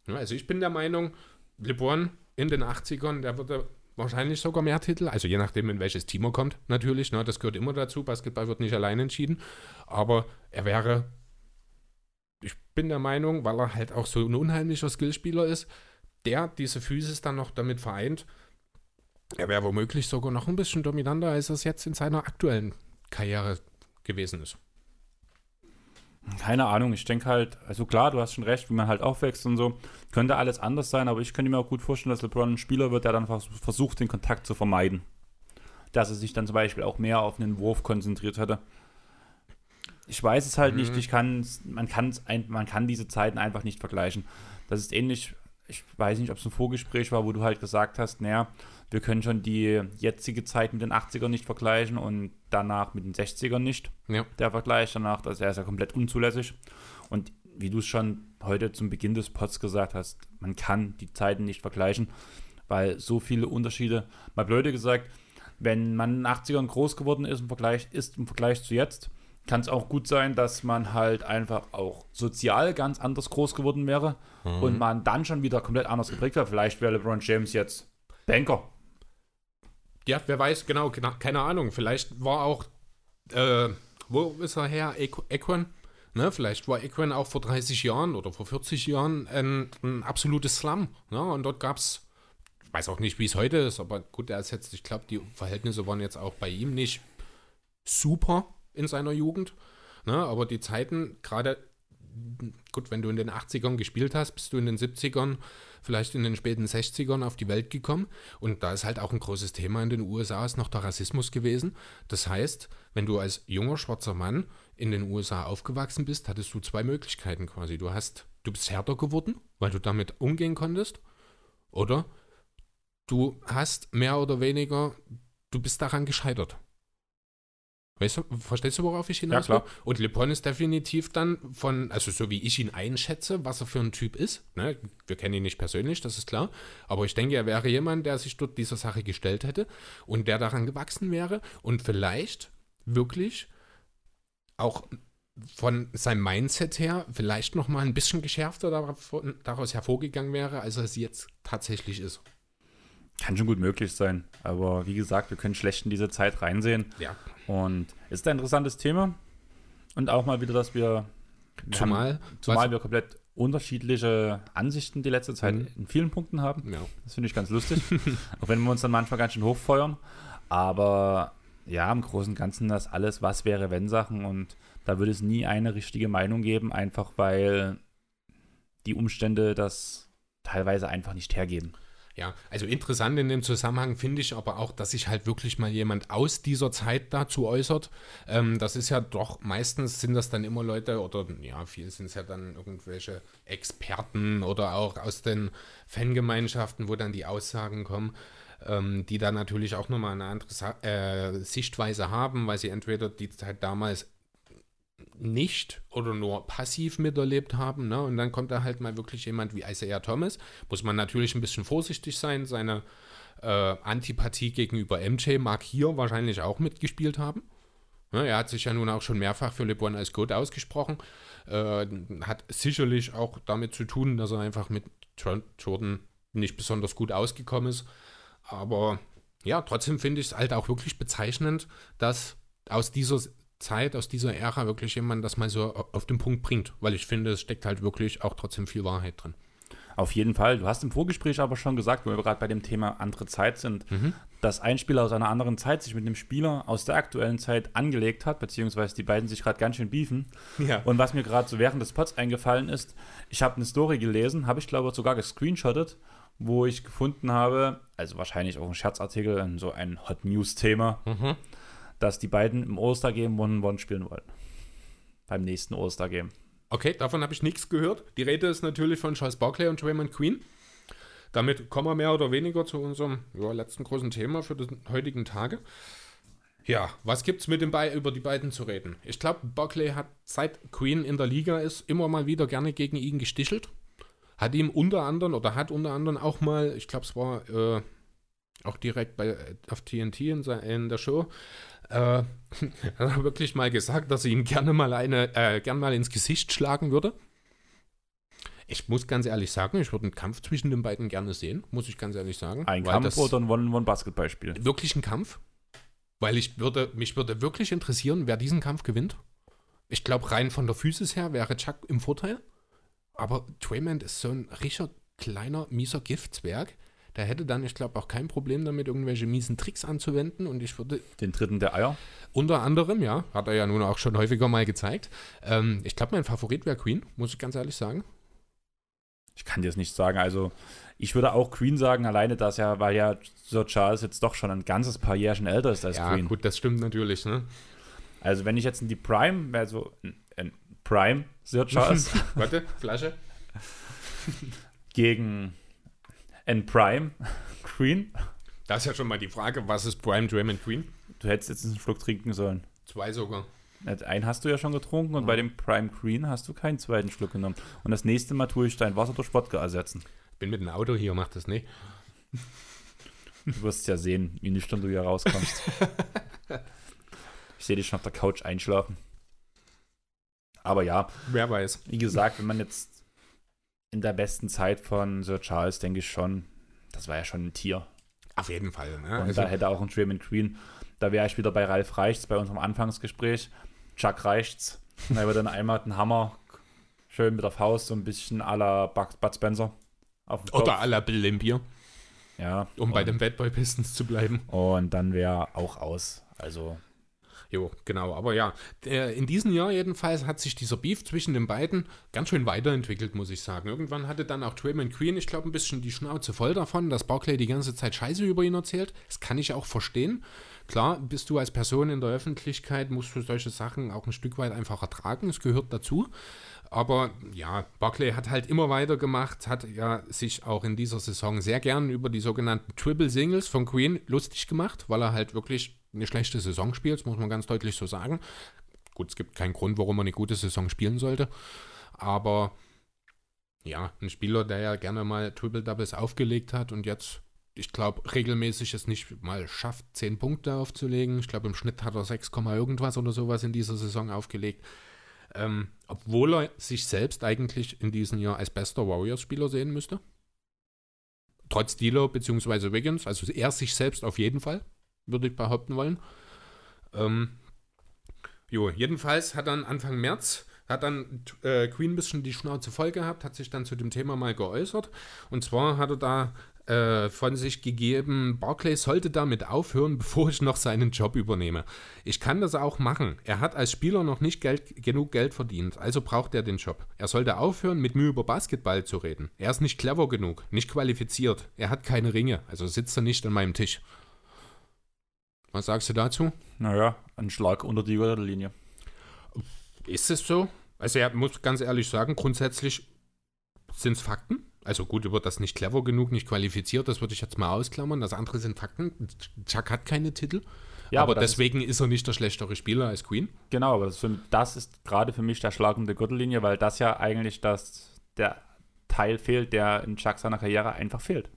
Also ich bin der Meinung, LeBron in den 80ern, der würde wahrscheinlich sogar mehr Titel, also je nachdem, in welches Team er kommt, natürlich, ne, das gehört immer dazu, Basketball wird nicht allein entschieden, aber er wäre, ich bin der Meinung, weil er halt auch so ein unheimlicher Skillspieler ist, der diese Physis dann noch damit vereint, er wäre womöglich sogar noch ein bisschen dominanter, als er es jetzt in seiner aktuellen Karriere gewesen ist. Keine Ahnung, ich denke halt, also klar, du hast schon recht, wie man halt aufwächst und so, könnte alles anders sein, aber ich könnte mir auch gut vorstellen, dass LeBron ein Spieler wird, der dann versucht, den Kontakt zu vermeiden. Dass er sich dann zum Beispiel auch mehr auf einen Wurf konzentriert hätte. Ich weiß es halt mhm. nicht, ich kann man, kann's ein, man kann diese Zeiten einfach nicht vergleichen. Das ist ähnlich, ich weiß nicht, ob es ein Vorgespräch war, wo du halt gesagt hast, naja, wir können schon die jetzige Zeit mit den 80ern nicht vergleichen und danach mit den 60ern nicht. Ja. Der Vergleich danach, das ist ja komplett unzulässig. Und wie du es schon heute zum Beginn des Pods gesagt hast, man kann die Zeiten nicht vergleichen, weil so viele Unterschiede, mal blöde gesagt, wenn man in den 80ern groß geworden ist im Vergleich, ist im Vergleich zu jetzt, kann es auch gut sein, dass man halt einfach auch sozial ganz anders groß geworden wäre mhm. und man dann schon wieder komplett anders geprägt wäre. Vielleicht wäre LeBron James jetzt Banker ja, wer weiß, genau, keine Ahnung. Vielleicht war auch, äh, wo ist er her? Equan? Ne, vielleicht war Equan auch vor 30 Jahren oder vor 40 Jahren ein, ein absolutes Slum. Ne? Und dort gab es, ich weiß auch nicht, wie es heute ist, aber gut, er ist jetzt, ich glaube, die Verhältnisse waren jetzt auch bei ihm nicht super in seiner Jugend. Ne? Aber die Zeiten, gerade, gut, wenn du in den 80ern gespielt hast, bist du in den 70ern vielleicht in den späten 60ern auf die Welt gekommen. Und da ist halt auch ein großes Thema in den USA, ist noch der Rassismus gewesen. Das heißt, wenn du als junger schwarzer Mann in den USA aufgewachsen bist, hattest du zwei Möglichkeiten quasi. Du hast, du bist härter geworden, weil du damit umgehen konntest, oder du hast mehr oder weniger, du bist daran gescheitert. Weißt du, verstehst du, worauf ich hinaus ja, klar. Und LeBron ist definitiv dann von, also so wie ich ihn einschätze, was er für ein Typ ist. Ne? Wir kennen ihn nicht persönlich, das ist klar. Aber ich denke, er wäre jemand, der sich dort dieser Sache gestellt hätte und der daran gewachsen wäre und vielleicht wirklich auch von seinem Mindset her vielleicht noch mal ein bisschen geschärfter daraus hervorgegangen wäre, als er es jetzt tatsächlich ist. Kann schon gut möglich sein. Aber wie gesagt, wir können schlecht in diese Zeit reinsehen. Ja. Und ist ein interessantes Thema. Und auch mal wieder, dass wir. wir zumal. Haben, zumal wir komplett unterschiedliche Ansichten die letzte Zeit mhm. in vielen Punkten haben. Ja. Das finde ich ganz lustig. auch wenn wir uns dann manchmal ganz schön hochfeuern. Aber ja, im Großen und Ganzen das alles, was wäre, wenn Sachen. Und da würde es nie eine richtige Meinung geben, einfach weil die Umstände das teilweise einfach nicht hergeben. Ja, also interessant in dem Zusammenhang finde ich aber auch, dass sich halt wirklich mal jemand aus dieser Zeit dazu äußert. Ähm, das ist ja doch, meistens sind das dann immer Leute oder ja, viel sind es ja dann irgendwelche Experten oder auch aus den Fangemeinschaften, wo dann die Aussagen kommen, ähm, die dann natürlich auch nochmal eine andere Sa äh, Sichtweise haben, weil sie entweder die Zeit damals nicht oder nur passiv miterlebt haben. Ne? Und dann kommt da halt mal wirklich jemand wie Isaiah Thomas. Muss man natürlich ein bisschen vorsichtig sein. Seine äh, Antipathie gegenüber MJ mag hier wahrscheinlich auch mitgespielt haben. Ja, er hat sich ja nun auch schon mehrfach für LeBron als Goat ausgesprochen. Äh, hat sicherlich auch damit zu tun, dass er einfach mit Jordan nicht besonders gut ausgekommen ist. Aber ja, trotzdem finde ich es halt auch wirklich bezeichnend, dass aus dieser Zeit, aus dieser Ära wirklich jemand das mal so auf den Punkt bringt. Weil ich finde, es steckt halt wirklich auch trotzdem viel Wahrheit drin. Auf jeden Fall. Du hast im Vorgespräch aber schon gesagt, wo wir gerade bei dem Thema andere Zeit sind, mhm. dass ein Spieler aus einer anderen Zeit sich mit einem Spieler aus der aktuellen Zeit angelegt hat, beziehungsweise die beiden sich gerade ganz schön beefen. Ja. Und was mir gerade so während des Pods eingefallen ist, ich habe eine Story gelesen, habe ich glaube sogar gescreenshottet, wo ich gefunden habe, also wahrscheinlich auch ein Scherzartikel, so ein Hot News-Thema, mhm. Dass die beiden im Ostergame One-One spielen wollen. Beim nächsten Ostergame. Okay, davon habe ich nichts gehört. Die Rede ist natürlich von Charles Barkley und Draymond Queen. Damit kommen wir mehr oder weniger zu unserem ja, letzten großen Thema für den heutigen Tage. Ja, was gibt es mit den Be über die beiden zu reden? Ich glaube, Barkley hat seit Queen in der Liga ist immer mal wieder gerne gegen ihn gestichelt. Hat ihm unter anderem oder hat unter anderem auch mal, ich glaube, es war äh, auch direkt bei, auf TNT in, in der Show, äh, hat er wirklich mal gesagt, dass er ihn gerne mal eine, äh, gern mal ins Gesicht schlagen würde. Ich muss ganz ehrlich sagen, ich würde einen Kampf zwischen den beiden gerne sehen, muss ich ganz ehrlich sagen. Ein Kampf oder ein One-on-One-Basketballspiel? Wirklich ein Kampf. Weil ich würde, mich würde wirklich interessieren, wer diesen Kampf gewinnt. Ich glaube, rein von der Physis her wäre Chuck im Vorteil. Aber Draymond ist so ein richtiger kleiner, mieser Giftzwerg. Der hätte dann, ich glaube, auch kein Problem damit, irgendwelche miesen Tricks anzuwenden. Und ich würde. Den dritten der Eier? Unter anderem, ja. Hat er ja nun auch schon häufiger mal gezeigt. Ähm, ich glaube, mein Favorit wäre Queen, muss ich ganz ehrlich sagen. Ich kann dir das nicht sagen. Also, ich würde auch Queen sagen, alleine das ja, weil ja Sir Charles jetzt doch schon ein ganzes paar Jährchen älter ist als ja, Queen. Ja, gut, das stimmt natürlich, ne? Also, wenn ich jetzt in die Prime, also in Prime Sir Charles. Warte, Flasche. gegen N Prime Queen. Das ist ja schon mal die Frage, was ist Prime Draymond Queen? Du hättest jetzt einen Schluck trinken sollen. Zwei sogar. Einen hast du ja schon getrunken und ja. bei dem Prime Queen hast du keinen zweiten Schluck genommen. Und das nächste Mal tue ich dein Wasser durch Wodka ersetzen. Bin mit dem Auto hier, mach das nicht. Du wirst ja sehen, wie nüchtern du hier rauskommst. ich sehe dich schon auf der Couch einschlafen. Aber ja. Wer weiß. Wie gesagt, wenn man jetzt in der besten Zeit von Sir Charles, denke ich schon, das war ja schon ein Tier. Auf jeden Fall. Ne? Und also, da hätte auch ein Draymond Queen, da wäre ich wieder bei Ralf Reichts, bei unserem Anfangsgespräch. Chuck Reichts. Und er wird dann einmal den Hammer schön mit der Faust, so ein bisschen à la Bud Spencer. Oder à la Bill Limpier. Ja. Um bei den Bad Boy Pistons zu bleiben. Und dann wäre auch aus. Also Jo, genau. Aber ja, in diesem Jahr jedenfalls hat sich dieser Beef zwischen den beiden ganz schön weiterentwickelt, muss ich sagen. Irgendwann hatte dann auch Draymond Queen, ich glaube, ein bisschen die Schnauze voll davon, dass Barclay die ganze Zeit Scheiße über ihn erzählt. Das kann ich auch verstehen. Klar, bist du als Person in der Öffentlichkeit, musst du solche Sachen auch ein Stück weit einfach ertragen. Es gehört dazu. Aber ja, Barclay hat halt immer weitergemacht, hat ja sich auch in dieser Saison sehr gern über die sogenannten Triple Singles von Queen lustig gemacht, weil er halt wirklich eine schlechte Saison spielt, muss man ganz deutlich so sagen. Gut, es gibt keinen Grund, warum man eine gute Saison spielen sollte. Aber ja, ein Spieler, der ja gerne mal Triple Doubles aufgelegt hat und jetzt, ich glaube, regelmäßig es nicht mal schafft, 10 Punkte aufzulegen. Ich glaube, im Schnitt hat er 6, irgendwas oder sowas in dieser Saison aufgelegt. Ähm, obwohl er sich selbst eigentlich in diesem Jahr als bester Warriors-Spieler sehen müsste. Trotz Dealer bzw. Wiggins, also er sich selbst auf jeden Fall würde ich behaupten wollen. Ähm, jo, jedenfalls hat dann Anfang März hat dann äh, Queen ein bisschen die Schnauze voll gehabt, hat sich dann zu dem Thema mal geäußert. Und zwar hat er da äh, von sich gegeben, Barclay sollte damit aufhören, bevor ich noch seinen Job übernehme. Ich kann das auch machen. Er hat als Spieler noch nicht Geld, genug Geld verdient, also braucht er den Job. Er sollte aufhören, mit mir über Basketball zu reden. Er ist nicht clever genug, nicht qualifiziert. Er hat keine Ringe, also sitzt er nicht an meinem Tisch. Was sagst du dazu? Naja, ein Schlag unter die Linie. Ist es so? Also er muss ganz ehrlich sagen, grundsätzlich sind es Fakten. Also gut, wird das nicht clever genug, nicht qualifiziert, das würde ich jetzt mal ausklammern. Das andere sind Fakten. Chuck hat keine Titel. Ja, aber, aber deswegen ist, ist, er nicht der schlechtere Spieler als Queen. Genau, aber das, für, das ist gerade für mich der Schlag um die Gürtellinie, weil das ja eigentlich das, der Teil fehlt, der in Chuck seiner Karriere einfach fehlt.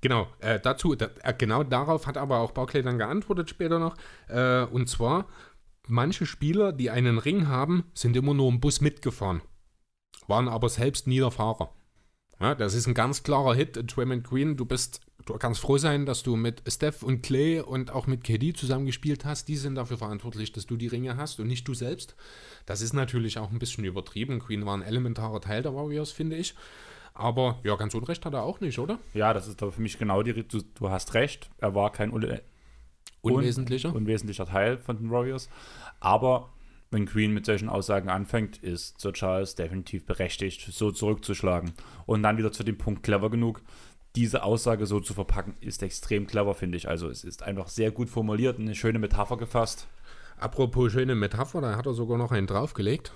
Genau, äh, dazu, da, äh, genau darauf hat aber auch Barclay dann geantwortet später noch. Äh, und zwar, manche Spieler, die einen Ring haben, sind immer nur im Bus mitgefahren, waren aber selbst nie der Fahrer. Ja, das ist ein ganz klarer Hit, Draymond Queen. Du bist, du kannst froh sein, dass du mit Steph und Clay und auch mit KD zusammengespielt hast. Die sind dafür verantwortlich, dass du die Ringe hast und nicht du selbst. Das ist natürlich auch ein bisschen übertrieben. Queen war ein elementarer Teil der Warriors, finde ich. Aber ja, ganz unrecht hat er auch nicht, oder? Ja, das ist aber für mich genau die. Du, du hast recht. Er war kein un unwesentlicher. unwesentlicher Teil von den Warriors. Aber wenn Queen mit solchen Aussagen anfängt, ist Sir Charles definitiv berechtigt, so zurückzuschlagen. Und dann wieder zu dem Punkt clever genug, diese Aussage so zu verpacken, ist extrem clever, finde ich. Also es ist einfach sehr gut formuliert, eine schöne Metapher gefasst. Apropos schöne Metapher, da hat er sogar noch einen draufgelegt.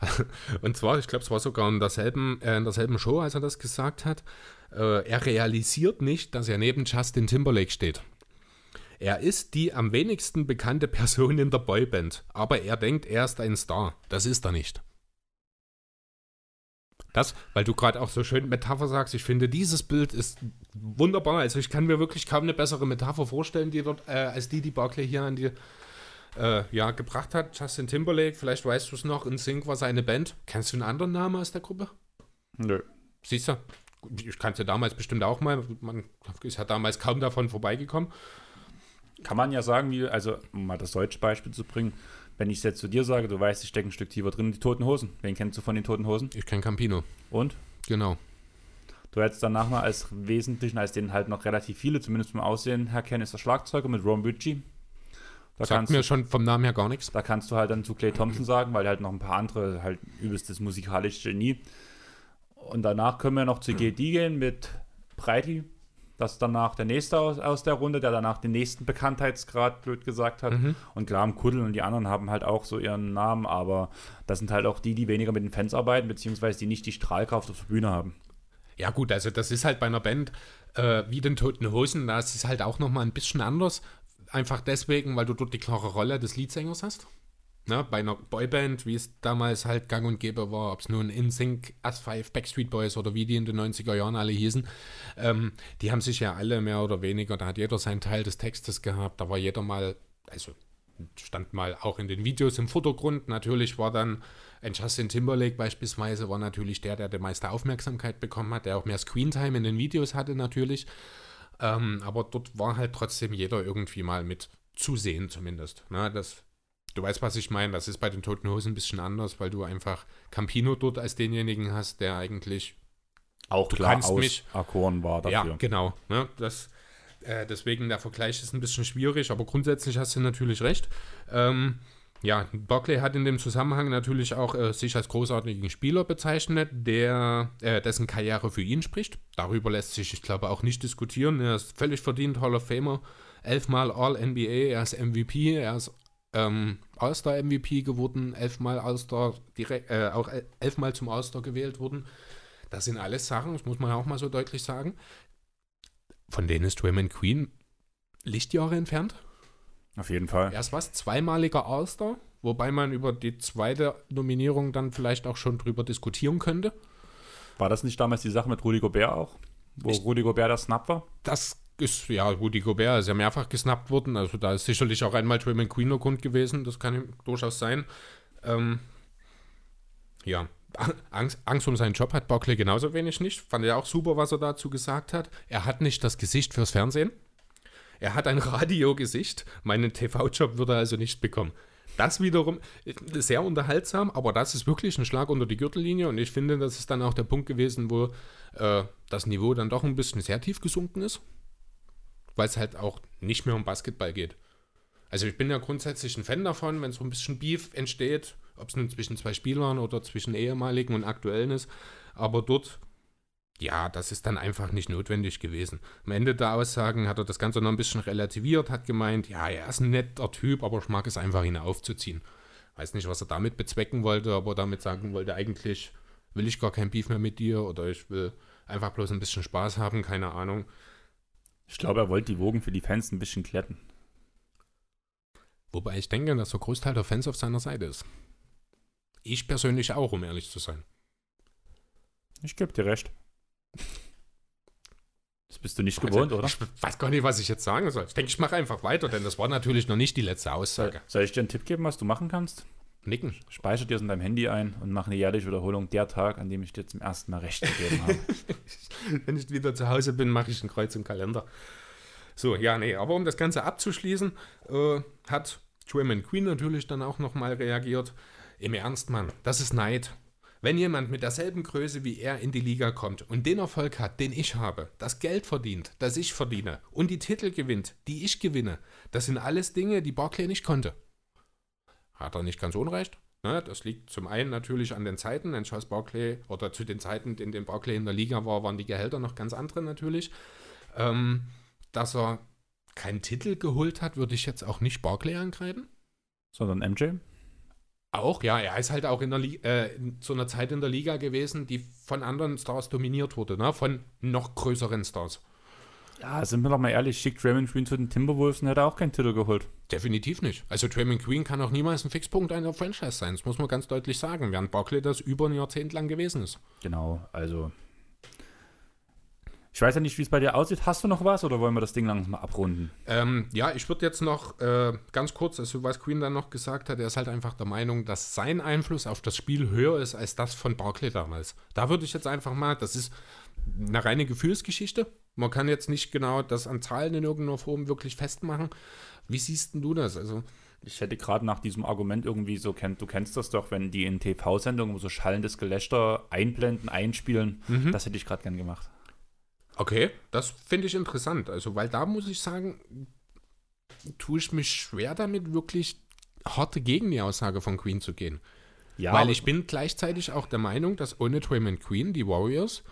Und zwar, ich glaube, es war sogar in derselben, äh, in derselben Show, als er das gesagt hat. Äh, er realisiert nicht, dass er neben Justin Timberlake steht. Er ist die am wenigsten bekannte Person in der Boyband, aber er denkt, er ist ein Star. Das ist er nicht. Das, weil du gerade auch so schön Metapher sagst, ich finde, dieses Bild ist wunderbar. Also ich kann mir wirklich kaum eine bessere Metapher vorstellen, die dort, äh, als die, die Barclay hier an die äh, ja, gebracht hat. Justin Timberlake, vielleicht weißt du es noch, in Sync war seine Band. Kennst du einen anderen Namen aus der Gruppe? Nö. Siehst du? Ich kannte damals bestimmt auch mal. Man ist ja damals kaum davon vorbeigekommen kann man ja sagen, wie, also um mal das deutsche Beispiel zu bringen, wenn ich es jetzt zu dir sage, du weißt, ich stecke ein Stück tiefer drin, die Toten Hosen. Wen kennst du von den Toten Hosen? Ich kenne Campino. Und? Genau. Du hättest danach mal als Wesentlichen, als den halt noch relativ viele, zumindest vom Aussehen her kennen, ist der Schlagzeuger mit Ron Ritchie. Da Sagt mir schon vom Namen her gar nichts. Da kannst du halt dann zu Clay Thompson sagen, weil halt noch ein paar andere, halt übelstes musikalisches Genie. Und danach können wir noch zu GD gehen mit Breiti, das ist danach der nächste aus, aus der Runde, der danach den nächsten Bekanntheitsgrad, blöd gesagt hat. Mhm. Und klar, Kuddel und die anderen haben halt auch so ihren Namen, aber das sind halt auch die, die weniger mit den Fans arbeiten, beziehungsweise die nicht die Strahlkraft auf der Bühne haben. Ja, gut, also das ist halt bei einer Band äh, wie den Toten Hosen, da ist es halt auch nochmal ein bisschen anders. Einfach deswegen, weil du dort die klare Rolle des Leadsängers hast. Ne, bei einer Boyband, wie es damals halt gang und gäbe war, ob es nun InSync, As5, Backstreet Boys oder wie die in den 90er Jahren alle hießen, ähm, die haben sich ja alle mehr oder weniger, da hat jeder seinen Teil des Textes gehabt, da war jeder mal, also stand mal auch in den Videos im Vordergrund. Natürlich war dann ein Justin Timberlake beispielsweise, war natürlich der, der die meiste Aufmerksamkeit bekommen hat, der auch mehr Screentime in den Videos hatte natürlich. Ähm, aber dort war halt trotzdem jeder irgendwie mal mit zu sehen zumindest. Ne? Das du weißt, was ich meine. Das ist bei den Toten Hosen ein bisschen anders, weil du einfach Campino dort als denjenigen hast, der eigentlich auch du klar aus mich, Akkorn war dafür. Ja, genau. Ne, das, äh, deswegen der Vergleich ist ein bisschen schwierig, aber grundsätzlich hast du natürlich recht. Ähm, ja, Barclay hat in dem Zusammenhang natürlich auch äh, sich als großartigen Spieler bezeichnet, der äh, dessen Karriere für ihn spricht. Darüber lässt sich, ich glaube, auch nicht diskutieren. Er ist völlig verdient Hall of Famer, elfmal All-NBA, er ist MVP, er ist ähm, All-Star-MVP geworden, elfmal All-Star äh, auch elfmal zum All-Star gewählt wurden. Das sind alles Sachen, das muss man auch mal so deutlich sagen. Von denen ist Draymond Queen Lichtjahre entfernt. Auf jeden Fall. Er ist was, zweimaliger All-Star, wobei man über die zweite Nominierung dann vielleicht auch schon drüber diskutieren könnte. War das nicht damals die Sache mit Rudy Gobert auch? Wo ich, Rudy Gobert das Snap war? Das ist, ja, Rudy Gobert ist ja mehrfach gesnappt worden. Also da ist sicherlich auch einmal Draymond Queen der Grund gewesen. Das kann durchaus sein. Ähm, ja, Angst, Angst um seinen Job hat Barclay genauso wenig nicht. Fand er auch super, was er dazu gesagt hat. Er hat nicht das Gesicht fürs Fernsehen. Er hat ein Radiogesicht. Meinen TV-Job würde er also nicht bekommen. Das wiederum sehr unterhaltsam, aber das ist wirklich ein Schlag unter die Gürtellinie und ich finde, das ist dann auch der Punkt gewesen, wo äh, das Niveau dann doch ein bisschen sehr tief gesunken ist weil es halt auch nicht mehr um Basketball geht. Also ich bin ja grundsätzlich ein Fan davon, wenn so ein bisschen Beef entsteht, ob es nun zwischen zwei Spielern oder zwischen ehemaligen und aktuellen ist. Aber dort, ja, das ist dann einfach nicht notwendig gewesen. Am Ende der Aussagen hat er das Ganze noch ein bisschen relativiert, hat gemeint, ja, er ist ein netter Typ, aber ich mag es einfach, ihn aufzuziehen. Weiß nicht, was er damit bezwecken wollte, aber damit sagen wollte, eigentlich will ich gar kein Beef mehr mit dir oder ich will einfach bloß ein bisschen Spaß haben, keine Ahnung. Ich glaube, er wollte die Wogen für die Fans ein bisschen kletten. Wobei ich denke, dass der Großteil der Fans auf seiner Seite ist. Ich persönlich auch, um ehrlich zu sein. Ich gebe dir recht. Das bist du nicht also, gewohnt, oder? Ich weiß gar nicht, was ich jetzt sagen soll. Ich denke, ich mache einfach weiter, denn das war natürlich noch nicht die letzte Aussage. Soll ich dir einen Tipp geben, was du machen kannst? Nicken. Speicher dir es in deinem Handy ein und mach eine jährliche Wiederholung der Tag, an dem ich dir zum ersten Mal recht gegeben habe. Wenn ich wieder zu Hause bin, mache ich ein Kreuz im Kalender. So, ja, nee, aber um das Ganze abzuschließen, äh, hat Draymond Queen natürlich dann auch nochmal reagiert. Im Ernst, Mann, das ist Neid. Wenn jemand mit derselben Größe wie er in die Liga kommt und den Erfolg hat, den ich habe, das Geld verdient, das ich verdiene und die Titel gewinnt, die ich gewinne, das sind alles Dinge, die Barclay nicht konnte. Hat er nicht ganz unrecht. Ne? Das liegt zum einen natürlich an den Zeiten, denn Charles Barclay oder zu den Zeiten, in denen Barclay in der Liga war, waren die Gehälter noch ganz andere natürlich. Ähm, dass er keinen Titel geholt hat, würde ich jetzt auch nicht Barclay angreifen. Sondern MJ? Auch, ja, er ist halt auch in, der äh, in zu einer Zeit in der Liga gewesen, die von anderen Stars dominiert wurde, ne? von noch größeren Stars. Ja, sind wir doch mal ehrlich, schickt Draymond Green zu den Timberwolves und hätte auch keinen Titel geholt. Definitiv nicht. Also Draymond Green kann auch niemals ein Fixpunkt einer Franchise sein, das muss man ganz deutlich sagen, während Barkley das über ein Jahrzehnt lang gewesen ist. Genau, also ich weiß ja nicht, wie es bei dir aussieht. Hast du noch was oder wollen wir das Ding langsam mal abrunden? Ähm, ja, ich würde jetzt noch äh, ganz kurz, also was Queen dann noch gesagt hat, er ist halt einfach der Meinung, dass sein Einfluss auf das Spiel höher ist als das von Barclay damals. Da würde ich jetzt einfach mal, das ist eine reine Gefühlsgeschichte. Man kann jetzt nicht genau das an Zahlen in irgendeiner Form wirklich festmachen. Wie siehst du das? Also ich hätte gerade nach diesem Argument irgendwie so kennt, du kennst das doch, wenn die in TV-Sendungen so schallendes Gelächter einblenden, einspielen, mhm. das hätte ich gerade gern gemacht. Okay, das finde ich interessant. Also, weil da muss ich sagen, tue ich mich schwer damit, wirklich harte gegen die Aussage von Queen zu gehen. Ja, weil ich bin gleichzeitig auch der Meinung, dass ohne Draymond Queen die Warriors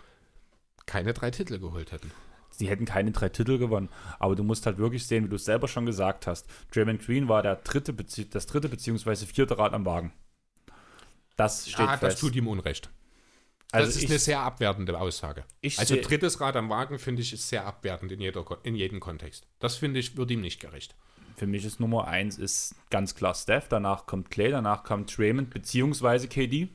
keine drei Titel geholt hätten. Sie hätten keine drei Titel gewonnen. Aber du musst halt wirklich sehen, wie du es selber schon gesagt hast. Draymond Green war der dritte, das dritte beziehungsweise vierte Rad am Wagen. Das steht ja, fest. das tut ihm Unrecht. Also das ist ich, eine sehr abwertende Aussage. also drittes Rad am Wagen finde ich ist sehr abwertend in, jeder, in jedem Kontext. Das finde ich, wird ihm nicht gerecht. Für mich ist Nummer eins ist ganz klar Steph, danach kommt Clay, danach kommt Raymond beziehungsweise KD.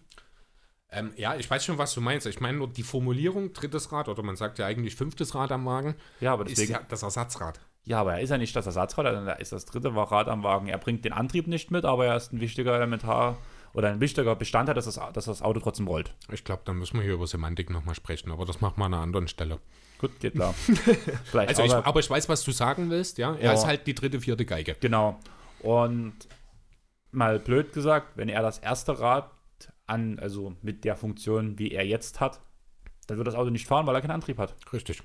Ähm, ja, ich weiß schon, was du meinst. Ich meine nur die Formulierung drittes Rad oder man sagt ja eigentlich fünftes Rad am Wagen. Ja, aber deswegen, ist ja das Ersatzrad. Ja, aber er ist ja nicht das Ersatzrad, er ist das dritte Rad am Wagen. Er bringt den Antrieb nicht mit, aber er ist ein wichtiger Elementar oder ein wichtiger Bestandteil, dass das, dass das Auto trotzdem rollt. Ich glaube, da müssen wir hier über Semantik nochmal sprechen, aber das machen wir an einer anderen Stelle. Gut, geht klar. also ich, aber ich weiß, was du sagen willst, ja. Er ja. ist halt die dritte, vierte Geige. Genau. Und mal blöd gesagt, wenn er das erste Rad an, also mit der Funktion, wie er jetzt hat, dann wird das Auto nicht fahren, weil er keinen Antrieb hat. Richtig.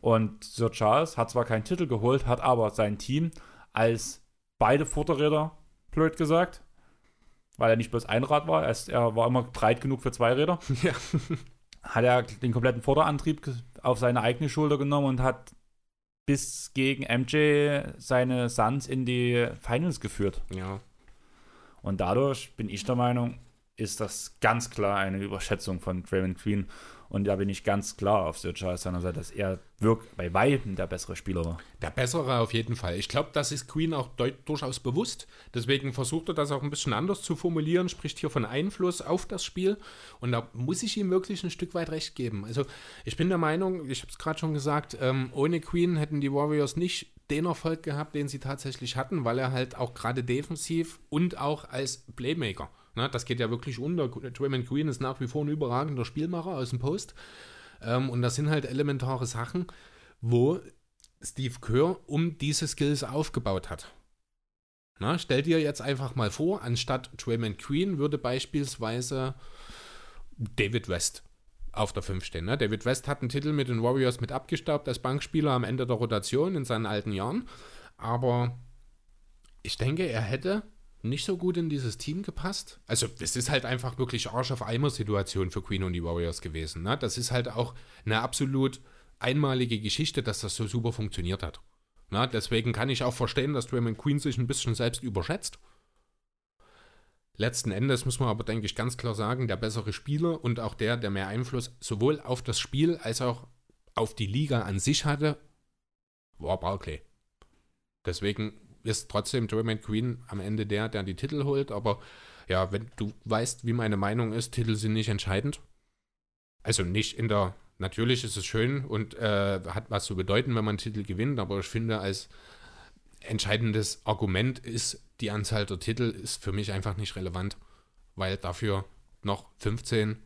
Und Sir Charles hat zwar keinen Titel geholt, hat aber sein Team als beide Vorderräder, blöd gesagt, weil er nicht bloß ein Rad war, er, ist, er war immer breit genug für zwei Räder. Ja. Hat er den kompletten Vorderantrieb auf seine eigene Schulter genommen und hat bis gegen MJ seine Suns in die Finals geführt. Ja. Und dadurch bin ich der Meinung, ist das ganz klar eine Überschätzung von Draymond Green. Und da bin ich ganz klar auf Sir Charles seiner Seite, dass er wirkt bei Weitem der bessere Spieler war. Der bessere auf jeden Fall. Ich glaube, das ist Queen auch durchaus bewusst. Deswegen versucht er das auch ein bisschen anders zu formulieren, spricht hier von Einfluss auf das Spiel. Und da muss ich ihm wirklich ein Stück weit recht geben. Also ich bin der Meinung, ich habe es gerade schon gesagt, ähm, ohne Queen hätten die Warriors nicht den Erfolg gehabt, den sie tatsächlich hatten, weil er halt auch gerade defensiv und auch als Playmaker na, das geht ja wirklich unter. Draymond Green ist nach wie vor ein überragender Spielmacher aus dem Post. Ähm, und das sind halt elementare Sachen, wo Steve Kerr um diese Skills aufgebaut hat. Na, stell dir jetzt einfach mal vor, anstatt Draymond Green würde beispielsweise David West auf der 5 stehen. Ne? David West hat einen Titel mit den Warriors mit abgestaubt als Bankspieler am Ende der Rotation in seinen alten Jahren. Aber ich denke, er hätte nicht so gut in dieses Team gepasst. Also, es ist halt einfach wirklich Arsch auf Eimer-Situation für Queen und die Warriors gewesen. Ne? Das ist halt auch eine absolut einmalige Geschichte, dass das so super funktioniert hat. Na, deswegen kann ich auch verstehen, dass Draymond Queen sich ein bisschen selbst überschätzt. Letzten Endes muss man aber, denke ich, ganz klar sagen, der bessere Spieler und auch der, der mehr Einfluss sowohl auf das Spiel als auch auf die Liga an sich hatte, war Barclay. Deswegen ist trotzdem Joey McQueen am Ende der, der die Titel holt. Aber ja, wenn du weißt, wie meine Meinung ist, Titel sind nicht entscheidend. Also nicht in der, natürlich ist es schön und äh, hat was zu bedeuten, wenn man Titel gewinnt, aber ich finde, als entscheidendes Argument ist die Anzahl der Titel ist für mich einfach nicht relevant, weil dafür noch 15,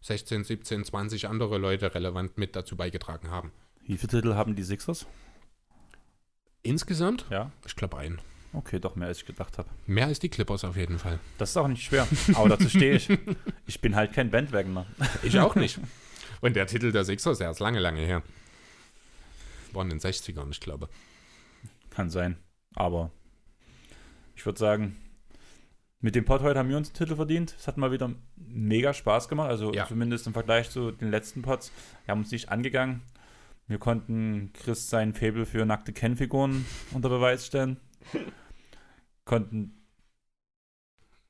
16, 17, 20 andere Leute relevant mit dazu beigetragen haben. Wie viele Titel haben die Sixers? Insgesamt? Ja. Ich glaube einen. Okay, doch mehr als ich gedacht habe. Mehr als die Clippers auf jeden Fall. Das ist auch nicht schwer. Aber dazu stehe ich. Ich bin halt kein Bandwagoner. Ich auch nicht. Und der Titel der Sixers, der ist lange, lange her. War in den 60ern, ich glaube. Kann sein. Aber ich würde sagen, mit dem Pod heute haben wir uns einen Titel verdient. Es hat mal wieder mega Spaß gemacht. Also ja. zumindest im Vergleich zu den letzten Pods. Wir haben uns nicht angegangen. Wir konnten Chris sein Faible für nackte Ken-Figuren unter Beweis stellen. konnten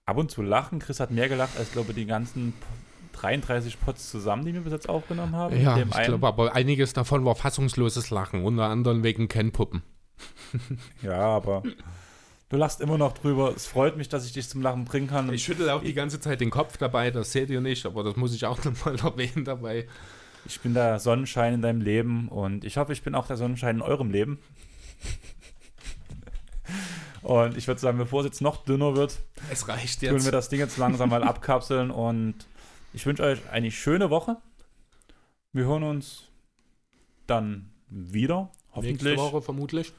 ab und zu lachen. Chris hat mehr gelacht als, glaube ich, die ganzen 33 Pots zusammen, die wir bis jetzt aufgenommen haben. Ja, ich glaube, aber einiges davon war fassungsloses Lachen, unter anderem wegen Ken-Puppen. ja, aber du lachst immer noch drüber. Es freut mich, dass ich dich zum Lachen bringen kann. Ich schüttel auch die ganze Zeit den Kopf dabei, das seht ihr nicht, aber das muss ich auch nochmal erwähnen dabei. Ich bin der Sonnenschein in deinem Leben und ich hoffe, ich bin auch der Sonnenschein in eurem Leben. Und ich würde sagen, bevor es jetzt noch dünner wird, es reicht jetzt. tun wir das Ding jetzt langsam mal abkapseln und ich wünsche euch eine schöne Woche. Wir hören uns dann wieder. Hoffentlich. Nächste Woche vermutlich.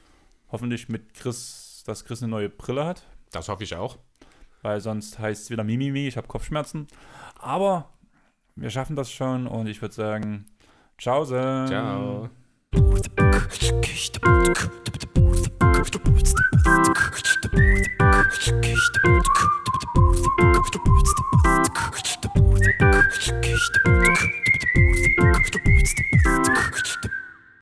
Hoffentlich mit Chris, dass Chris eine neue Brille hat. Das hoffe ich auch. Weil sonst heißt es wieder Mimimi, ich habe Kopfschmerzen. Aber wir schaffen das schon und ich würde sagen, ciao. Ciao. Thank you.